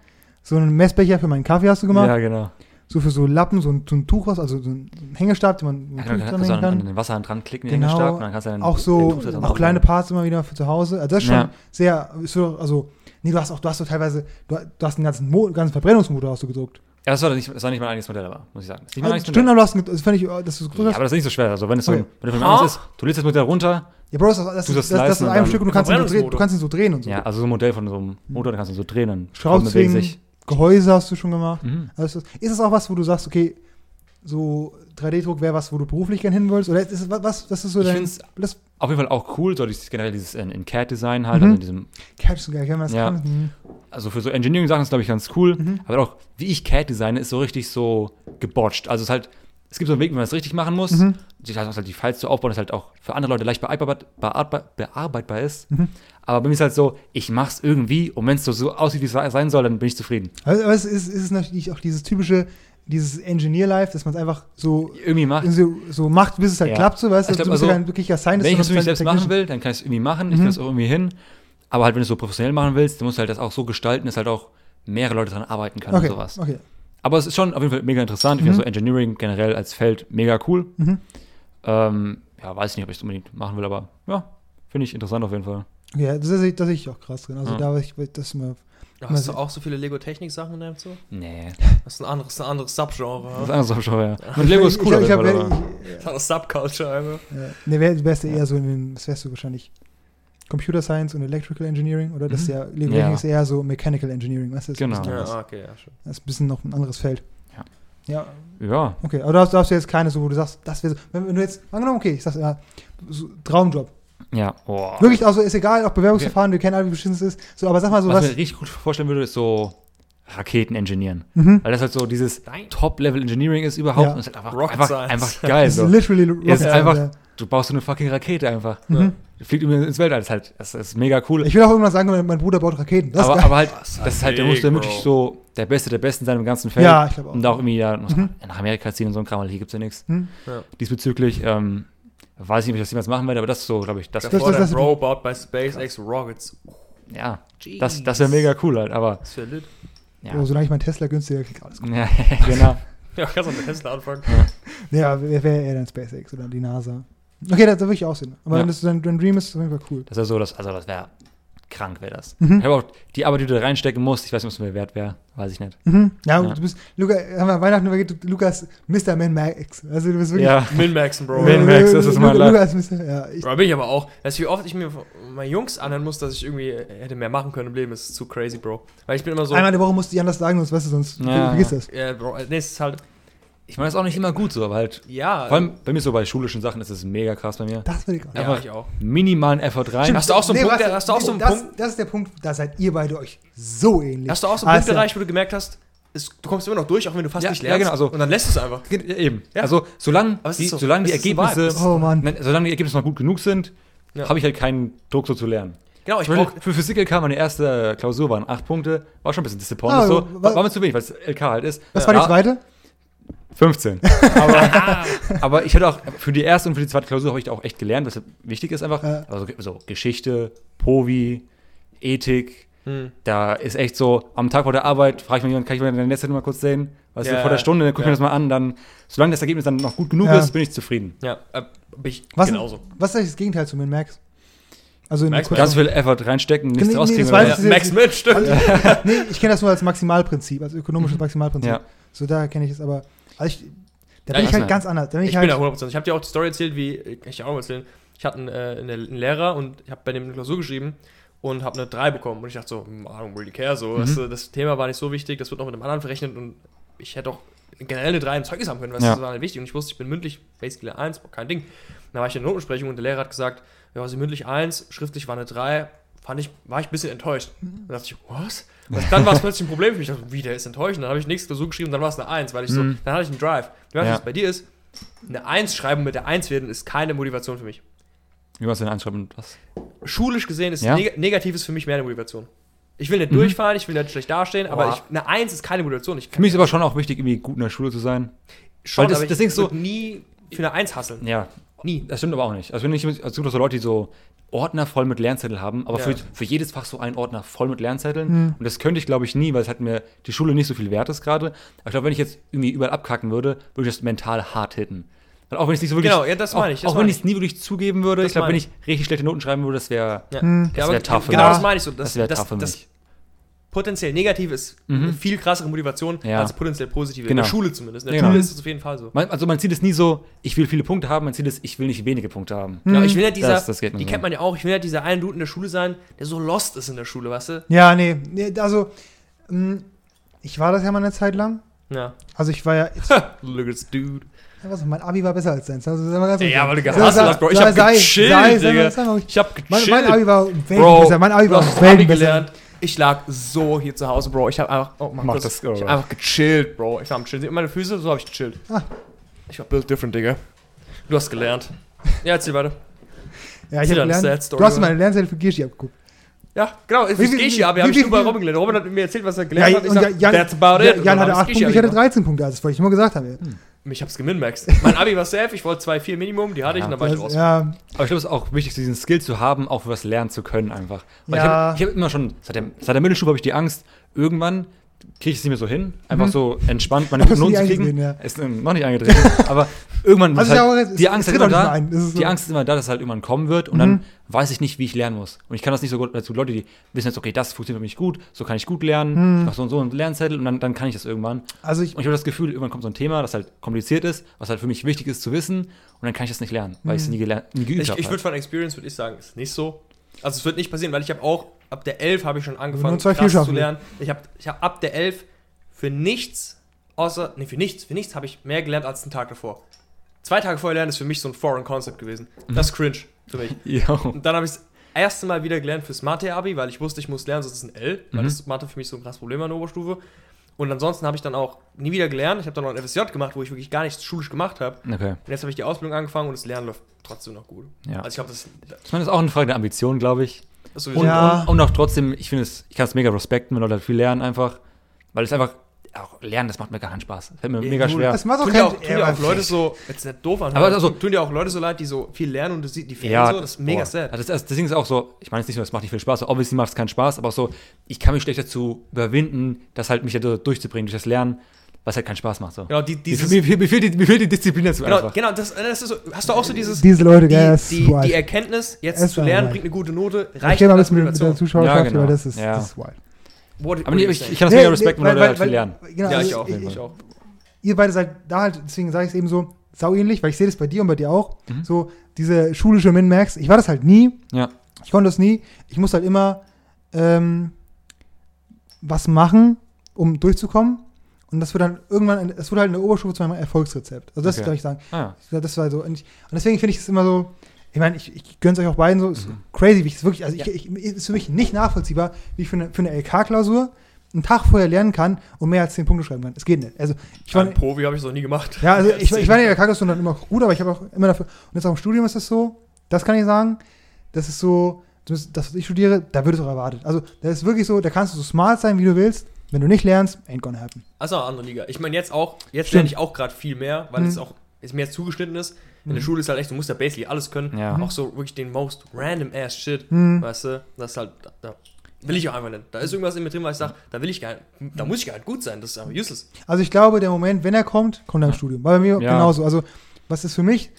So einen Messbecher für meinen Kaffee hast du gemacht. Ja, genau. So für so Lappen, so ein, so ein Tuch, was, also so ein Hängestab, den man so Ja, dann Tuch kannst du dranhängen an, an kann. den Wasserhahn dran klicken, den Genau. Hängenstab, und dann kannst du dann Auch so, da dran auch kleine. Parts immer wieder für zu Hause. Also das ist schon Ja. sehr, ist so, also, nee, du hast auch, du hast so teilweise, du, du hast einen ganzen, Mo, ganzen Verbrennungsmotor hast du gedruckt. Ja, das war, nicht, das war nicht mein eigenes Modell, aber, muss ich sagen. Das ist nicht mein Also, eigenes stimmt, Modell. aber du hast, ein- das fand ich, es gedruckt Ja, aber das ist nicht so schwer. Also, wenn es so, Okay. wenn von ist, du lädst das Modell runter. Ja, Bro, das, das, das, Du das, das das, das ist ein Stück und du kannst, ihn so drehen, du kannst ihn so drehen und so. Ja, also so ein Modell von so einem Motor, dann kannst du so drehen. Dann Schraubzwingen. Gehäuse hast du schon gemacht. Mhm. Also ist, ist es auch was, wo du sagst, okay, so 3D-Druck wäre was, wo du beruflich gern hin willst? Oder ist es was, was das ist so Ich dein. find's- Das Auf jeden Fall auch cool, so dieses, generell dieses in, in CAD-Design halt, Mhm. also in diesem, Catch so geil, wenn man das Ja. kann. Mhm. also für so Engineering-Sachen ist glaube ich ganz cool, Mhm. aber auch wie ich CAD designe, ist so richtig so gebotcht. Also es ist halt, es gibt so einen Weg, wie man es richtig machen muss. Mhm. Das heißt, halt die Files zu aufbauen, das halt auch für andere Leute leicht bearbeitbar, bearbeitbar, bearbeitbar ist. Mhm. Aber bei mir ist halt so, ich mach's irgendwie und wenn es so, so aussieht, wie es sein soll, dann bin ich zufrieden. Also, aber es ist, ist es natürlich auch dieses typische dieses Engineer-Life, dass man es einfach so, Irgendwie macht. so, so macht, bis es halt Ja. klappt, so, weißt du? Ich glaub, du also, ja kein wirklicher Scientist. Wenn ich das für mich selbst machen will, dann kann ich es irgendwie machen. Ich Mhm. kriege das auch irgendwie hin. Aber halt, wenn du es so professionell machen willst, dann musst du halt das auch so gestalten, dass halt auch mehrere Leute daran arbeiten können Okay, und sowas. okay. Aber es ist schon auf jeden Fall mega interessant. Ich Mhm. finde so Engineering generell als Feld mega cool. Mhm. Ähm, ja, weiß nicht, ob ich es unbedingt machen will, aber ja, finde ich interessant auf jeden Fall. Ja, das sehe ich, das sehe ich auch krass drin. Also Ja. da ich, das ist mir, Hast du auch so viele Lego-Technik-Sachen in deinem Zoo? Nee. Das ist ein anderes, ein anderes Subgenre. Das ist anders auch schon, ja. Und Lego ist cool auf ich, ich, hab- aber. ich, Das ist eine Subculture einfach. Ja. Ne, wär, wärst du eher so in den, das wärst du wahrscheinlich Computer Science und Electrical Engineering oder das ist Mhm. ja, Lego Ja. ist eher so Mechanical Engineering, weißt du? Das ist ein Genau. bisschen Ja, ah, okay, ja, schon. Das ist ein bisschen noch ein anderes Feld. Ja. Ja, Ja, okay. Aber da hast, da hast du jetzt keine so, wo du sagst, das wäre so, wenn, wenn du jetzt, angenommen, okay, ich sag's ja, so, Traumjob. Ja. Oh. Wirklich, also ist egal, auch Bewerbungsverfahren, wir kennen alle, wie beschissen es ist. So, aber sag mal so was, was. ich mir richtig gut vorstellen würde, ist so Raketen engineeren. Mhm. Weil das halt so dieses. Top-Level-Engineering ist überhaupt. Ja. Und es ist halt einfach, Rocket einfach, Science. einfach geil. Das ist So. literally Ja, es ist Rocket einfach, du baust so eine fucking Rakete einfach. Mhm. Fliegt irgendwie ins Weltall. Das ist halt, das ist mega cool. Ich will auch irgendwann sagen, mein mein Bruder baut Raketen. Das ist aber, aber halt, Das ist das ist halt, der muss dann wirklich so der Beste der Besten sein im ganzen Feld. ja, ich glaube auch. Und auch irgendwie ja, Mhm. nach Amerika ziehen und so ein Kram, weil hier gibt es ja nichts Hm? Ja. diesbezüglich. Ähm, weiß nicht, ob ich das jemals machen werde, aber das ist so, glaube ich, das, Das- das- der das- Bro baut bei SpaceX Rockets. ja, das, das wäre mega cool halt, aber Das wäre lit. ja. Oh, solange ich meinen Tesla günstiger kriege, alles gut. ja genau. Ja, kannst du mit Tesla anfangen. Ja, wer wäre eher dann SpaceX oder die NASA? Okay, das, würde ich auch sehen. Aber Ja. dein, dein Dream ist, ist auf jeden Fall cool. Das wäre so, das, also das wäre krank, wäre das. Mhm. Ich habe auch die Arbeit, die du da reinstecken musst, ich weiß nicht, ob es mir wert wäre, weiß ich nicht. Mhm. Ja, Ja. du bist, Luca, haben wir Weihnachten übergeht, du- Lukas, Mr. Man Max. Also du bist wirklich. Ja, Min-Maxen, Bro. Min- Max, das ist mein Luca. Lukas, Mr. Ja, ich, Bro, bin ich aber auch. Weißt du, wie oft ich mir von meinen Jungs anhören muss, dass ich irgendwie hätte mehr machen können im Leben, ist zu crazy, Bro. Weil ich bin immer so. einmal in der Woche musst du die anders sagen, sonst weißt du, sonst Ja. vergiss das. Ja, Bro, nee, es ist halt. Ich meine, das ist auch nicht immer gut so, aber halt, Ja. vor allem bei mir so bei schulischen Sachen ist es mega krass bei mir. Das will ich auch. ja, einfach- ich auch. Minimalen Effort rein. Stimmt, Hast du auch so einen Punkt, warte, der- hast du auch so einen das, Punkt- Das ist der Punkt, da seid ihr beide euch so ähnlich. Hast du auch so einen ist Punkt ja- erreicht, wo du gemerkt hast, es, du kommst immer noch durch, auch wenn du fast Ja, nicht ja, lernst. genau, also- und dann lässt du es einfach. Ja, eben. Ja. Also, solange die, so- solange die so Ergebnisse, Vibe. Oh Mann. Nein, solange die Ergebnisse mal gut genug sind, Ja. habe ich halt keinen Druck so zu lernen. Genau, ich brauch, für Physik LK meine erste Klausur waren acht Punkte, war schon ein bisschen disappointed Ah, so. wa- War, war mir zu wenig, weil es LK halt ist. Was Ja. war die Ja, zweite? 15. aber, aber ich hatte auch, für die erste und für die zweite Klausur habe ich da auch echt gelernt, was wichtig ist einfach. Ja. Also so Geschichte, Povi, Ethik, hm. da ist echt so, am Tag vor der Arbeit frage ich mal jemanden, kann ich mal deine Netzseite mal kurz sehen? Weißt Ja, du, vor der Stunde, dann gucke ich ja. mir das mal an, dann, solange das Ergebnis dann noch gut genug Ja. ist, bin ich zufrieden. Ja, äh, bin ich Was, genauso. was ist eigentlich das Gegenteil zu Min Max? Also in Max, Ganz viel Effort reinstecken, nichts Nee, nee, weil- weiß Ja, ich- Max mit, stimmt. nee, ich kenne das nur als Maximalprinzip, als ökonomisches Maximalprinzip. Ja. So da kenne ich es, aber also ich, da Ja, bin ich was halt ganz anders. Da bin ich, Ich halt, bin da 100%. Ich habe dir auch die Story erzählt, wie, kann ich dir auch mal erzählen, ich hatte einen, äh, einen, Lehrer und ich habe bei dem eine Klausur geschrieben und habe eine 3 bekommen. Und ich dachte so, hm, I don't really care, so. Mhm. weißt du, das Thema war nicht so wichtig, das wird noch mit einem anderen verrechnet und ich hätte auch generell eine 3 im Zeugnis haben können, was Ja. das war nicht wichtig. Und ich wusste, ich bin mündlich basically eine 1, kein Ding. Dann war ich in der Notenbesprechung und der Lehrer hat gesagt, ja, also mündlich 1, schriftlich war eine 3. Fand ich, war ich ein bisschen enttäuscht. Und dann dachte ich, was? Und dann war es plötzlich ein Problem für mich. Ich dachte, wie, der ist enttäuscht. Und dann habe ich nächste Klausur geschrieben und dann war es eine 1, weil ich so, Mhm. dann hatte ich einen Drive. Du weißt, Ja. was bei dir ist? Eine 1 schreiben mit der 1 werden ist keine Motivation für mich. Wie machst du denn anschreiben? Was? Schulisch gesehen ist Ja? neg Negativ ist für mich mehr eine Motivation. Ich will nicht Mhm. durchfallen, ich will nicht schlecht dastehen, aber Boah. ich, eine 1 ist keine Motivation. Ich Für mich ist aber schon auch wichtig, irgendwie gut in der Schule zu sein. schon, weil das- aber ich das ist so- nie für eine 1 hasseln. Ja, Nie. das stimmt aber auch nicht. Also, wenn ich, also es gibt auch so Leute, die so Ordner voll mit Lernzetteln haben, aber Ja. für, für jedes Fach so einen Ordner voll mit Lernzetteln. Hm. Und das könnte ich, glaube ich, nie, weil es hat mir die Schule nicht so viel wert ist gerade. Aber ich glaube, wenn ich jetzt irgendwie überall abkacken würde, würde ich das mental hart hitten. Weil auch wenn ich es nicht so wirklich. Genau, ja, das auch, meine ich, das auch wenn ich es nie wirklich zugeben würde, Das ich glaube, wenn ich richtig schlechte Noten schreiben würde, das wäre. Ja. Ja, aber wär tough für genau das meine ich so. Das, Das wär das, tough für das mich. Potenziell negativ ist Mhm. eine viel krassere Motivation Ja. als potenziell positive. Genau. In der Schule zumindest. In der Genau. Schule ist es auf jeden Fall so. Man, also man sieht es nie so, ich will viele Punkte haben, man sieht es, ich will nicht wenige Punkte haben. Genau, ich will ja dieser, Das- das die so. kennt man ja auch, ich will ja dieser eine Dude in der Schule sein, der so lost ist in der Schule, weißt du? ja, nee, nee, also mh, ich war das ja mal eine Zeit lang. Ja. Also ich war ja, Look at this dude. was, mein Abi war besser als deins. Also, Ja, weil du sei- hast, Bro. Ich sei- hab sei- gechillt, sei- Ich hab Mein, gechillt. mein Abi war Welten Bro, besser. Mein Abi war Welten Abi besser. gelernt. Ich lag so hier zu Hause, Bro. Ich hab einfach, oh, mach, Mach das. das, ich hab einfach gechillt, Bro. Ich war am Chillen. Seht ihr meine Füße? So hab ich gechillt. Ah. Ich war built different, Digga. Du hast gelernt. Ja, erzähl weiter. Ja, ich Erzähl hab gelernt. Du hast meine Lernzettel für Girschi abgeguckt. Ja, genau, es Wie ist Geschi-Abi, wie habe ich nur bei Robin gelernt. Robin hat mir erzählt, was er Ja, gelernt hat. Ich und sag, Jan, that's about it. Jan, Und Jan hatte hab 8 ich Punkte, ich hatte Geschi-Abi 13 Punkte, das wollte ich immer gesagt haben. gemacht. Ich hab's geminmaxt. Mein Abi war safe, ich wollte 2,4 Minimum, die hatte ich Ja. und dann war ich raus. ja, Aber ich glaube, es ist auch wichtig, diesen Skill zu haben, auch für was lernen zu können einfach. Weil Ja. ich habe hab immer schon, seit der, seit der Mittelstufe habe ich die Angst, irgendwann kriege ich es nicht mehr so hin, einfach Mhm. so entspannt meine ist nie zu kriegen. ja. Ist äh, noch nicht eingetreten, aber irgendwann Also ist halt, es- die Angst ist tritt immer auch da, ein. Ist die so. Angst ist immer da, dass es halt irgendwann kommen wird und Mhm. dann weiß ich nicht, wie ich lernen muss. Und ich kann das nicht so gut, dazu Leute, die wissen jetzt, okay, das funktioniert für mich gut, so kann ich gut lernen, Mhm. ich mach so und so einen Lernzettel und dann, dann kann ich das irgendwann. Also ich, Und ich habe das Gefühl, irgendwann kommt so ein Thema, das halt kompliziert ist, was halt für mich wichtig ist zu wissen und dann kann ich das nicht lernen, weil ich es Mhm. nie, gelernt, nie geübt Ich, habe. ich würde von Experience würde ich sagen, ist nicht so. Also es wird nicht passieren, weil ich habe auch ab der 11 habe ich schon angefangen krass zu lernen. Ich habe ich hab ab der 11 für nichts außer nee, für nichts, für nichts habe ich mehr gelernt als den Tag davor. Zwei Tage vorher lernen ist für mich so ein foreign concept gewesen. Das ist cringe für mich. ja. Und dann habe ich das erste Mal wieder gelernt fürs Mathe-Abi, weil ich wusste, ich muss lernen, sonst ist es ein L, weil Mhm. das Mathe für mich so ein krasses Problem war in der Oberstufe. Und ansonsten habe ich dann auch nie wieder gelernt. Ich habe dann noch ein FSJ gemacht, wo ich wirklich gar nichts schulisch gemacht habe. Okay. Und jetzt habe ich die Ausbildung angefangen und das Lernen läuft trotzdem noch gut. Ja. Also ich glaube, das, Ich meine, das ist auch eine Frage der Ambition, glaube ich. Das ist Und, sowieso Ja. und, und auch trotzdem, ich finde es, ich kann es mega respekten, wenn Leute halt viel lernen einfach, weil es einfach, auch lernen, das macht mir gar keinen Spaß. Fällt mir Ja, mega schwer. das macht auch tun kein ja auch, tun ja auch Leute so, jetzt nicht doof an, Aber also- tun ja auch Leute so leid, die so viel lernen und du siehst die fehlen ja, so, das ist mega boah. sad. Ja, Das, das, das Ding ist auch so, ich meine jetzt nicht nur, das macht nicht viel Spaß, obviously macht es keinen Spaß, aber auch so, ich kann mich schlecht dazu überwinden, das halt mich da durchzubringen, durch das Lernen, was halt keinen Spaß macht. So. Genau, die, Mir, dieses, mir, mir, fehlt die, mir fehlt die Disziplin dazu genau, einfach. genau das, das ist so, hast du auch so dieses, diese Leute, die, das ist die, wild. die Erkenntnis, jetzt Es zu lernen, wild. bringt eine gute Note, Ich reicht stehe mal bisschen mit, mit der. Zuschauerschaft, Ja, genau. weil das ist, Ja. das ist wild. What, Aber nee, ich, ich kann das mega respekten, wenn Leute halt viel lernen. Genau, ja, also ich auch, ich- ich auch. ihr beide seid da halt, deswegen sage ich es eben so, sau ähnlich, weil ich sehe das bei dir und bei dir auch. Mhm. So, diese schulische Min-Max, ich war das halt nie. Ja. Ich konnte das nie. Ich musste halt immer ähm, was machen, um durchzukommen. Und das wird dann irgendwann, es wurde halt in der Oberstufe zu meinem Erfolgsrezept. Also das Okay. soll ich sagen. Ah, Das war so. Und, ich, und deswegen finde ich es immer so, ich meine, ich, ich gönne es euch auch beiden so, ist Mhm. crazy, wie ich es wirklich, also Ja. ich, ich, ist für mich nicht nachvollziehbar, wie ich für eine, für eine LK-Klausur einen Tag vorher lernen kann und mehr als 10 Punkte schreiben kann. Es geht nicht. Also ich war, Ein Profi habe ich noch nie gemacht. ja, also ich, ich war in der LK-Klausur dann immer gut, aber ich habe auch immer dafür, und jetzt auch im Studium ist das so, das kann ich sagen, das ist so, zumindest das, was ich studiere, da wird es auch erwartet. Also da ist wirklich so, da kannst du so smart sein, wie du willst, wenn du nicht lernst, ain't gonna happen. Also eine andere Liga. Ich meine, jetzt auch, jetzt Stimmt. lerne ich auch gerade viel mehr, weil Mhm. es auch es mir jetzt zugeschnitten ist. In der Mhm. Schule ist halt echt, du musst ja basically alles können. Ja. Auch so wirklich den most random ass shit. Mhm. Weißt du, das ist halt, da will ich auch einfach nicht. Da ist irgendwas in mir drin, weil ich sage, da will ich gar nicht, da muss ich gar nicht gut sein. Das ist einfach useless. Also ich glaube, der Moment, wenn er kommt, kommt er im Studium. War bei mir Ja. genauso. Also was ist für mich,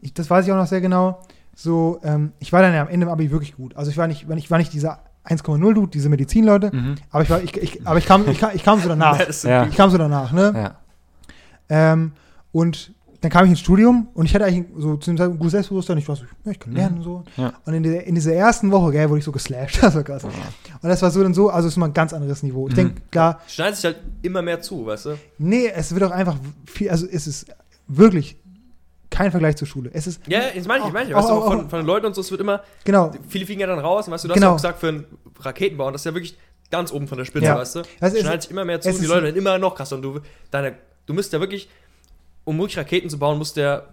ich, das weiß ich auch noch sehr genau, so, ähm, ich war dann ja am Ende im Abi wirklich gut. Also ich war nicht, ich war nicht dieser 1,0-Dude, diese Medizinleute, Mhm. aber ich war, ich, ich, aber ich kam, ich kam, ich kam so danach. Ja. Ich kam so danach, ne? Ja. Ähm, und dann kam ich ins Studium und ich hatte eigentlich so zu dem Zeitpunkt ein gutes Selbstbewusstsein. Ich war so, ja, ich kann lernen und so. Ja. Und in, der, in dieser ersten Woche, gell, wurde ich so geslasht. Das war krass. Und das war so dann so, also es ist mal ein ganz anderes Niveau. Ich Mhm. denke, klar, Schneidet sich halt immer mehr zu, weißt du? nee, es wird auch einfach viel, also es ist wirklich kein Vergleich zur Schule. Es ist, Ja, ich meine, ich meine, weißt du, auch- von, von den Leuten und so, es wird immer, genau. viele fliegen ja dann raus, und weißt du, du hast Genau. ja auch gesagt, für einen Raketenbau, das ist ja wirklich ganz oben von der Spitze, Ja. weißt du? Also es- Schneidet sich immer mehr zu, es die Leute werden immer noch krasser und du, deine, du müsst ja wirklich, um wirklich Raketen zu bauen, muss der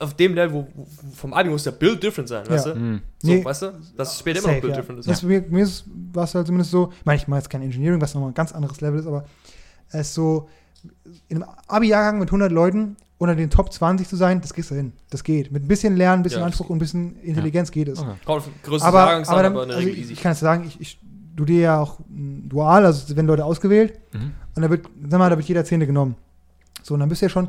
auf dem Level, wo, wo vom Abi muss der Build different sein, weißt Ja. du? Mhm. So, Nee. weißt du? Das ist später immer noch Build ja. different ist. Das, mir, mir ist, war es halt zumindest so, ich meine, ich mache jetzt kein Engineering, was nochmal ein ganz anderes Level ist, aber es ist so, in einem Abi-Jahrgang mit 100 Leuten unter den Top 20 zu sein, das kriegst du hin. Das geht. Mit ein bisschen Lernen, ein bisschen Ja, Anspruch und ein bisschen Intelligenz geht es. Okay. Aber, aber, dann, aber in der also Regel easy. ich kann jetzt sagen, ich, ich studiere ja auch dual, also es werden Leute ausgewählt Mhm. und da wird, sag mal, da wird jeder Zehnte genommen. So, und dann bist du ja schon,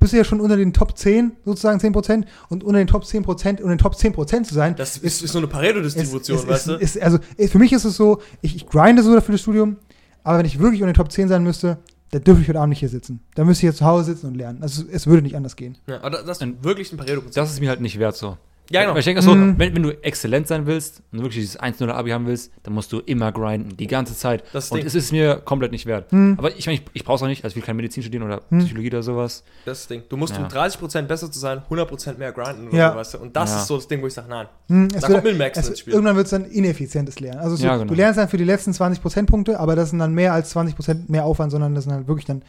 bist du ja schon unter den Top 10, sozusagen 10 Prozent und unter den Top 10 Prozent, unter den Top 10 Prozent zu sein, Das ist, ist so eine Pareto-Distribution, ist, weißt du? ist, also ist, für mich ist es so, ich, ich grinde so dafür das Studium, aber wenn ich wirklich unter den Top 10 sein müsste, dann dürfte ich heute Abend nicht hier sitzen. Dann müsste ich hier zu Hause sitzen und lernen. Also es würde nicht anders gehen. ja, aber das, ist wirklich ein. Das ist mir halt nicht wert so. Ja, genau. Weil ich denke so, Mhm. wenn, wenn du exzellent sein willst und wirklich dieses 1-0 Abi haben willst, dann musst du immer grinden, die ganze Zeit. Das und Ding. es ist mir komplett nicht wert. Hm. Aber ich meine, ich, ich brauche es auch nicht, also ich will kein Medizin studieren oder Hm. Psychologie oder sowas. Das ist das Ding. Du musst, Ja. um 30% besser zu sein, 100% mehr grinden oder Ja. so, weißt du? Und das Ja. ist so das Ding, wo ich sage, nein. Hm, es Da wird, kommt Milmax es, ins Spiel. irgendwann wird es dann ineffizientes Lernen. Also so, Ja, genau. du lernst dann für die letzten 20 Prozentpunkte, aber das sind dann mehr als 20 Prozent mehr Aufwand, sondern das sind dann wirklich dann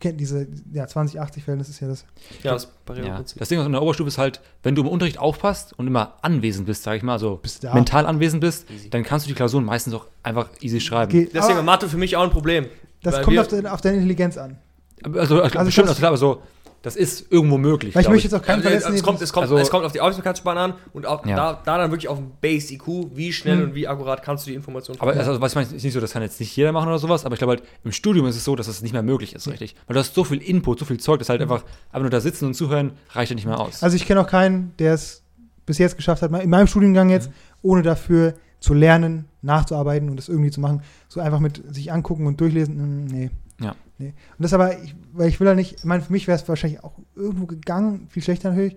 kennt diese, ja, 20-80-Verhältnis ist ja das. Ja, das Ja. Barriereprinzip. Das Ding in der Oberstufe ist halt, wenn du im Unterricht aufpasst und immer anwesend bist, sag ich mal, also mental anwesend bist, Easy. dann kannst du die Klausuren meistens auch einfach easy schreiben. Geht, Deswegen aber war Mathe für mich auch ein Problem. das kommt auf, deine, auf deine Intelligenz an. Also, also, Also bestimmt, das- also klar, aber so, das ist irgendwo möglich. Weil ich möchte jetzt auch keinen Ja, verletzen. es, kommt, es, kommt, Also- es kommt auf die Aufmerksamkeitsspanne an und auch Ja. da, da dann wirklich auf den Base IQ, wie schnell Hm. und wie akkurat kannst du die Informationen Aber also, was ich meine, ist nicht so, das kann jetzt nicht jeder machen oder sowas, aber ich glaube halt, im Studium ist es so, dass das nicht mehr möglich ist, richtig. Weil du hast so viel Input, so viel Zeug, dass halt einfach, aber nur da sitzen und zuhören, reicht ja nicht mehr aus. Also ich kenne auch keinen, der es bis jetzt geschafft hat, in meinem Studiengang jetzt, Mhm. ohne dafür zu lernen, nachzuarbeiten und das irgendwie zu machen, so einfach mit sich angucken und durchlesen, mm, nee. Ja. Nee. Und das aber, ich, weil ich will ja nicht, ich meine, für mich wäre es wahrscheinlich auch irgendwo gegangen, viel schlechter natürlich,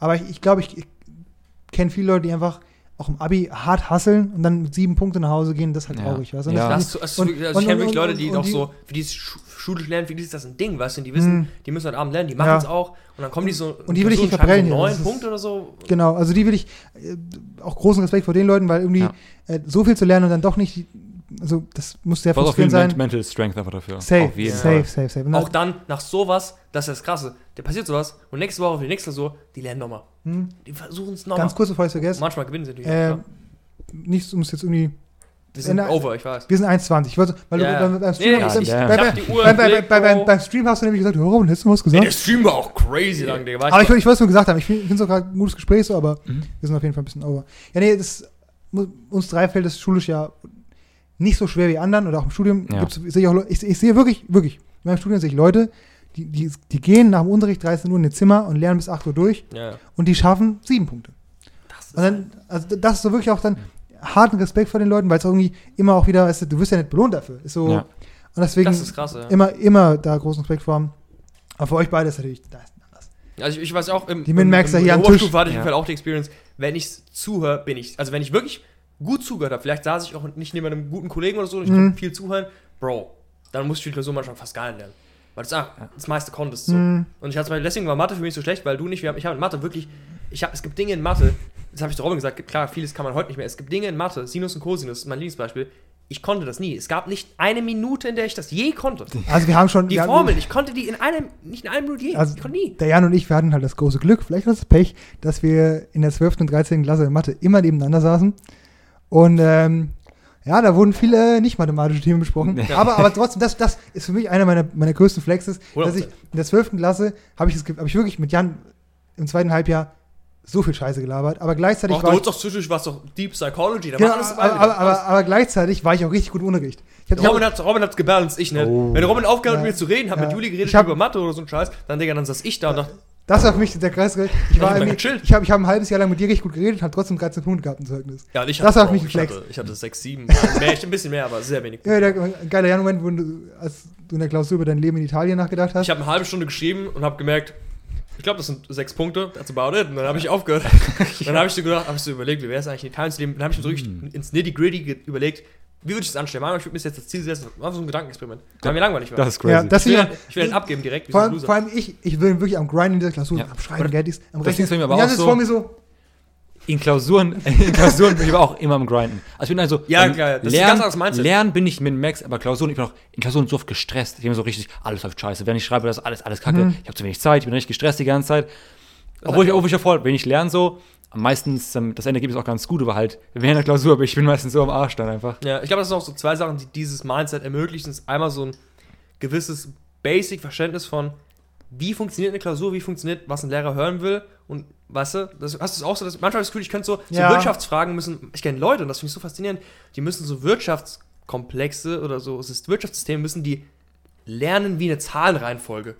aber ich, ich glaube, ich, ich kenne viele Leute, die einfach auch im Abi hart hasseln und dann mit sieben Punkten nach Hause gehen, das ist halt Ja. traurig. Weißt du? Ja. das- Das, Und- also und- ich kenne wirklich Leute, die die- so, für die schulisch lernen, für die ist das ein Ding, weißt du, und die wissen, Mhm. die müssen heute Abend lernen, die machen Ja. es auch und dann kommen die so Und die will ich nicht so hier, neun Punkte oder so. Genau, also die will ich äh, auch großen Respekt vor den Leuten, weil irgendwie Ja. äh, so viel zu lernen und dann doch nicht, also das muss sehr frustrierend sein. Mental Strength einfach dafür. Safe, Auf jeden safe, Fall. safe, safe. Auch dann, nach sowas, das ist das Krasse, der passiert sowas und nächste Woche für die nächste so, die lernen nochmal. hm, Die versuchen es nochmal. ganz kurz bevor ich es vergesse, Manchmal gewinnen sie natürlich. äh, nichts, um es jetzt irgendwie, wir sind äh, over, ich weiß. wir sind 1,20. Ich wollte, weil beim, beim Nee, Stream, nee, beim, Stream hast du nämlich gesagt, oh, hättest du was gesagt? der Stream war auch crazy lang, Digga. War aber ich, ich ich wollte es nur gesagt haben, ich finde es auch gerade ein gutes Gespräch so, aber Mhm. wir sind auf jeden Fall ein bisschen over. Ja, nee, das, uns drei fällt das schulisch ja nicht so schwer wie anderen oder auch im Studium. Ja. Gibt's, sehe ich, auch, ich, ich sehe wirklich, wirklich, in meinem Studium sehe ich Leute, die, die, die gehen nach dem Unterricht 13 Uhr in ihr Zimmer und lernen bis 8 Uhr durch ja, und die schaffen sieben Punkte. Das ist Und dann, also das ist so wirklich auch dann harten Respekt vor den Leuten, weil es irgendwie immer auch wieder, weißt du, du wirst ja nicht belohnt dafür. Ist so, Ja. und deswegen das ist krass, ja. immer, immer da großen Respekt vor haben. Aber für euch beide ist natürlich, da ist anders. Also ich, ich weiß auch, im, Die Min-Maxer im, hier im am Oberstufe Tisch. hatte ich Ja. auf jeden Fall auch die Experience, wenn ich zuhöre, bin ich, also wenn ich wirklich gut zugehört habe, vielleicht saß ich auch nicht neben einem guten Kollegen oder so und ich Mhm. konnte viel zuhören, Bro, dann musste ich die Klausur manchmal fast gar nicht lernen. Weil das, ah, das meiste konntest so. Mhm. Und ich hatte zum Beispiel, deswegen war Mathe für mich so schlecht, weil du nicht, wir haben, ich habe in Mathe wirklich, ich habe, es gibt Dinge in Mathe, das habe ich der Robin gesagt, klar, vieles kann man heute nicht mehr, es gibt Dinge in Mathe, Sinus und Cosinus, mein Lieblingsbeispiel, ich konnte das nie. Es gab nicht eine Minute, in der ich das je konnte. Also wir haben schon, Die Formel, ich konnte die in einem, nicht in einem Minute je, Also, ich konnte nie. der Jan und ich, wir hatten halt das große Glück, vielleicht war das Pech, dass wir in der 12. und 13. Klasse in Mathe immer nebeneinander saßen. Und ähm, ja, da wurden viele nicht mathematische Themen besprochen. Ja. Aber, aber trotzdem, das, das ist für mich einer meiner, meiner größten Flexes, dass ich 100%. in der 12. Klasse habe ich, das hab ich wirklich mit Jan im zweiten Halbjahr so viel Scheiße gelabert. Aber gleichzeitig Auch war bei ich, doch zwischendurch war es doch Deep Psychology, da genau, war alles aber, aber, aber, aber gleichzeitig war ich auch richtig gut im Unterricht. Ich Robin hat Robin hat's gebalanced, ich nicht. Oh. Wenn Robin aufgehört hat, Ja. mit mir zu reden, hat Ja. mit Juli geredet Ich hab- über Mathe oder so ein Scheiß, dann Digga, dann saß ich da und dachte, das war für mich der Kreis. Ich war irgendwie, gechillt. ich habe ich hab ein halbes Jahr lang mit dir richtig gut geredet, habe trotzdem 13 Punkte gehabt im Zeugnis. ja, und ich Das war für mich ein ich Flex. hatte, ich hatte 6, 7, mehr, ich- ein bisschen mehr, aber sehr wenig. Ja, der geile Jan-Moment, wo du, als du in der Klausur über dein Leben in Italien nachgedacht hast. Ich habe eine halbe Stunde geschrieben und habe gemerkt, ich glaube, das sind sechs Punkte, that's about it. Und dann habe ich aufgehört. dann habe ich so gedacht, habe ich so überlegt, wie wäre es eigentlich in Italien zu leben. Dann habe ich mir so wirklich ins Nitty-Gritty überlegt, wie würde ich das anstellen? Manchmal, ich würde mir jetzt das Ziel setzen, einfach so ein Gedankenexperiment. Weil mir langweilig war. Das ist crazy. ja, das ich, will, hier, ich will den abgeben direkt, wie vor, allem, vor allem ich, ich bin wirklich am Grind in dieser Klausur, Ja. am Schreiben, Gaddis, am Das ist bei mir aber auch ist so- vor mir so, In Klausuren, in Klausuren bin ich aber auch immer am Grinden. Also ich bin also Ja, beim geil. Das ist Lernen, ganz anderes. Lernen bin ich mit Max, aber Klausuren, ich bin auch in Klausuren so oft gestresst. Ich bin so richtig, alles läuft scheiße. Wenn ich schreibe, das ist alles, alles kacke. Mhm. Ich habe zu wenig Zeit, ich bin richtig gestresst die ganze Zeit. Obwohl ich, obwohl ich ja voll, wenn ich lerne so, meistens ähm, das Endergebnis auch ganz gut, aber halt während der Klausur, aber ich bin meistens so am Arsch dann einfach. Ja, ich glaube, das sind auch so zwei Sachen, die dieses Mindset ermöglichen. Ist einmal so ein gewisses Basic-Verständnis von, wie funktioniert eine Klausur, wie funktioniert, was ein Lehrer hören will. Und weißt du, das, hast du es auch so, dass manchmal habe ich das Gefühl, ich könnte so, so Ja. Wirtschaftsfragen müssen, ich kenne Leute, und das finde ich so faszinierend, die müssen so Wirtschaftskomplexe oder so es ist Wirtschaftssysteme müssen die lernen wie eine Zahlenreihenfolge.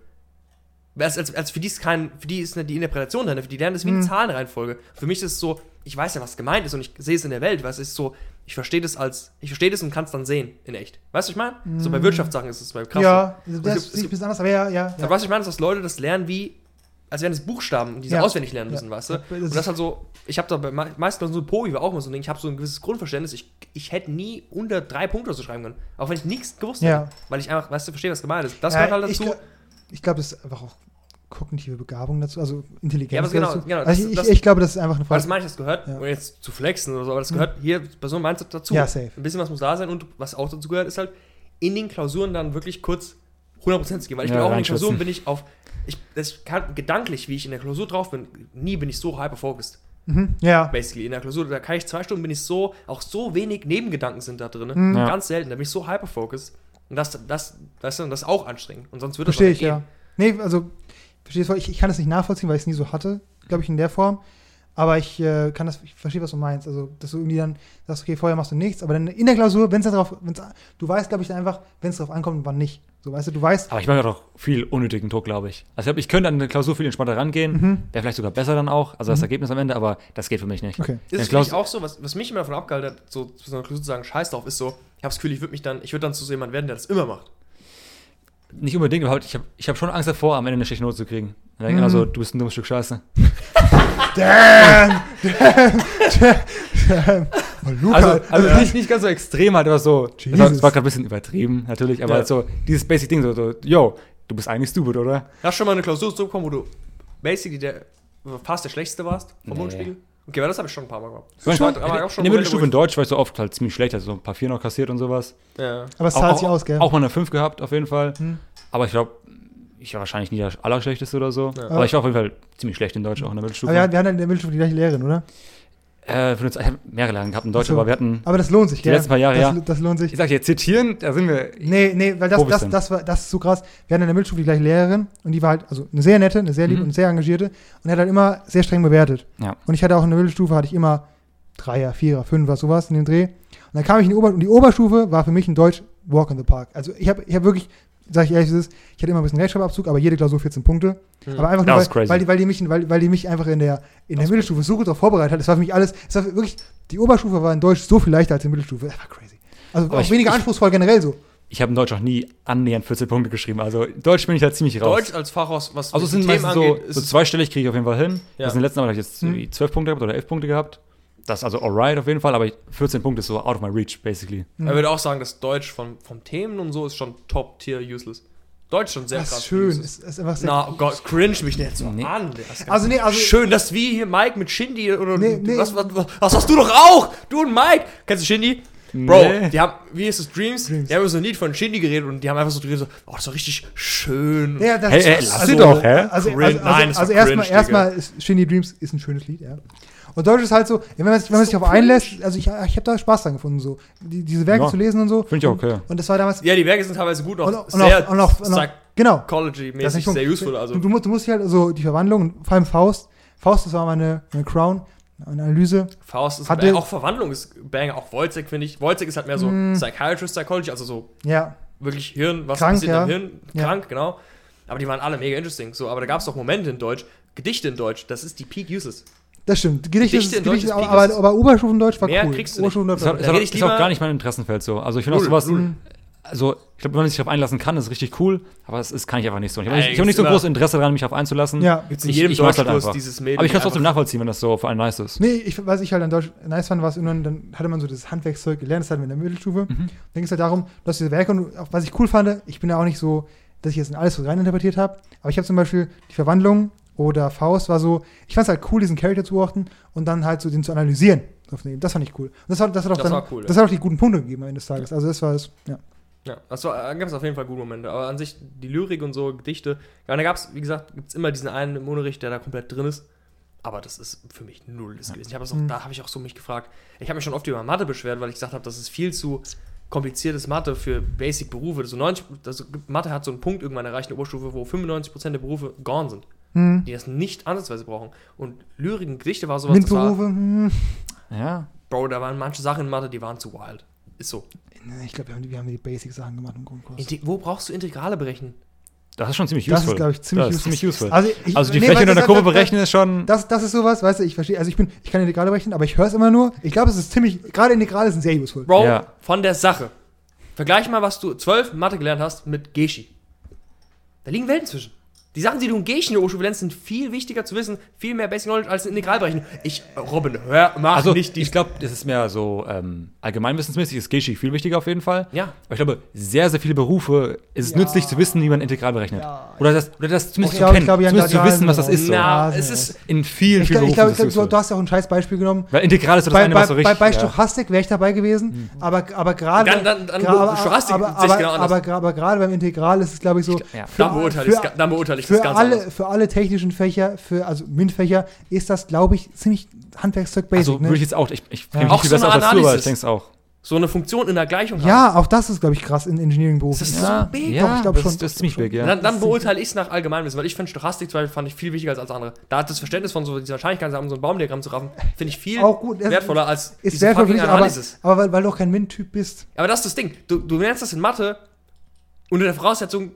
Als, als, als für die ist kein, für die ist eine, die Interpretation drin, für die lernen das wie eine Mhm. Zahlenreihenfolge. Für mich ist es so, ich weiß ja, was gemeint ist und ich sehe es in der Welt, was ist so, ich verstehe das als, ich verstehe das und kann es dann sehen, in echt. Weißt du, was ich meine? So bei Mhm. Wirtschaftssachen ist es bei krass. ja, Es das gibt- ist es ein bisschen anders, aber ja, ja. Aber ja. was ich meine, ist, dass Leute das lernen wie, als wären es Buchstaben, die sie Ja. auswendig lernen müssen, Ja. weißt du? Und das ist halt so, ich habe da bei me- meisten so Pogi war auch mal so ein Ding, ich habe so ein gewisses Grundverständnis, ich, ich hätte nie unter drei Punkte so schreiben können, auch wenn ich nichts gewusst Ja. hätte, weil ich einfach, weißt du, verstehe, was gemeint ist. Das ja, gehört halt dazu. Ich glaube, das ist einfach auch kognitive Begabung dazu, also Intelligenz. Ja, aber genau, dazu. genau, also das- ich, das- ich glaube, das ist einfach eine Weil das Frage. meine ich, das gehört, Ja. jetzt zu flexen oder so, aber das gehört hier bei so einem Mindset dazu. Ja, safe. Ein bisschen was muss da sein und was auch dazu gehört, ist halt in den Klausuren dann wirklich kurz 100% zu geben, weil ich Ja, bin auch in den. Klausuren bin ich auf, ich, das kann, gedanklich, wie ich in der Klausur drauf bin, nie bin ich so hyper-focused. Mhm. Ja. basically. In der Klausur, da kann ich zwei Stunden, bin ich so, auch so wenig Nebengedanken sind da drin. Mhm. Ja. Ganz selten, da bin ich so hyperfocused. Und das, das, das, das ist auch anstrengend. Und sonst würde das Verstehe auch ich, nicht ja. Nee, also, verstehe es voll. Ich, ich kann es nicht nachvollziehen, weil ich es nie so hatte, glaube ich, in der Form. Aber ich äh, kann das, ich verstehe, was du meinst. Also, dass du irgendwie dann sagst, okay, vorher machst du nichts, aber dann in der Klausur, wenn es darauf, wenn's, du weißt, glaube ich, dann einfach, wenn es darauf ankommt, wann nicht. So, weißt du, du weißt, Aber ich mache doch viel unnötigen Druck, glaube ich. Also ich, könnte an eine Klausur viel entspannter rangehen. Mhm. Wäre vielleicht sogar besser dann auch, also das Mhm. Ergebnis am Ende, aber das geht für mich nicht. okay. Ist Ja, es Klaus- auch so, was, was mich immer davon abgehalten hat, so zu so einer Klausur zu sagen, scheiß drauf, ist so, ich habe das Gefühl, ich würde mich dann, ich würde dann zu so jemand werden, der das immer macht. Nicht unbedingt, aber halt, ich habe ich hab schon Angst davor, am Ende eine schlechte Note zu kriegen. Dann denke ich Mhm. immer so, du bist ein dummes Stück Scheiße. Damn! Damn! Damn! Oh, Luca, Also, also nicht, nicht ganz so extrem halt, aber so. Das war, Jesus. das war gerade ein bisschen übertrieben, natürlich, aber Ja. halt so, dieses basic Ding, so, so, yo, du bist eigentlich stupid, oder? Hast du schon mal eine Klausur zurückgekommen, wo du basically der, fast der Schlechteste warst vom Nee. Mundspiegel? Okay, weil das habe ich schon ein paar Mal gehabt. So, ich war, aber ich hab schon in der Mittelstufe in Deutsch war ich so oft halt ziemlich schlecht, also so ein paar Vier noch kassiert und sowas. Ja. aber es zahlt auch, sich aus, gell? auch mal eine 5 gehabt, auf jeden Fall. Hm. Aber ich glaube, ich war wahrscheinlich nie der Allerschlechteste oder so. Ja. Aber ich war auf jeden Fall ziemlich schlecht in Deutsch, auch in der Mittelstufe. aber wir, wir hatten in der Mittelstufe die gleiche Lehrerin, oder? Äh, für uns, ich habe mehrere Lehrer gehabt in Deutsch, so. aber wir hatten, Aber das lohnt sich, Die gell? letzten paar Jahre, das, ja. Das lohnt sich. ich sag jetzt zitieren, da sind wir. Nee, nee, weil das, das, das, war, das ist so krass. Wir hatten in der Mittelstufe die gleiche Lehrerin und die war halt, also eine sehr nette, eine sehr liebe Mhm. und sehr engagierte und hat halt immer sehr streng bewertet. Ja. Und ich hatte auch in der Mittelstufe, hatte ich immer Dreier, Vierer, Fünfer, sowas in dem Dreh. Und dann kam ich in die Ober und die Oberstufe war für mich ein Deutsch Walk in the Park. Also ich habe ich hab wirklich, sag ich ehrlich, ist, ich hatte immer ein bisschen Rechtschreibabzug, aber jede Klausur 14 Punkte. Mhm. Aber einfach Das nur, weil, weil, die, weil, die mich, weil, weil die mich einfach in der, in der Mittelstufe so gut darauf vorbereitet hat. Es war für mich alles, es war wirklich, die Oberstufe war in Deutsch so viel leichter als die Mittelstufe. Das war crazy. Also Aber auch ich- weniger ich- anspruchsvoll generell so. Ich habe in Deutsch auch nie annähernd 14 Punkte geschrieben. Also in Deutsch bin ich da ziemlich raus. Deutsch als Fach aus, was also es sind meistens so, angeht, so ist zweistellig kriege ich auf jeden Fall hin. Ja. Das in den letzten Mal habe ich jetzt Hm. irgendwie 12 Punkte gehabt oder 11 Punkte gehabt. Das ist also alright auf jeden Fall, aber ich- 14 Punkte ist so out of my reach, basically. Hm. Ich würde auch sagen, dass Deutsch von, vom Themen und so ist schon Top-Tier useless. Deutsch schon sehr Das krass. ist schön. Ist, ist einfach sehr, Na, oh Gott, cringe mich nicht so Nee. an. Das ist Also, nee, also- schön, dass wir hier Mike mit Shindy oder Nee, nee. Was, was, was, was hast du doch auch? Du und Mike. Kennst du Shindy? Bro, Nee. die haben, wie ist es, Dreams? Dreams. Die haben über so ein Lied von Shindy geredet und die haben einfach so geredet, so, oh, das ist richtig schön. Ja, das Hey, ist, ey, also, lass sie doch, hä? Also, also, also, Nein, das also, war erstmal, cringe, erstmal ist Shindy Dreams ist ein schönes Lied, ja. Und Deutsch ist halt so, ja, wenn man, sich- wenn man sich darauf einlässt, also ich, ich habe da Spaß dran gefunden, so die, diese Werke Ja. zu lesen und so. Finde ich auch okay. Und das war damals, Ja, die Werke sind teilweise gut, auch Und- und sehr auch- und auch- und auch- genau. psychology-mäßig sehr useful. Also. du, du, musst, du musst dich halt so die Verwandlung, vor allem Faust, Faust, das war meine, meine Crown, eine Analyse. Faust ist Hatte- auch Verwandlung ist Banger, auch Wolzek finde ich. Wolzek ist halt mehr so Mm. Psychiatrist, Psychology, also so Ja, wirklich Hirn, was Krank, passiert ja. im Hirn, Ja. krank, genau. Aber die waren alle mega interesting. So, aber da gab es auch Momente in Deutsch, Gedichte in Deutsch, das ist die Peak Uses. Das stimmt. Gedichte, Gedichte ist, in Gedichte ist aber, aber, aber Oberstufendeutsch war Mehr cool. kriegst du nicht. Oberstufendeutsch Ist, war auch- cool. ist, auch, ich ist gar nicht mein Interessenfeld so. Also ich finde auch sowas, null. also ich glaube, wenn man sich darauf einlassen kann, ist richtig cool, aber es ist, kann ich einfach nicht so. Ich habe nicht, ich hab nicht so großes Interesse daran, mich darauf einzulassen. Ja. Gibt's in Ich- jedem ich mach's halt einfach. dieses Mädel. Aber ich kann es trotzdem nachvollziehen, wenn das so für einen nice ist. Nee, ich, was ich halt an Deutsch nice fand, war es irgendwann, dann hatte man so das Handwerkszeug gelernt, das hatten wir in der Mittelstufe. Mhm. Dann ging es halt darum, dass diese Werke, und auch was ich cool fand, ich bin ja auch nicht so, dass ich jetzt in alles so reininterpretiert habe, aber ich habe zum Beispiel die Verwandlung oder Faust war so, ich fand es halt cool, diesen Charakter zu beobachten und dann halt so den zu analysieren. aufnehmen. Das fand ich cool. Und das hat, das hat auch Das dann, cool, das hat auch die guten Punkte gegeben am Ende des Tages. Also das war es, ja. Ja, das war, da gab es auf jeden Fall gute Momente. Aber an sich, die Lyrik und so, Gedichte, ja, da gab es, wie gesagt, gibt es immer diesen einen im Unterricht, der da komplett drin ist. Aber das ist für mich null das gewesen. Ich habe das auch, Mhm. da habe ich auch so mich gefragt. Ich habe mich schon oft über Mathe beschwert, weil ich gesagt habe, das ist viel zu kompliziertes Mathe für Basic-Berufe. So 90, also Mathe hat so einen Punkt irgendwann erreicht in der Oberstufe, wo 95% der Berufe gone sind, Hm. die das nicht ansatzweise brauchen. Und Lyrik und Gedichte war sowas, das war, MINT-Berufe, hm. Ja. Bro, da waren manche Sachen in Mathe, die waren zu wild. Ist so. Ich glaube, wir haben, wir haben die Basic-Sachen gemacht im Grundkurs. Inte- Wo brauchst du Integrale berechnen? Das ist schon ziemlich Das useful. ist, glaube ich, ziemlich das ist useful. ziemlich useful. Also, ich, Also die nee, Fläche in der Kurve das- das- berechnen ist schon. Das, das ist sowas, weißt du, ich verstehe, also ich bin, ich kann Integrale berechnen, aber ich höre es immer nur. Ich glaube, es ist ziemlich, gerade Integrale sind sehr useful. Bro, Ja. von der Sache. Vergleich mal, was du 12 Mathe gelernt hast mit Geschi. Da liegen Welten zwischen. Die Sachen, die du in Gehchen in der Oberstufe lernst, sind viel wichtiger zu wissen, viel mehr Basic Knowledge als in Integralbereichen. Ich, Robin, hör, mach Also nicht die ich glaube, das ist mehr so ähm, allgemeinwissensmäßig, ist Geschi viel wichtiger auf jeden Fall. Ja. Aber ich glaube, sehr, sehr viele Berufe ist es Ja. nützlich zu wissen, wie man integral berechnet. Ja. Oder das, oder das zumindest Ich zu glaub- kennen, ich glaub, zumindest zu wissen, was das ist. So. Na, es ist, In vielen, Ich, vielen glaub- ich Berufen glaube, es du, du hast ja auch ein scheiß Beispiel genommen. Weil Integral ist so das Bei, eine, bei, was so bei, richtig... bei ja. Stochastik wäre ich dabei gewesen, aber, aber gerade. Dann- dann- dann gra- Stochastik aber, ich aber, genau aber, anders. aber, aber gerade beim Integral ist es, glaube ich, so. Ja. für- dann beurteile ich für- das ganz alle, anders. für alle technischen Fächer, für, also MINT-Fächer, ist das, glaube ich, ziemlich Handwerkszeug basic. Also ne? würde ich jetzt auch, ich, ich Ja. Auch viel so besser als du, aber ich Analysis. denke es auch. So eine Funktion in der Gleichung haben. ja, auch das ist, glaube ich, krass in Engineering-Berufen. Das ist ja. so big. ja, Doch, ich glaub das, schon. ist- das ist ziemlich big, ja. Dann, dann beurteile ich es nach Allgemeinwissen, weil ich finde Stochastik zum Beispiel fand ich viel wichtiger als alles andere. Da hat das Verständnis von so dieser Wahrscheinlichkeit, um so ein Baumdiagramm zu raffen, finde ich viel Auch gut. wertvoller als Ist diese fucking dich, aber, Analysis. aber weil, weil du auch kein MINT-Typ bist. Aber das ist das Ding. Du, du lernst das in Mathe unter der Voraussetzung,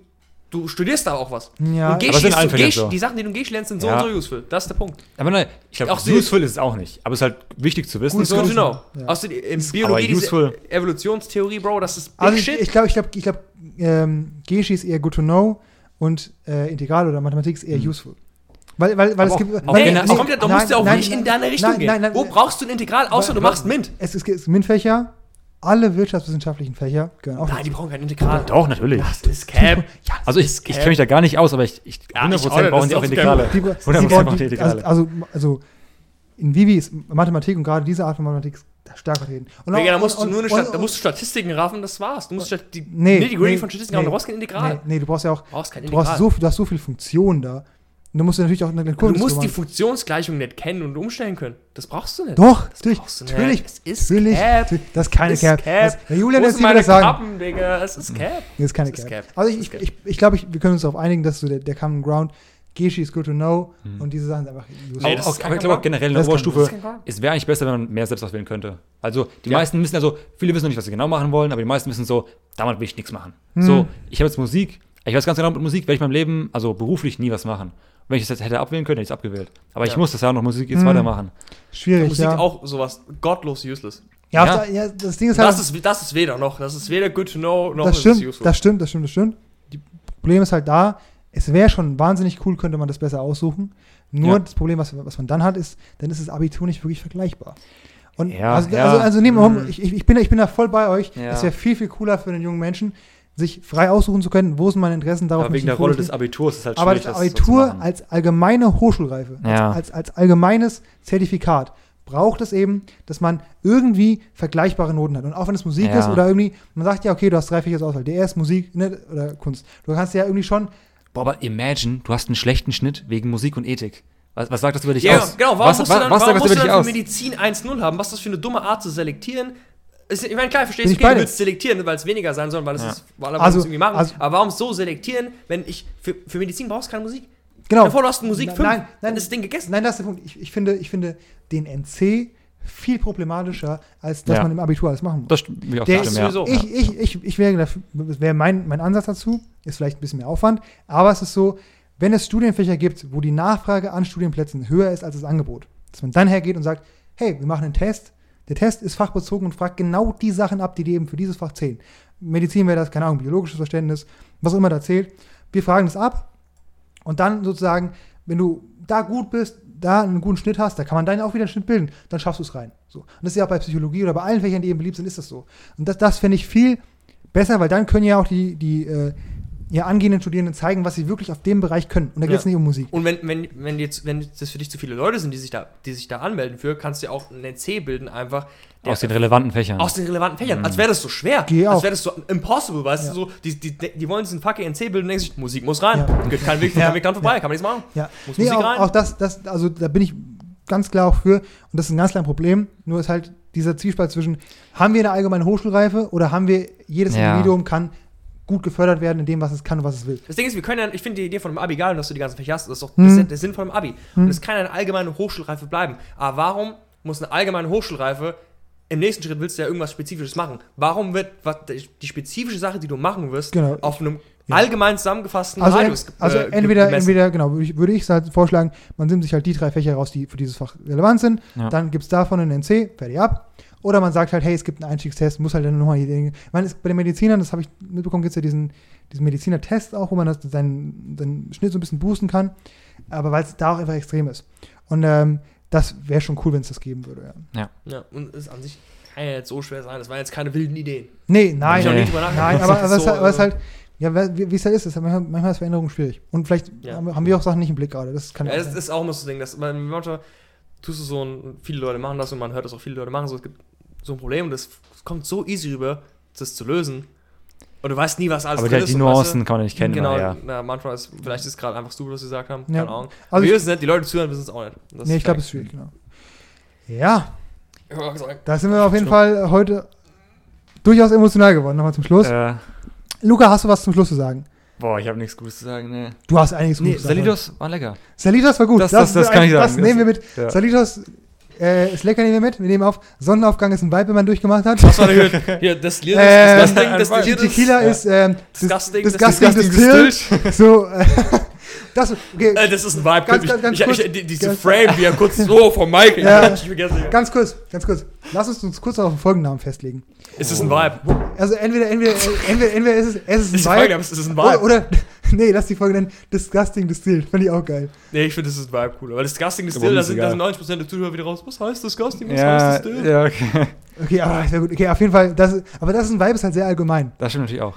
du studierst da auch was. Ja, und aber sind ist allen so, Fächern Gesch, so. die Sachen, die du in Gesch lernst, sind so Ja. und so useful. Das ist der Punkt. Aber nein, ich glaube, useful ist es auch nicht. Aber es ist halt wichtig zu wissen. Gut, So Good und to genau. know. Ja. In Biologie, diese useful. Evolutionstheorie, Bro, das ist big Also ich, shit. ich glaube, ich glaube, ich glaube, ähm, Geschi ist eher good to know und äh, Integral oder Mathematik ist eher useful. Weil, weil, weil es gibt. auch- weil, nee, es kommt ja, du musst ja auch nein, nicht in nein, deine Richtung nein, gehen. nein, nein, Wo brauchst du ein Integral, außer Weil- du machst MINT? Es ist, es ist MINT-Fächer, alle wirtschaftswissenschaftlichen Fächer gehören auch Nein, dazu. die brauchen kein Integral. Doch, natürlich. Das ist Cap. Ja, Also ich, ich kenne mich da gar nicht aus, aber ich, ich Ja, ich 100% brauchen die auch Integrale. die, 100% sie brauchen die die, also, Integrale. also, also in Vivi ist Mathematik und gerade diese Art von Mathematik stärker vertreten. Und Digga, da musst du und- nur eine da musst du Statistiken raffen, das war's. Du musst die Nee, Nitty-Gritty nee, von Statistiken nee. haben, du brauchst kein Integral. Nee, nee, du brauchst ja auch, Du brauchst kein du, Integral. brauchst so, du hast so viele Funktionen da. Und du musst natürlich auch eine du Kurve musst die machen. Funktionsgleichung nicht kennen und umstellen können. Das brauchst du nicht. Doch, das natürlich, brauchst du nicht. natürlich, Es ist natürlich, Cap. Das ist keine Es ist Cap. Cap. Das, der Julian lässt das sagen. Kappen, Digga? Es ist Cap. Das ist keine Das ist Cap. Cap. Also Das ich, ist Cap. ich, ich glaube, ich, wir können uns darauf einigen, dass so der, der Common Ground, Geschi is good to know und diese Sachen sind einfach useful. Nee, das auch, aber ich glaube generell in Das der Oberstufe, das es wäre eigentlich besser, wenn man mehr selbst auswählen könnte. Also die Ja. meisten wissen also, viele wissen noch nicht, was sie genau machen wollen, aber die meisten wissen so, damit will ich nichts machen. Hm. So, ich habe jetzt Musik, ich weiß ganz genau, mit Musik werde ich in meinem Leben, also beruflich nie was machen. Wenn ich das jetzt hätte abwählen können, hätte ich es abgewählt. Aber ich Ja. muss das ja noch Musik jetzt Hm. weitermachen. Schwierig, Musik ja. auch sowas gottlos useless. Ja, Ja. der- ja, das Ding ist halt, Das ist, das ist weder noch. Das ist weder good to know, noch das ist stimmt, useful. das stimmt, das stimmt, das stimmt. Die Problem ist halt da, es wäre schon wahnsinnig cool, könnte man das besser aussuchen. Nur Ja. das Problem, was, was man dann hat, ist, dann ist das Abitur nicht wirklich vergleichbar. Und Ja, also, ja. also, also nehmen wir Hm. mal, ich, ich, ich, bin, ich bin da voll bei euch. Ja. Es wäre viel, viel cooler für den jungen Menschen, sich frei aussuchen zu können, wo sind meine Interessen, darauf Aber wegen der ich Rolle des Abiturs ist es halt Aber schwierig, das das so Abitur machen. als allgemeine Hochschulreife, Ja. als, als, als allgemeines Zertifikat, braucht es eben, dass man irgendwie vergleichbare Noten hat. Und auch wenn es Musik Ja. ist oder irgendwie, man sagt ja, okay, du hast drei Fächer zur Auswahl, DS, Musik ne, oder Kunst. Du kannst ja irgendwie schon, Boah, aber imagine, du hast einen schlechten Schnitt wegen Musik und Ethik. Was, was sagt das über dich Ja, aus? genau. Warum was, musst was, du dann, was warum das musst du dich dann aus? für Medizin 1-0 haben? Was ist das für eine dumme Art zu selektieren? Ist, ich meine, klar, ich verstehe ich okay, du willst selektieren, weil es weniger sein soll, weil es Ja. ist, weil Also- irgendwie machen. also- aber warum so selektieren, wenn ich, für, für Medizin brauchst du keine Musik? genau. Bevor du hast Musik Nein, 5, nein, dann nein. ist das Ding gegessen. Nein, das ist der Punkt. Ich, ich, finde, ich finde den NC viel problematischer, als dass Ja. man im Abitur alles machen muss. Das st- will ich auch Der sagen, ist ja. sowieso- Ich, ich, ich, ich wäre das wäre mein, mein Ansatz dazu, ist vielleicht ein bisschen mehr Aufwand, aber es ist so, wenn es Studienfächer gibt, wo die Nachfrage an Studienplätzen höher ist als das Angebot, dass man dann hergeht und sagt, hey, wir machen einen Test, der Test ist fachbezogen und fragt genau die Sachen ab, die dir eben für dieses Fach zählen. Medizin wäre das, keine Ahnung, biologisches Verständnis, was auch immer da zählt. Wir fragen das ab und dann sozusagen, wenn du da gut bist, da einen guten Schnitt hast, da kann man dann auch wieder einen Schnitt bilden, dann schaffst du es rein. So. Und das ist ja auch bei Psychologie oder bei allen Fächern, die eben beliebt sind, ist das so. Und das, das finde ich viel besser, weil dann können ja auch die, die äh, ja, angehenden Studierenden zeigen, was sie wirklich auf dem Bereich können. Und da geht es Ja. nicht um Musik. Und wenn, wenn, wenn, jetzt, wenn das für dich zu viele Leute sind, die sich da, die sich da anmelden für, kannst du ja auch einen NC bilden, einfach. Aus den relevanten Fächern. aus den relevanten Fächern. Als wäre das so schwer. Geh als wäre das so impossible, weißt Ja. du, so, die, die, die wollen sich einen fucking NC bilden und denken sich, Musik muss rein. Ja. Kein Weg, Ja. kein Weg dran vorbei, kann man nichts machen. Ja. Muss Nee, Musik auch, rein? auch das, das, also da bin ich ganz klar auch für. Und das ist ein ganz kleines Problem. Nur ist halt dieser Zwiespalt zwischen, haben wir eine allgemeine Hochschulreife oder haben wir, jedes Ja. Individuum kann gut gefördert werden in dem, was es kann und was es will. Das Ding ist, wir können ja, ich finde die Idee von dem Abi geil, dass du die ganzen Fächer hast, das ist doch Hm. der Sinn- von dem Abi. Hm. Und es kann eine allgemeine Hochschulreife bleiben. Aber warum muss eine allgemeine Hochschulreife, im nächsten Schritt willst du ja irgendwas Spezifisches machen. Warum wird was, die spezifische Sache, die du machen wirst, Genau. auf einem Ja. allgemein zusammengefassten Also, Radius also äh, entweder, gemessen? entweder, genau, würde ich, würde ich halt vorschlagen, man nimmt sich halt die drei Fächer raus, die für dieses Fach relevant sind, Ja. dann gibt es davon einen NC, fertig ab. Oder man sagt halt, hey, es gibt einen Einstiegstest, muss halt dann nochmal. Ich meine, es- bei den Medizinern, das habe ich mitbekommen, gibt es ja diesen, diesen Mediziner-Test auch, wo man das, seinen, seinen Schnitt so ein bisschen boosten kann, aber weil es da auch einfach extrem ist. Und ähm, das wäre schon cool, wenn es das geben würde, ja. Ja, und es an sich kann ja jetzt so schwer sein. Das waren jetzt keine wilden Ideen. Nee, nein, Nee. nein, aber, aber, es, so, aber es äh, halt, ja, wie es halt ist, ist halt manchmal, manchmal ist Veränderung schwierig. Und vielleicht Ja. haben, wir- auch Sachen nicht im Blick gerade. Das kann Ja, ja, das sein. ist auch immer so ein Ding, dass man manchmal tust du so ein, viele Leute machen das und man hört das auch viele Leute machen so, es gibt so ein Problem und das kommt so easy rüber, das zu lösen. Und du weißt nie, was alles Aber drin die, ist. die und weißt Nuancen du, kann man nicht kennen. Genau, Ja. na, manchmal ist, vielleicht ist es gerade einfach stupid, was sie gesagt haben, Ja. keine Ahnung. Also wir wissen es nicht, die Leute zuhören, wissen es auch nicht. Das Nee, ich glaube, es ist schwierig, genau. Ja, da sind wir auf jeden. Fall heute durchaus emotional geworden. Nochmal zum Schluss. Äh, Luca, hast du was zum Schluss zu sagen? boah, ich habe nichts Gutes zu sagen. Nee, Du hast einiges nee Gutes zu sagen. Salidos war lecker. Salitos war gut. Das- das- das kann ich Das sagen. nehmen wir mit. Ja. Salitos äh, ist lecker, nehmen wir mit. Wir nehmen auf. Sonnenaufgang ist ein Vibe, wenn man durchgemacht hat. was war denn hier? Hier, das Lied, Ähm, das Ding, das Tequila Ja. ist ähm, Disgusting, dis- das- disgusting distilled. So, das, okay, Äh, das ist ein Vibe. Ganz, ich, ganz, ganz ich, kurz. ich, die, diese Ganz- Frame, wie er kurz so vom Mic Ja. ich ganz kurz, ganz kurz. Lass uns uns kurz auf den Folgennamen festlegen. Ist es ein Vibe? Also entweder, entweder, entweder, entweder ist es, es ist ein Ist Vibe. Frage, ist es ein Oder, Vibe? oder, nee, lass die Folge nennen. Disgusting Distilled. Fand ich auch geil. Nee, ich finde, das ist ein Vibe cool. Aber Disgusting ist still, da ist sind, da sind 90% der Zuhörer wieder raus. Was heißt Disgusting? Was Ja, heißt das still? ja, okay. Okay, aber sehr gut. Okay, auf jeden Fall. Das, ist- aber das ist ein Vibe, ist halt sehr allgemein. Das stimmt natürlich auch.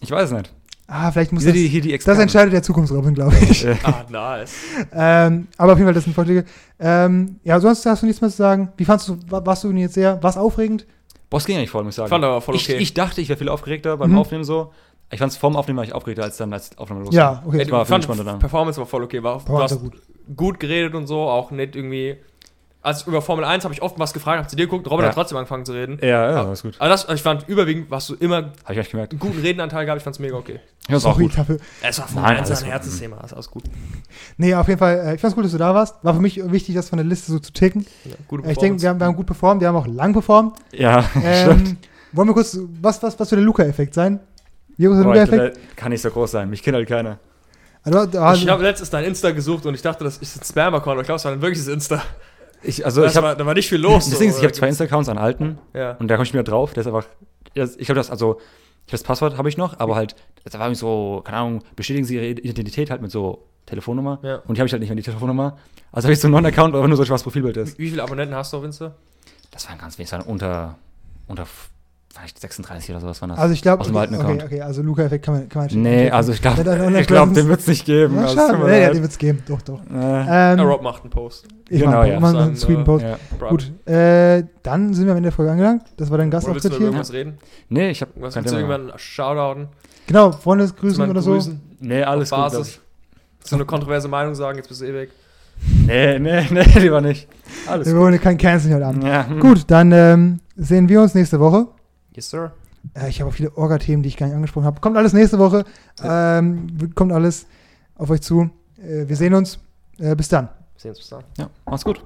Ich weiß es nicht. Ah, vielleicht muss Hier das, die, hier die das entscheidet der Zukunftsrobin, glaube ich. Ah, nice. ähm, aber auf jeden Fall, das sind Vorschläge. Ähm, ja, sonst hast du nichts mehr zu sagen. Wie fandst du, wa- warst du denn jetzt sehr, was aufregend? Boah, es ging eigentlich voll, muss ich sagen. Fand aber voll ich, okay. ich dachte, ich wäre viel aufgeregter beim Mhm. Aufnehmen so. Ich fand es vorm Aufnehmen war ich aufgeregter als dann als die Aufnahme losging. Ja, okay. Das war ich fand. Performance war voll okay. War, du Boah, hast sehr gut. gut geredet und so, auch nicht irgendwie. Also über Formel 1 habe ich oft was gefragt, hab zu dir geguckt, Robert Ja. hat trotzdem angefangen zu reden. Ja, ja, Aber- alles gut. Aber das, ich fand, überwiegend warst du immer Habe ich echt gemerkt. einen guten Redenanteil gehabt, ich fand's mega okay. Ja, auch Sorry gut. dafür. Es war Nein, Formel 1 alles ein. Herzensthema, ist alles gut. Nee, auf jeden Fall, äh, ich fand's gut, dass du da warst. War für mich wichtig, das von der Liste so zu ticken. Ja, gute Äh, ich denke, wir haben, wir haben gut performt, wir haben auch lang performt. Ja, stimmt. Ähm, wollen wir kurz, was, was, was für der Luca-Effekt sein? Wie groß ist der ich Luca-Effekt? kann nicht so groß sein. Mich kennt halt keiner. Also, ich also, habe letztens dein Insta gesucht und ich dachte, das ist ein Spam-Account, aber ich glaube, es war ein wirkliches Insta. Ich, also, ich habe war, da war nicht viel los. ist, so, ich habe zwei Insta-Accounts an alten Ja. und da komme ich mir drauf. Der ist einfach. Ich glaube, das, also, ich das Passwort habe ich noch, aber halt, da war irgendwie so, keine Ahnung, bestätigen Sie Ihre Identität halt mit so Telefonnummer. Ja. Und die habe ich halt nicht mehr, die Telefonnummer. Also habe ich so einen neuen Account, aber nur so was Profilbild ist. Wie, wie viele Abonnenten hast du auf Insta? Das waren ganz wenig, das waren unter, unter vielleicht 36 oder sowas waren das. also ich glaube, okay, okay, okay, also Luca-Effekt kann man, kann man Nee, also ich glaube, ich glaub, den wird es nicht geben. Ja, Also, schade, nee, ja, den wird's geben, doch, doch. Äh, Ähm, Rob macht einen Post. ich Genau, mach, ja. mach Dann, einen Sweden äh, Post. ja. Gut, äh, dann sind wir am Ende der Folge angelangt. Das war dein Oder willst du Gastauftritt hier. irgendwas reden? Nee, ich habe Was willst du irgendwann shoutouten? Genau, Zu Freundesgrüßen meinen oder so. Grüßen? Nee, alles Auf gut. Basis? So eine kontroverse Meinung sagen, jetzt bist du eh weg. Nee, nee, nee, lieber nicht. Alles Wir gut. wollen kein Canceling heute Abend. Ja. Gut, dann ähm, sehen wir uns nächste Woche. Yes, sir. Äh, ich habe auch viele Orga-Themen, die ich gar nicht angesprochen habe. Kommt alles nächste Woche. Ähm, kommt alles auf euch zu. Äh, wir sehen uns. Äh, bis dann. Sehen uns bis dann. Ja, mach's gut.